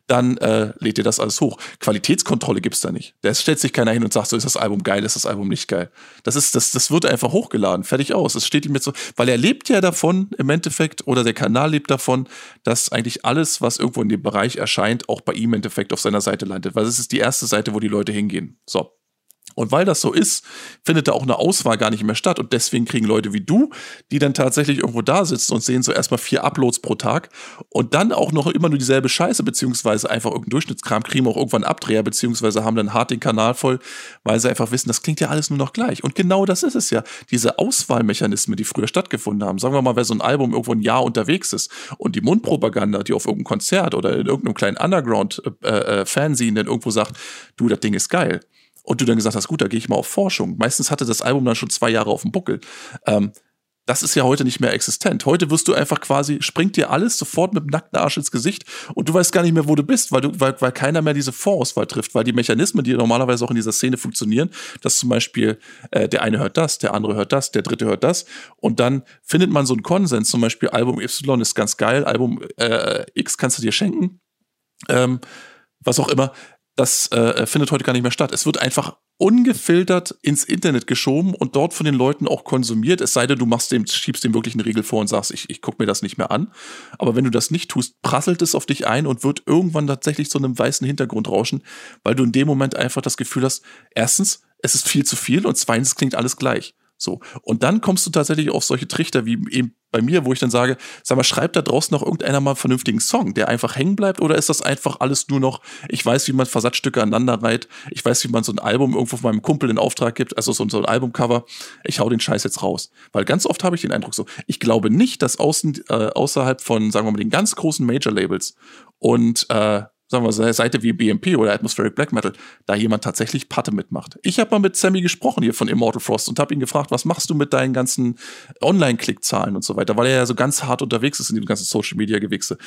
dann äh, lädt ihr das alles hoch. Qualitätskontrolle gibt's da nicht. Da stellt sich keiner hin und sagt, so ist das Album geil, ist das Album nicht geil. Das ist, das, das wird einfach hochgeladen, fertig aus. Es steht ihm jetzt so, weil er lebt ja davon im Endeffekt oder der Kanal lebt davon, dass eigentlich alles, was irgendwo in dem Bereich erscheint, auch bei ihm im Endeffekt auf seiner Seite landet. Weil es ist die erste Seite, wo die Leute hingehen. So. Und weil das so ist, findet da auch eine Auswahl gar nicht mehr statt. Und deswegen kriegen Leute wie du, die dann tatsächlich irgendwo da sitzen und sehen so erstmal vier Uploads pro Tag und dann auch noch immer nur dieselbe Scheiße, beziehungsweise einfach irgendeinen Durchschnittskram, kriegen auch irgendwann Abdreher, beziehungsweise haben dann hart den Kanal voll, weil sie einfach wissen, das klingt ja alles nur noch gleich. Und genau das ist es ja. Diese Auswahlmechanismen, die früher stattgefunden haben. Sagen wir mal, wer so ein Album irgendwo ein Jahr unterwegs ist und die Mundpropaganda, die auf irgendeinem Konzert oder in irgendeinem kleinen Underground-Fanzine dann irgendwo sagt, du, das Ding ist geil und du dann gesagt hast, gut, da gehe ich mal auf Forschung. Meistens hatte das Album dann schon zwei Jahre auf dem Buckel. Ähm, das ist ja heute nicht mehr existent. Heute wirst du einfach quasi, springt dir alles sofort mit dem nackten Arsch ins Gesicht und du weißt gar nicht mehr, wo du bist, weil, du, weil, weil keiner mehr diese Vorauswahl trifft, weil die Mechanismen, die normalerweise auch in dieser Szene funktionieren, dass zum Beispiel äh, der eine hört das, der andere hört das, der dritte hört das und dann findet man so einen Konsens, zum Beispiel Album Y ist ganz geil, Album äh, X kannst du dir schenken, ähm, was auch immer das äh, findet heute gar nicht mehr statt. Es wird einfach ungefiltert ins Internet geschoben und dort von den Leuten auch konsumiert, es sei denn, du machst dem, schiebst dem wirklich einen Regel vor und sagst, ich, ich gucke mir das nicht mehr an. Aber wenn du das nicht tust, prasselt es auf dich ein und wird irgendwann tatsächlich zu einem weißen Hintergrund rauschen, weil du in dem Moment einfach das Gefühl hast, erstens, es ist viel zu viel und zweitens klingt alles gleich. So. Und dann kommst du tatsächlich auf solche Trichter wie eben bei mir, wo ich dann sage, sag mal, schreibt da draußen noch irgendeiner mal einen vernünftigen Song, der einfach hängen bleibt? Oder ist das einfach alles nur noch, ich weiß, wie man Versatzstücke aneinander reiht, ich weiß, wie man so ein Album irgendwo von meinem Kumpel in Auftrag gibt, also so, so ein Albumcover, ich hau den Scheiß jetzt raus. Weil ganz oft habe ich den Eindruck so, ich glaube nicht, dass außen, äh, außerhalb von, sagen wir mal, den ganz großen Major-Labels und äh, sagen wir, Seite wie BMP oder Atmospheric Black Metal, da jemand tatsächlich Patte mitmacht. Ich habe mal mit Sammy gesprochen hier von Immortal Frost und habe ihn gefragt, was machst du mit deinen ganzen Online-Klickzahlen und so weiter, weil er ja so ganz hart unterwegs ist in dem ganzen Social-Media-Gewichse.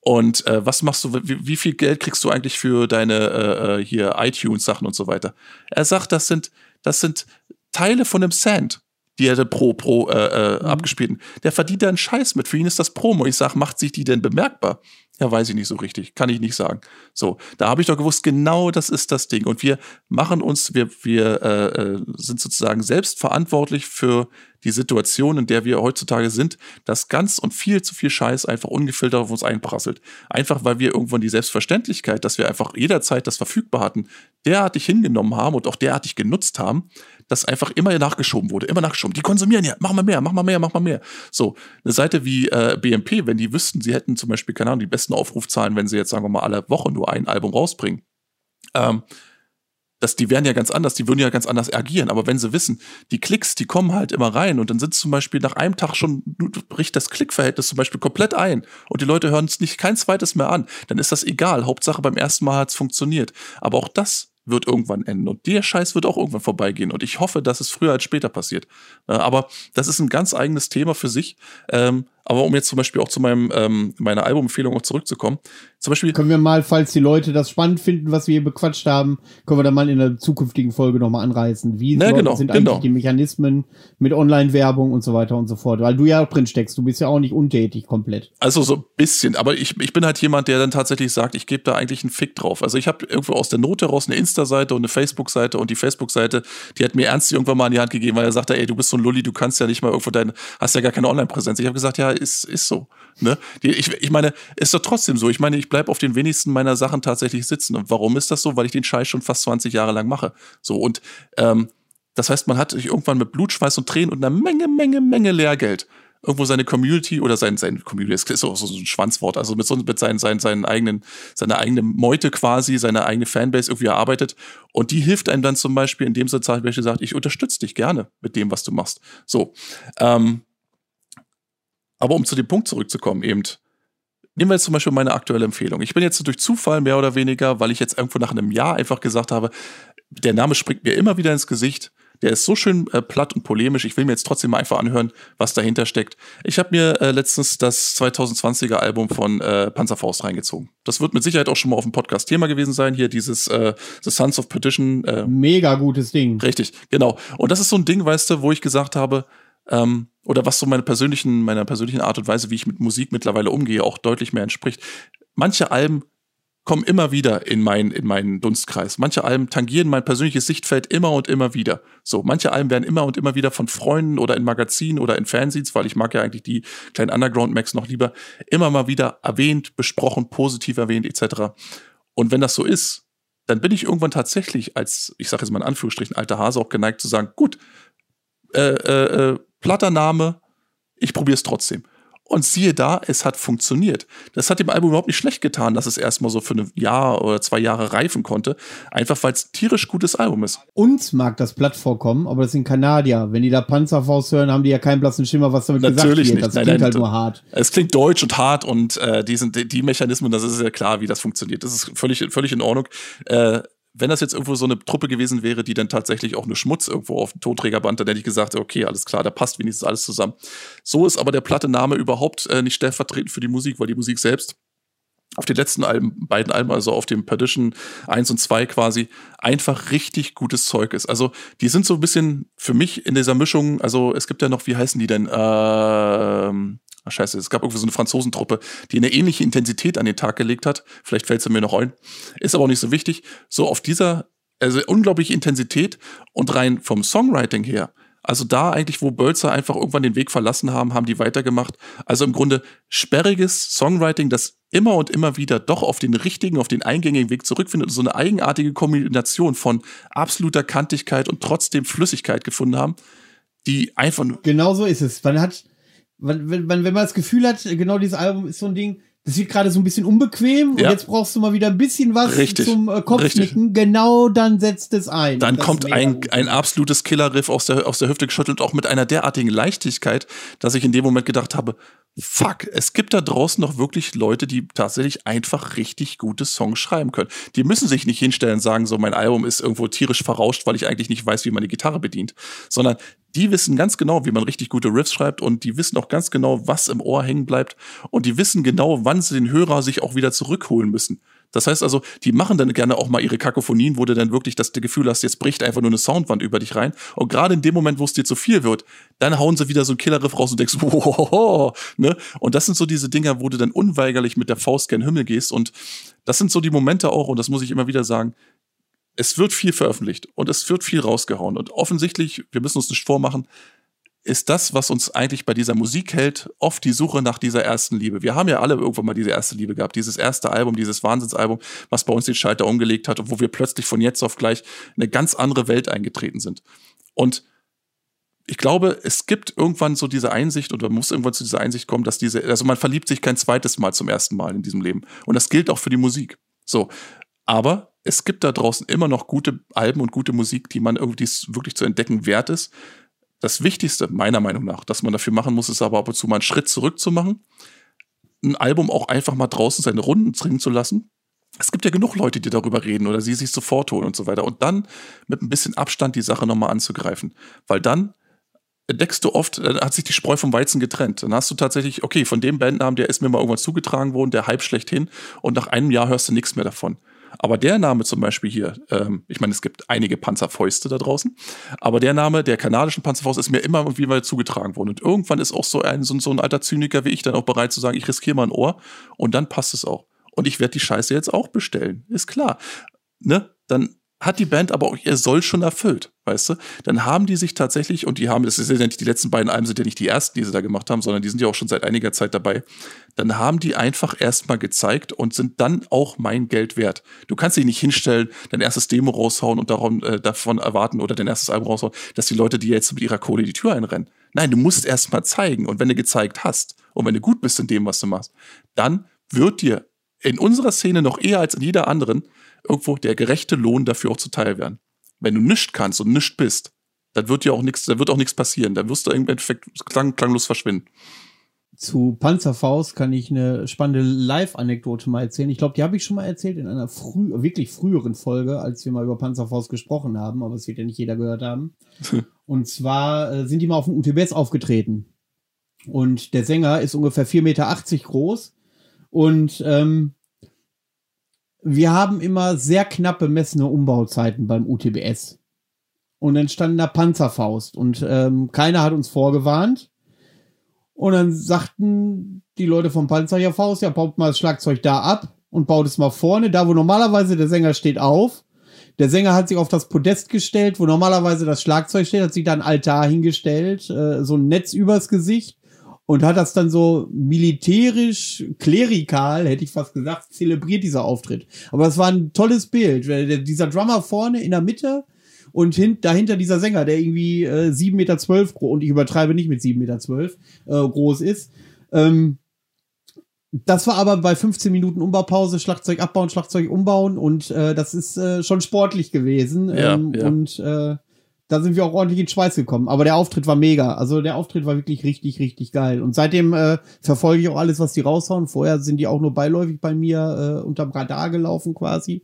Und äh, was machst du, wie, wie, viel Geld kriegst du eigentlich für deine äh, äh hier iTunes-Sachen und so weiter? Er sagt, das sind, das sind Teile von einem Cent die er pro pro äh, äh, mhm. abgespielten. Der verdient da einen Scheiß mit. Für ihn ist das Promo. Ich sag, macht sich die denn bemerkbar? Ja, weiß ich nicht so richtig. Kann ich nicht sagen. So, da habe ich doch gewusst, genau das ist das Ding. Und wir machen uns, wir, wir äh, äh, sind sozusagen selbst verantwortlich für die Situation, in der wir heutzutage sind, dass ganz und viel zu viel Scheiß einfach ungefiltert auf uns einprasselt. Einfach weil wir irgendwann die Selbstverständlichkeit, dass wir einfach jederzeit das verfügbar hatten, derartig hingenommen haben und auch derartig genutzt haben, dass einfach immer nachgeschoben wurde, immer nachgeschoben. Die konsumieren ja, mach mal mehr, mach mal mehr, mach mal mehr. So, eine Seite wie äh, BMP, wenn die wüssten, sie hätten zum Beispiel, keine Ahnung, die besten Aufrufzahlen, wenn sie jetzt, sagen wir mal, alle Woche nur ein Album rausbringen, ähm, das, die wären ja ganz anders, die würden ja ganz anders agieren. Aber wenn sie wissen, die Klicks, die kommen halt immer rein und dann sind zum Beispiel nach einem Tag schon, bricht das Klickverhältnis zum Beispiel komplett ein und die Leute hören es nicht kein zweites mehr an, dann ist das egal. Hauptsache beim ersten Mal hat es funktioniert. Aber auch das wird irgendwann enden und der Scheiß wird auch irgendwann vorbeigehen und ich hoffe, dass es früher als später passiert. Aber das ist ein ganz eigenes Thema für sich. Ähm, aber um jetzt zum Beispiel auch zu meinem, ähm, meiner Albumempfehlung auch zurückzukommen. Zum Beispiel. Können wir mal, falls die Leute das spannend finden, was wir hier bequatscht haben, können wir da mal in der zukünftigen Folge nochmal anreißen. Wie Na, genau, sind genau. eigentlich die Mechanismen mit Online-Werbung und so weiter und so fort? Weil du ja auch drin steckst, du bist ja auch nicht untätig komplett. Also so ein bisschen, aber ich, ich bin halt jemand, der dann tatsächlich sagt, ich gebe da eigentlich einen Fick drauf. Also ich habe irgendwo aus der Not heraus eine Insta-Seite und eine Facebook-Seite und die Facebook-Seite, die hat mir ernst irgendwann mal in die Hand gegeben, weil er sagte, ey, du bist so ein Lulli, du kannst ja nicht mal irgendwo dein, hast ja gar keine Online-Präsenz. Ich habe gesagt, ja, ist, ist so. Ne? Die, ich, ich meine, ist doch trotzdem so. Ich meine, ich bleibe auf den wenigsten meiner Sachen tatsächlich sitzen. Und warum ist das so? Weil ich den Scheiß schon fast 20 Jahre lang mache. So, und ähm, das heißt, man hat sich irgendwann mit Blut, Schweiß und Tränen und einer Menge, Menge, Menge Lehrgeld irgendwo seine Community oder sein, sein Community, das ist auch so ein Schwanzwort, also mit, so, mit seinen, seinen, seinen eigenen, seiner eigenen Meute quasi, seine eigene Fanbase irgendwie erarbeitet. Und die hilft einem dann zum Beispiel, indem sie zum Beispiel sagt, ich unterstütze dich gerne mit dem, was du machst. So. Ähm, aber um zu dem Punkt zurückzukommen, eben, nehmen wir jetzt zum Beispiel meine aktuelle Empfehlung. Ich bin jetzt durch Zufall mehr oder weniger, weil ich jetzt irgendwo nach einem Jahr einfach gesagt habe, der Name springt mir immer wieder ins Gesicht. Der ist so schön äh, platt und polemisch. Ich will mir jetzt trotzdem mal einfach anhören, was dahinter steckt. Ich habe mir äh, letztens das 2020er Album von äh, Panzerfaust reingezogen. Das wird mit Sicherheit auch schon mal auf dem Podcast Thema gewesen sein. Hier dieses äh, The Sons of Perdition. Äh, Mega gutes Ding. Richtig, genau. Und das ist so ein Ding, weißt du, wo ich gesagt habe, ähm, oder was so meine persönlichen, meiner persönlichen Art und Weise, wie ich mit Musik mittlerweile umgehe, auch deutlich mehr entspricht. Manche Alben kommen immer wieder in meinen in meinen Dunstkreis. Manche Alben tangieren mein persönliches Sichtfeld immer und immer wieder. So, manche Alben werden immer und immer wieder von Freunden oder in Magazinen oder in Fernsehs, weil ich mag ja eigentlich die kleinen Underground Max noch lieber, immer mal wieder erwähnt, besprochen, positiv erwähnt etc. Und wenn das so ist, dann bin ich irgendwann tatsächlich als, ich sage jetzt mal in Anführungsstrichen, alter Hase auch geneigt zu sagen, gut, äh, äh, äh platter Name, ich probiere es trotzdem. Und siehe da, es hat funktioniert. Das hat dem Album überhaupt nicht schlecht getan, dass es erstmal so für ein Jahr oder zwei Jahre reifen konnte. Einfach weil es ein tierisch gutes Album ist. Uns mag das platt vorkommen, aber das sind Kanadier. Wenn die da Panzerfaust hören, haben die ja keinen blassen Schimmer, was damit Natürlich gesagt wird. Nicht. Das nein, klingt nein, halt nur hart. Es klingt deutsch und hart und äh, die, sind, die Mechanismen, das ist ja klar, wie das funktioniert. Das ist völlig, völlig in Ordnung. Äh, wenn das jetzt irgendwo so eine Truppe gewesen wäre, die dann tatsächlich auch nur Schmutz irgendwo auf dem Tonträgerband, dann hätte ich gesagt, okay, alles klar, da passt wenigstens alles zusammen. So ist aber der platte Name überhaupt äh, nicht stellvertretend für die Musik, weil die Musik selbst auf den letzten Alben, beiden Alben, also auf dem Perdition 1 und 2 quasi, einfach richtig gutes Zeug ist. Also die sind so ein bisschen für mich in dieser Mischung, also es gibt ja noch, wie heißen die denn? Ähm, Ach, scheiße, es gab irgendwie so eine Franzosentruppe, die eine ähnliche Intensität an den Tag gelegt hat. Vielleicht fällt sie mir noch ein. Ist aber auch nicht so wichtig. So auf dieser, also unglaubliche Intensität und rein vom Songwriting her. Also da eigentlich, wo Bölzer einfach irgendwann den Weg verlassen haben, haben die weitergemacht. Also im Grunde sperriges Songwriting, das immer und immer wieder doch auf den richtigen, auf den eingängigen Weg zurückfindet und so eine eigenartige Kombination von absoluter Kantigkeit und trotzdem Flüssigkeit gefunden haben, die einfach nur. Genau so ist es. Man hat, wenn, wenn, wenn man das Gefühl hat, genau dieses Album ist so ein Ding, das wird gerade so ein bisschen unbequem Ja. und jetzt brauchst du mal wieder ein bisschen was Richtig. zum äh, Kopfnicken. Genau dann setzt es ein. Dann Das kommt ein, gut. ein absolutes Killerriff aus der, aus der Hüfte geschüttelt, auch mit einer derartigen Leichtigkeit, dass ich in dem Moment gedacht habe, fuck, es gibt da draußen noch wirklich Leute, die tatsächlich einfach richtig gute Songs schreiben können. Die müssen sich nicht hinstellen und sagen, so mein Album ist irgendwo tierisch verrauscht, weil ich eigentlich nicht weiß, wie man die Gitarre bedient, sondern die wissen ganz genau, wie man richtig gute Riffs schreibt und die wissen auch ganz genau, was im Ohr hängen bleibt und die wissen genau, wann sie den Hörer sich auch wieder zurückholen müssen. Das heißt also, die machen dann gerne auch mal ihre Kakophonien, wo du dann wirklich das Gefühl hast, jetzt bricht einfach nur eine Soundwand über dich rein. Und gerade in dem Moment, wo es dir zu viel wird, dann hauen sie wieder so einen Killerriff raus und denkst, wow, ne? Und das sind so diese Dinger, wo du dann unweigerlich mit der Faust gen Himmel gehst. Und das sind so die Momente auch, und das muss ich immer wieder sagen, es wird viel veröffentlicht und es wird viel rausgehauen. Und offensichtlich, wir müssen uns nicht vormachen, ist das, was uns eigentlich bei dieser Musik hält, oft die Suche nach dieser ersten Liebe. Wir haben ja alle irgendwann mal diese erste Liebe gehabt, dieses erste Album, dieses Wahnsinnsalbum, was bei uns den Schalter umgelegt hat und wo wir plötzlich von jetzt auf gleich in eine ganz andere Welt eingetreten sind. Und ich glaube, es gibt irgendwann so diese Einsicht oder muss irgendwann zu dieser Einsicht kommen, dass diese, also man verliebt sich kein zweites Mal zum ersten Mal in diesem Leben. Und das gilt auch für die Musik. So. Aber es gibt da draußen immer noch gute Alben und gute Musik, die man irgendwie wirklich zu entdecken wert ist. Das Wichtigste, meiner Meinung nach, dass man dafür machen muss, ist aber ab und zu mal einen Schritt zurück zu machen. Ein Album auch einfach mal draußen seine Runden dringen zu lassen. Es gibt ja genug Leute, die darüber reden oder sie sich sofort holen und so weiter. Und dann mit ein bisschen Abstand die Sache nochmal anzugreifen. Weil dann entdeckst du oft, dann hat sich die Spreu vom Weizen getrennt. Dann hast du tatsächlich, okay, von dem Bandnamen, der ist mir mal irgendwann zugetragen worden, der Hype schlechthin. Und nach einem Jahr hörst du nichts mehr davon. Aber der Name zum Beispiel hier, ähm, ich meine, es gibt einige Panzerfäuste da draußen, aber der Name der kanadischen Panzerfaust ist mir immer irgendwie mal zugetragen worden. Und irgendwann ist auch so ein, so, so ein alter Zyniker wie ich dann auch bereit zu sagen, ich riskiere mal ein Ohr und dann passt es auch. Und ich werde die Scheiße jetzt auch bestellen. Ist klar. Ne? Dann hat die Band aber auch ihr Soll schon erfüllt, weißt du? Dann haben die sich tatsächlich, und die haben, das ist ja nicht die letzten beiden Alben sind ja nicht die ersten, die sie da gemacht haben, sondern die sind ja auch schon seit einiger Zeit dabei. Dann haben die einfach erstmal gezeigt und sind dann auch mein Geld wert. Du kannst dich nicht hinstellen, dein erstes Demo raushauen und darum, äh, davon erwarten oder dein erstes Album raushauen, dass die Leute dir jetzt mit ihrer Kohle die Tür einrennen. Nein, du musst erstmal zeigen. Und wenn du gezeigt hast und wenn du gut bist in dem, was du machst, dann wird dir in unserer Szene noch eher als in jeder anderen irgendwo der gerechte Lohn dafür auch zuteil werden. Wenn du nichts kannst und nichts bist, dann wird dir auch nichts, dann wird auch nichts passieren. Dann wirst du im Endeffekt klang, klanglos verschwinden. Zu Panzerfaust kann ich eine spannende Live-Anekdote mal erzählen. Ich glaube, die habe ich schon mal erzählt in einer früh, wirklich früheren Folge, als wir mal über Panzerfaust gesprochen haben, aber es wird ja nicht jeder gehört haben. Und zwar äh, sind die mal auf dem UTBS aufgetreten. Und der Sänger ist ungefähr 4,80 Meter groß. Und ähm, wir haben immer sehr knapp bemessene Umbauzeiten beim UTBS. Und dann stand da Panzerfaust. Und ähm, keiner hat uns vorgewarnt. Und dann sagten die Leute vom Panzer ja Faust, ja, baut mal das Schlagzeug da ab und baut es mal vorne, da wo normalerweise der Sänger steht auf. Der Sänger hat sich auf das Podest gestellt, wo normalerweise das Schlagzeug steht, hat sich da ein Altar hingestellt, äh, so ein Netz übers Gesicht und hat das dann so militärisch, klerikal, hätte ich fast gesagt, zelebriert, dieser Auftritt. Aber es war ein tolles Bild. Dieser Drummer vorne in der Mitte und hin, dahinter dieser Sänger, der irgendwie äh, 7,12 Meter groß, und ich übertreibe nicht mit 7,12 Meter äh, groß ist. Ähm, das war aber bei 15 Minuten Umbaupause, Schlagzeug abbauen, Schlagzeug umbauen und äh, das ist äh, schon sportlich gewesen. Ja, ähm, ja. Und äh, da sind wir auch ordentlich in Schweiß gekommen. Aber der Auftritt war mega. Also der Auftritt war wirklich richtig, richtig geil. Und seitdem äh, verfolge ich auch alles, was die raushauen. Vorher sind die auch nur beiläufig bei mir äh, unterm Radar gelaufen quasi.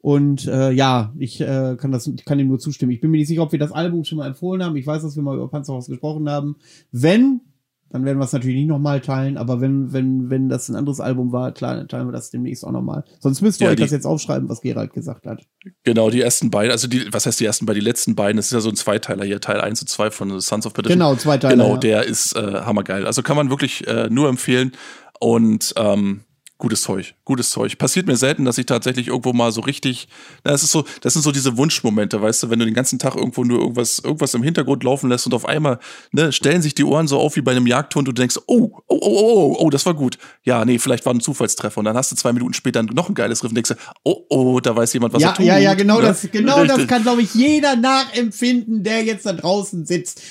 Und äh, ja, ich äh, kann das, kann dem nur zustimmen. Ich bin mir nicht sicher, ob wir das Album schon mal empfohlen haben. Ich weiß, dass wir mal über Panzerhaus gesprochen haben. Wenn, dann werden wir es natürlich nicht nochmal teilen, aber wenn, wenn, wenn das ein anderes Album war, klar, dann teilen wir das demnächst auch nochmal. Sonst müsst ihr Ja, euch das jetzt aufschreiben, was Gerald gesagt hat. Genau, die ersten beiden, also die, was heißt die ersten beiden? Die letzten beiden, das ist ja so ein Zweiteiler hier, Teil 1 und 2 von Sons of Perdition. Genau, zwei Teile. Genau, ja. der ist äh, hammergeil. Also kann man wirklich äh, nur empfehlen. Und ähm, gutes Zeug, gutes Zeug. Passiert mir selten, dass ich tatsächlich irgendwo mal so richtig, na, das ist so, das sind so diese Wunschmomente, weißt du, wenn du den ganzen Tag irgendwo nur irgendwas, irgendwas im Hintergrund laufen lässt und auf einmal, ne, stellen sich die Ohren so auf wie bei einem Jagdhund und du denkst, oh, oh, oh, oh, oh, oh, das war gut. Ja, nee, vielleicht war ein Zufallstreffer und dann hast du zwei Minuten später noch ein geiles Riff und denkst, oh, oh, da weiß jemand, was ja, er tut. ja, ja, genau ne? das, genau das Richtig. kann, glaube ich, jeder nachempfinden, der jetzt da draußen sitzt,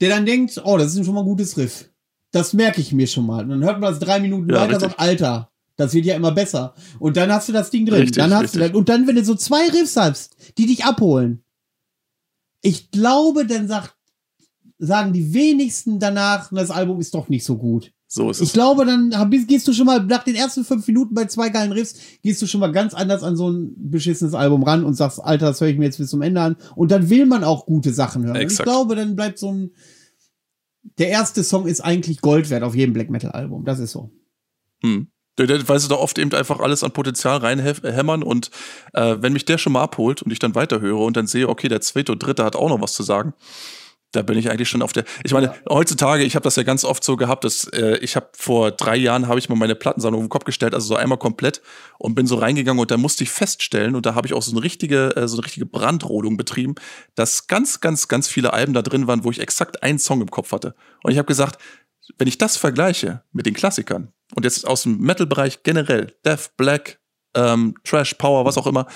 der dann denkt, oh, das ist schon mal ein gutes Riff. das merke ich mir schon mal. Und dann hört man das drei Minuten ja, weiter, richtig. sagt, Alter, das wird ja immer besser. Und dann hast du das Ding drin. Richtig, dann hast richtig. du das, und dann, wenn du so zwei Riffs hast, die dich abholen, ich glaube, dann sagt, sagen die wenigsten danach, das Album ist doch nicht so gut. So ist es. Ich glaube, dann gehst du schon mal nach den ersten fünf Minuten bei zwei geilen Riffs, gehst du schon mal ganz anders an so ein beschissenes Album ran und sagst, Alter, das höre ich mir jetzt bis zum Ende an. Und dann will man auch gute Sachen hören. ich glaube, dann bleibt so ein, der erste Song ist eigentlich Gold wert auf jedem Black Metal Album. Das ist so. Hm. Weil sie da oft eben einfach alles an Potenzial reinhämmern und äh, wenn mich der schon mal abholt und ich dann weiterhöre und dann sehe, okay, der zweite und dritte hat auch noch was zu sagen, da bin ich eigentlich schon auf der. Ich meine, ja. heutzutage, ich habe das ja ganz oft so gehabt, dass äh, ich habe vor drei Jahren habe ich mal meine Plattensammlung auf den Kopf gestellt, also so einmal komplett und bin so reingegangen und da musste ich feststellen und da habe ich auch so eine richtige, äh, so eine richtige Brandrodung betrieben, dass ganz, ganz, ganz viele Alben da drin waren, wo ich exakt einen Song im Kopf hatte. Und ich habe gesagt, wenn ich das vergleiche mit den Klassikern und jetzt aus dem Metal-Bereich generell, Death, Black, ähm, Trash, Power, was auch immer,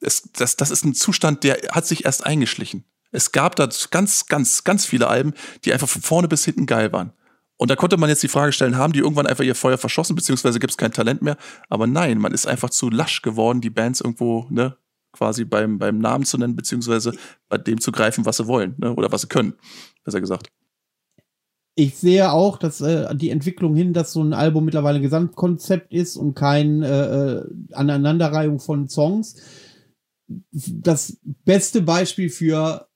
es, das, das ist ein Zustand, der hat sich erst eingeschlichen. Es gab da ganz, ganz, ganz viele Alben, die einfach von vorne bis hinten geil waren. Und da konnte man jetzt die Frage stellen, haben die irgendwann einfach ihr Feuer verschossen, beziehungsweise gibt es kein Talent mehr? Aber nein, man ist einfach zu lasch geworden, die Bands irgendwo, ne, quasi beim, beim Namen zu nennen, beziehungsweise bei dem zu greifen, was sie wollen, ne, oder was sie können, besser gesagt. Ich sehe auch, dass äh, die Entwicklung hin, dass so ein Album mittlerweile ein Gesamtkonzept ist und kein äh, äh Aneinanderreihung von Songs. Das beste Beispiel für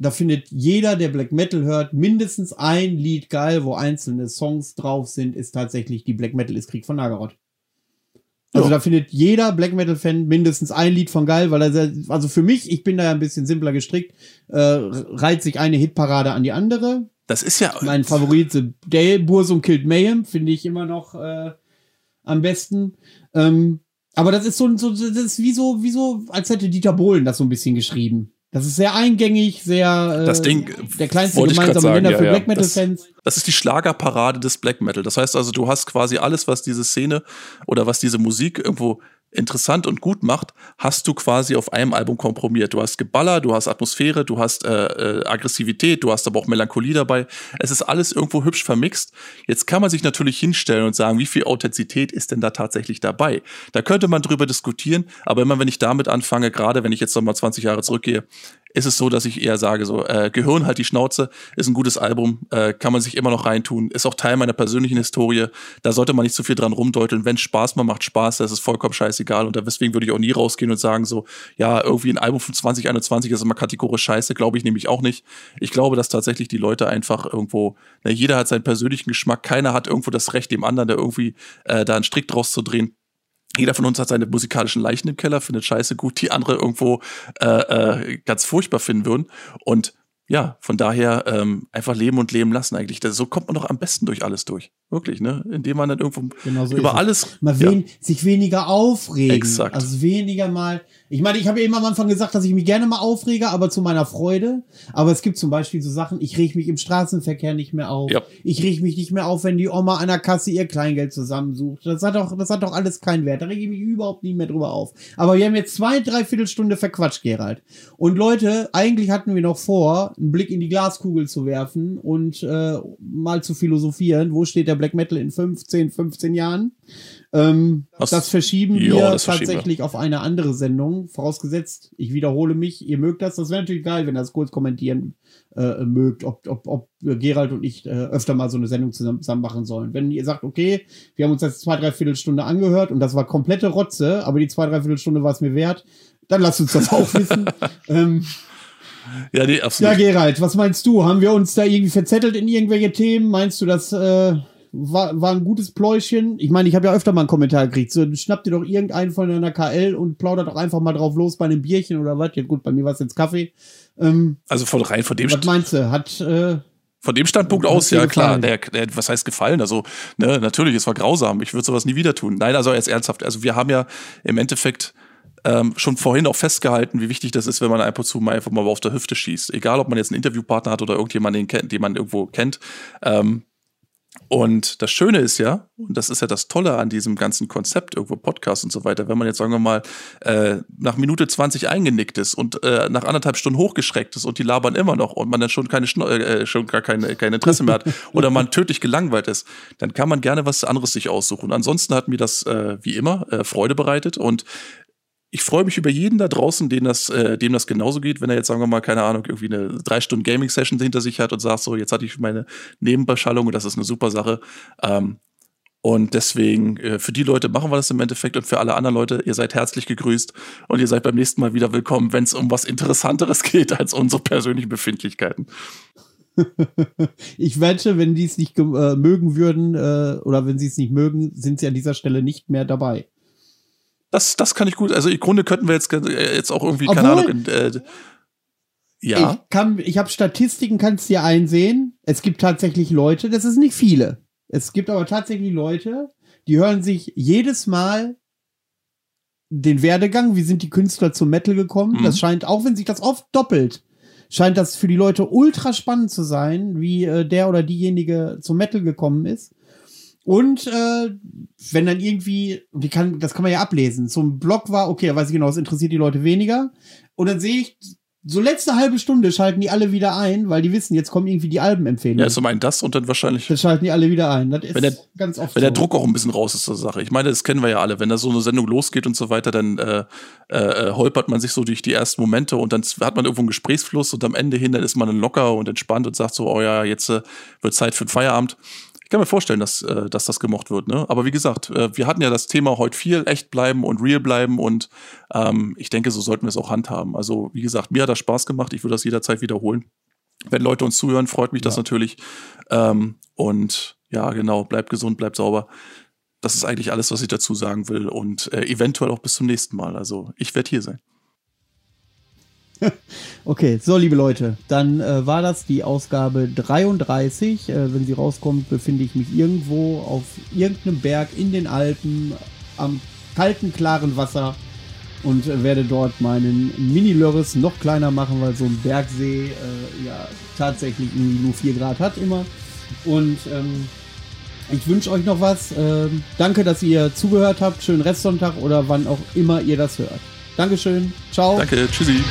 da findet jeder, der Black Metal hört, mindestens ein Lied geil, wo einzelne Songs drauf sind, ist tatsächlich die Black Metal ist Krieg von Nagaroth. Also jo. da findet jeder Black Metal Fan mindestens ein Lied von geil, weil er also für mich, ich bin da ja ein bisschen simpler gestrickt, äh, reiht sich eine Hitparade an die andere. Das ist ja mein Favorit, Dale Bursum Killed Mayhem, finde ich immer noch äh, am besten. Ähm, aber das ist so, so das ist wie so wie so als hätte Dieter Bohlen das so ein bisschen geschrieben. Das ist sehr eingängig, sehr äh, das Ding, der kleinste gemeinsame Nenner für ja, Black Metal Fans. Das, das, ist die Schlagerparade des Black Metal. Das heißt also, du hast quasi alles, was diese Szene oder was diese Musik irgendwo interessant und gut macht, hast du quasi auf einem Album kompromiert. Du hast Geballer, du hast Atmosphäre, du hast äh, äh, Aggressivität, du hast aber auch Melancholie dabei. Es ist alles irgendwo hübsch vermixt. Jetzt kann man sich natürlich hinstellen und sagen, wie viel Authentizität ist denn da tatsächlich dabei? Da könnte man drüber diskutieren, aber immer wenn ich damit anfange, gerade wenn ich jetzt nochmal 20 Jahre zurückgehe, ist es so, dass ich eher sage, so, äh, Gehirn halt die Schnauze, ist ein gutes Album, äh, kann man sich immer noch reintun, ist auch Teil meiner persönlichen Historie, da sollte man nicht zu viel dran rumdeuteln, wenn Spaß man macht Spaß, das ist vollkommen scheißegal und deswegen würde ich auch nie rausgehen und sagen so, ja, irgendwie ein Album von 2021 ist immer kategorisch scheiße, glaube ich nämlich auch nicht. Ich glaube, dass tatsächlich die Leute einfach irgendwo, ne, jeder hat seinen persönlichen Geschmack, keiner hat irgendwo das Recht, dem anderen da irgendwie äh, da einen Strick draus zu drehen. Jeder von uns hat seine musikalischen Leichen im Keller, findet Scheiße gut, die andere irgendwo äh, äh, ganz furchtbar finden würden. Und ja, von daher ähm, einfach leben und leben lassen eigentlich. Das, so kommt man doch am besten durch alles durch. Wirklich, ne? Indem man dann irgendwo genau so über alles. Mal wen, ja. sich weniger aufregen. Exakt. Also weniger mal. Ich meine, ich habe ja immer am Anfang gesagt, dass ich mich gerne mal aufrege, aber zu meiner Freude. Aber es gibt zum Beispiel so Sachen, ich reg mich im Straßenverkehr nicht mehr auf. Ja. Ich reg mich nicht mehr auf, wenn die Oma an der Kasse ihr Kleingeld zusammensucht. Das hat doch, das hat doch alles keinen Wert. Da rege ich mich überhaupt nie mehr drüber auf. Aber wir haben jetzt zwei, drei Viertelstunde verquatscht, Gerald. Und Leute, eigentlich hatten wir noch vor, einen Blick in die Glaskugel zu werfen und äh, mal zu philosophieren. Wo steht der Black Metal in 15, 15 Jahren? Ähm, das verschieben jo, wir das tatsächlich wir. auf eine andere Sendung. Vorausgesetzt, ich wiederhole mich, ihr mögt das. Das wäre natürlich geil, wenn ihr das kurz kommentieren äh, mögt, ob, ob, ob Gerald und ich äh, öfter mal so eine Sendung zusammen, zusammen machen sollen. Wenn ihr sagt, okay, wir haben uns jetzt zwei, drei Viertelstunde angehört und das war komplette Rotze, aber die zwei, drei Viertelstunde war es mir wert, dann lasst uns das auch wissen. ähm, ja, nee, absolut. Ja, Gerald, was meinst du? Haben wir uns da irgendwie verzettelt in irgendwelche Themen? Meinst du, dass äh, war, war ein gutes Pläuschen. Ich meine, ich habe ja öfter mal einen Kommentar gekriegt. So, schnapp dir doch irgendeinen von deiner KL und plaudert doch einfach mal drauf los bei einem Bierchen oder was. Ja gut, bei mir war es jetzt Kaffee. Ähm, also von rein von dem Was meinst du? Hat äh, von dem Standpunkt aus, ja klar, der, der, was heißt gefallen? Also, ne, natürlich, es war grausam. Ich würde sowas nie wieder tun. Nein, also jetzt ernsthaft. Also wir haben ja im Endeffekt ähm, schon vorhin auch festgehalten, wie wichtig das ist, wenn man einfach zu mal einfach mal auf der Hüfte schießt. Egal, ob man jetzt einen Interviewpartner hat oder irgendjemanden, den, den man irgendwo kennt. Ähm, Und das Schöne ist ja, und das ist ja das Tolle an diesem ganzen Konzept, irgendwo Podcast und so weiter, wenn man jetzt, sagen wir mal, äh, nach Minute 20 eingenickt ist und äh, nach anderthalb Stunden hochgeschreckt ist und die labern immer noch und man dann schon keine äh, schon gar keine, kein Interesse mehr hat oder man tödlich gelangweilt ist, dann kann man gerne was anderes sich aussuchen. Ansonsten hat mir das äh, wie immer äh, Freude bereitet und ich freue mich über jeden da draußen, dem das, äh, dem das genauso geht, wenn er jetzt, sagen wir mal, keine Ahnung, irgendwie eine drei Stunden Gaming-Session hinter sich hat und sagt, so, jetzt hatte ich meine Nebenbeschallung und das ist eine super Sache. Ähm, und deswegen, äh, für die Leute machen wir das im Endeffekt und für alle anderen Leute, ihr seid herzlich gegrüßt und ihr seid beim nächsten Mal wieder willkommen, wenn es um was Interessanteres geht als unsere persönlichen Befindlichkeiten. ich wette, wenn die es nicht äh, mögen würden äh, oder wenn sie es nicht mögen, sind sie an dieser Stelle nicht mehr dabei. Das, das kann ich gut. Also im Grunde könnten wir jetzt, äh, jetzt auch irgendwie, Obwohl, keine Ahnung, in, äh, ja. Ich, kann, ich habe Statistiken, kannst du dir einsehen. Es gibt tatsächlich Leute, das ist nicht viele. Es gibt aber tatsächlich Leute, die hören sich jedes Mal den Werdegang, wie sind die Künstler zum Metal gekommen. Mhm. Das scheint, auch wenn sich das oft doppelt, scheint das für die Leute ultra spannend zu sein, wie äh, der oder diejenige zum Metal gekommen ist. Und äh, wenn dann irgendwie, wie kann, das kann man ja ablesen, zum Blog war, okay, da weiß ich genau, das interessiert die Leute weniger. Und dann sehe ich, so letzte halbe Stunde schalten die alle wieder ein, weil die wissen, jetzt kommen irgendwie die Albenempfehlungen. Ja, zum einen das und dann wahrscheinlich. Das schalten die alle wieder ein. Das ist wenn der, ganz oft. Wenn so. der Druck auch ein bisschen raus ist zur Sache. Ich meine, das kennen wir ja alle. Wenn da so eine Sendung losgeht und so weiter, dann äh, äh, holpert man sich so durch die ersten Momente und dann hat man irgendwo einen Gesprächsfluss und am Ende hin, dann ist man dann locker und entspannt und sagt so, oh ja, jetzt äh, wird Zeit für den Feierabend. Ich kann mir vorstellen, dass, äh, dass das gemocht wird. Ne? Aber wie gesagt, äh, wir hatten ja das Thema heute viel echt bleiben und real bleiben und ähm, ich denke, so sollten wir es auch handhaben. Also wie gesagt, mir hat das Spaß gemacht. Ich würde das jederzeit wiederholen. Wenn Leute uns zuhören, freut mich ja. das natürlich. Ähm, und ja, genau, bleibt gesund, bleibt sauber. Das ist eigentlich alles, was ich dazu sagen will. Und äh, eventuell auch bis zum nächsten Mal. Also ich werde hier sein. okay, so liebe Leute, dann äh, war das die Ausgabe 33. Äh, wenn sie rauskommt, befinde ich mich irgendwo auf irgendeinem Berg in den Alpen am kalten, klaren Wasser und äh, werde dort meinen Mini-Lörres noch kleiner machen, weil so ein Bergsee äh, ja tatsächlich nur 4 Grad hat immer. Und ähm, ich wünsche euch noch was. Ähm, danke, dass ihr zugehört habt. Schönen Restsonntag oder wann auch immer ihr das hört. Dankeschön. Ciao. Danke. Tschüssi.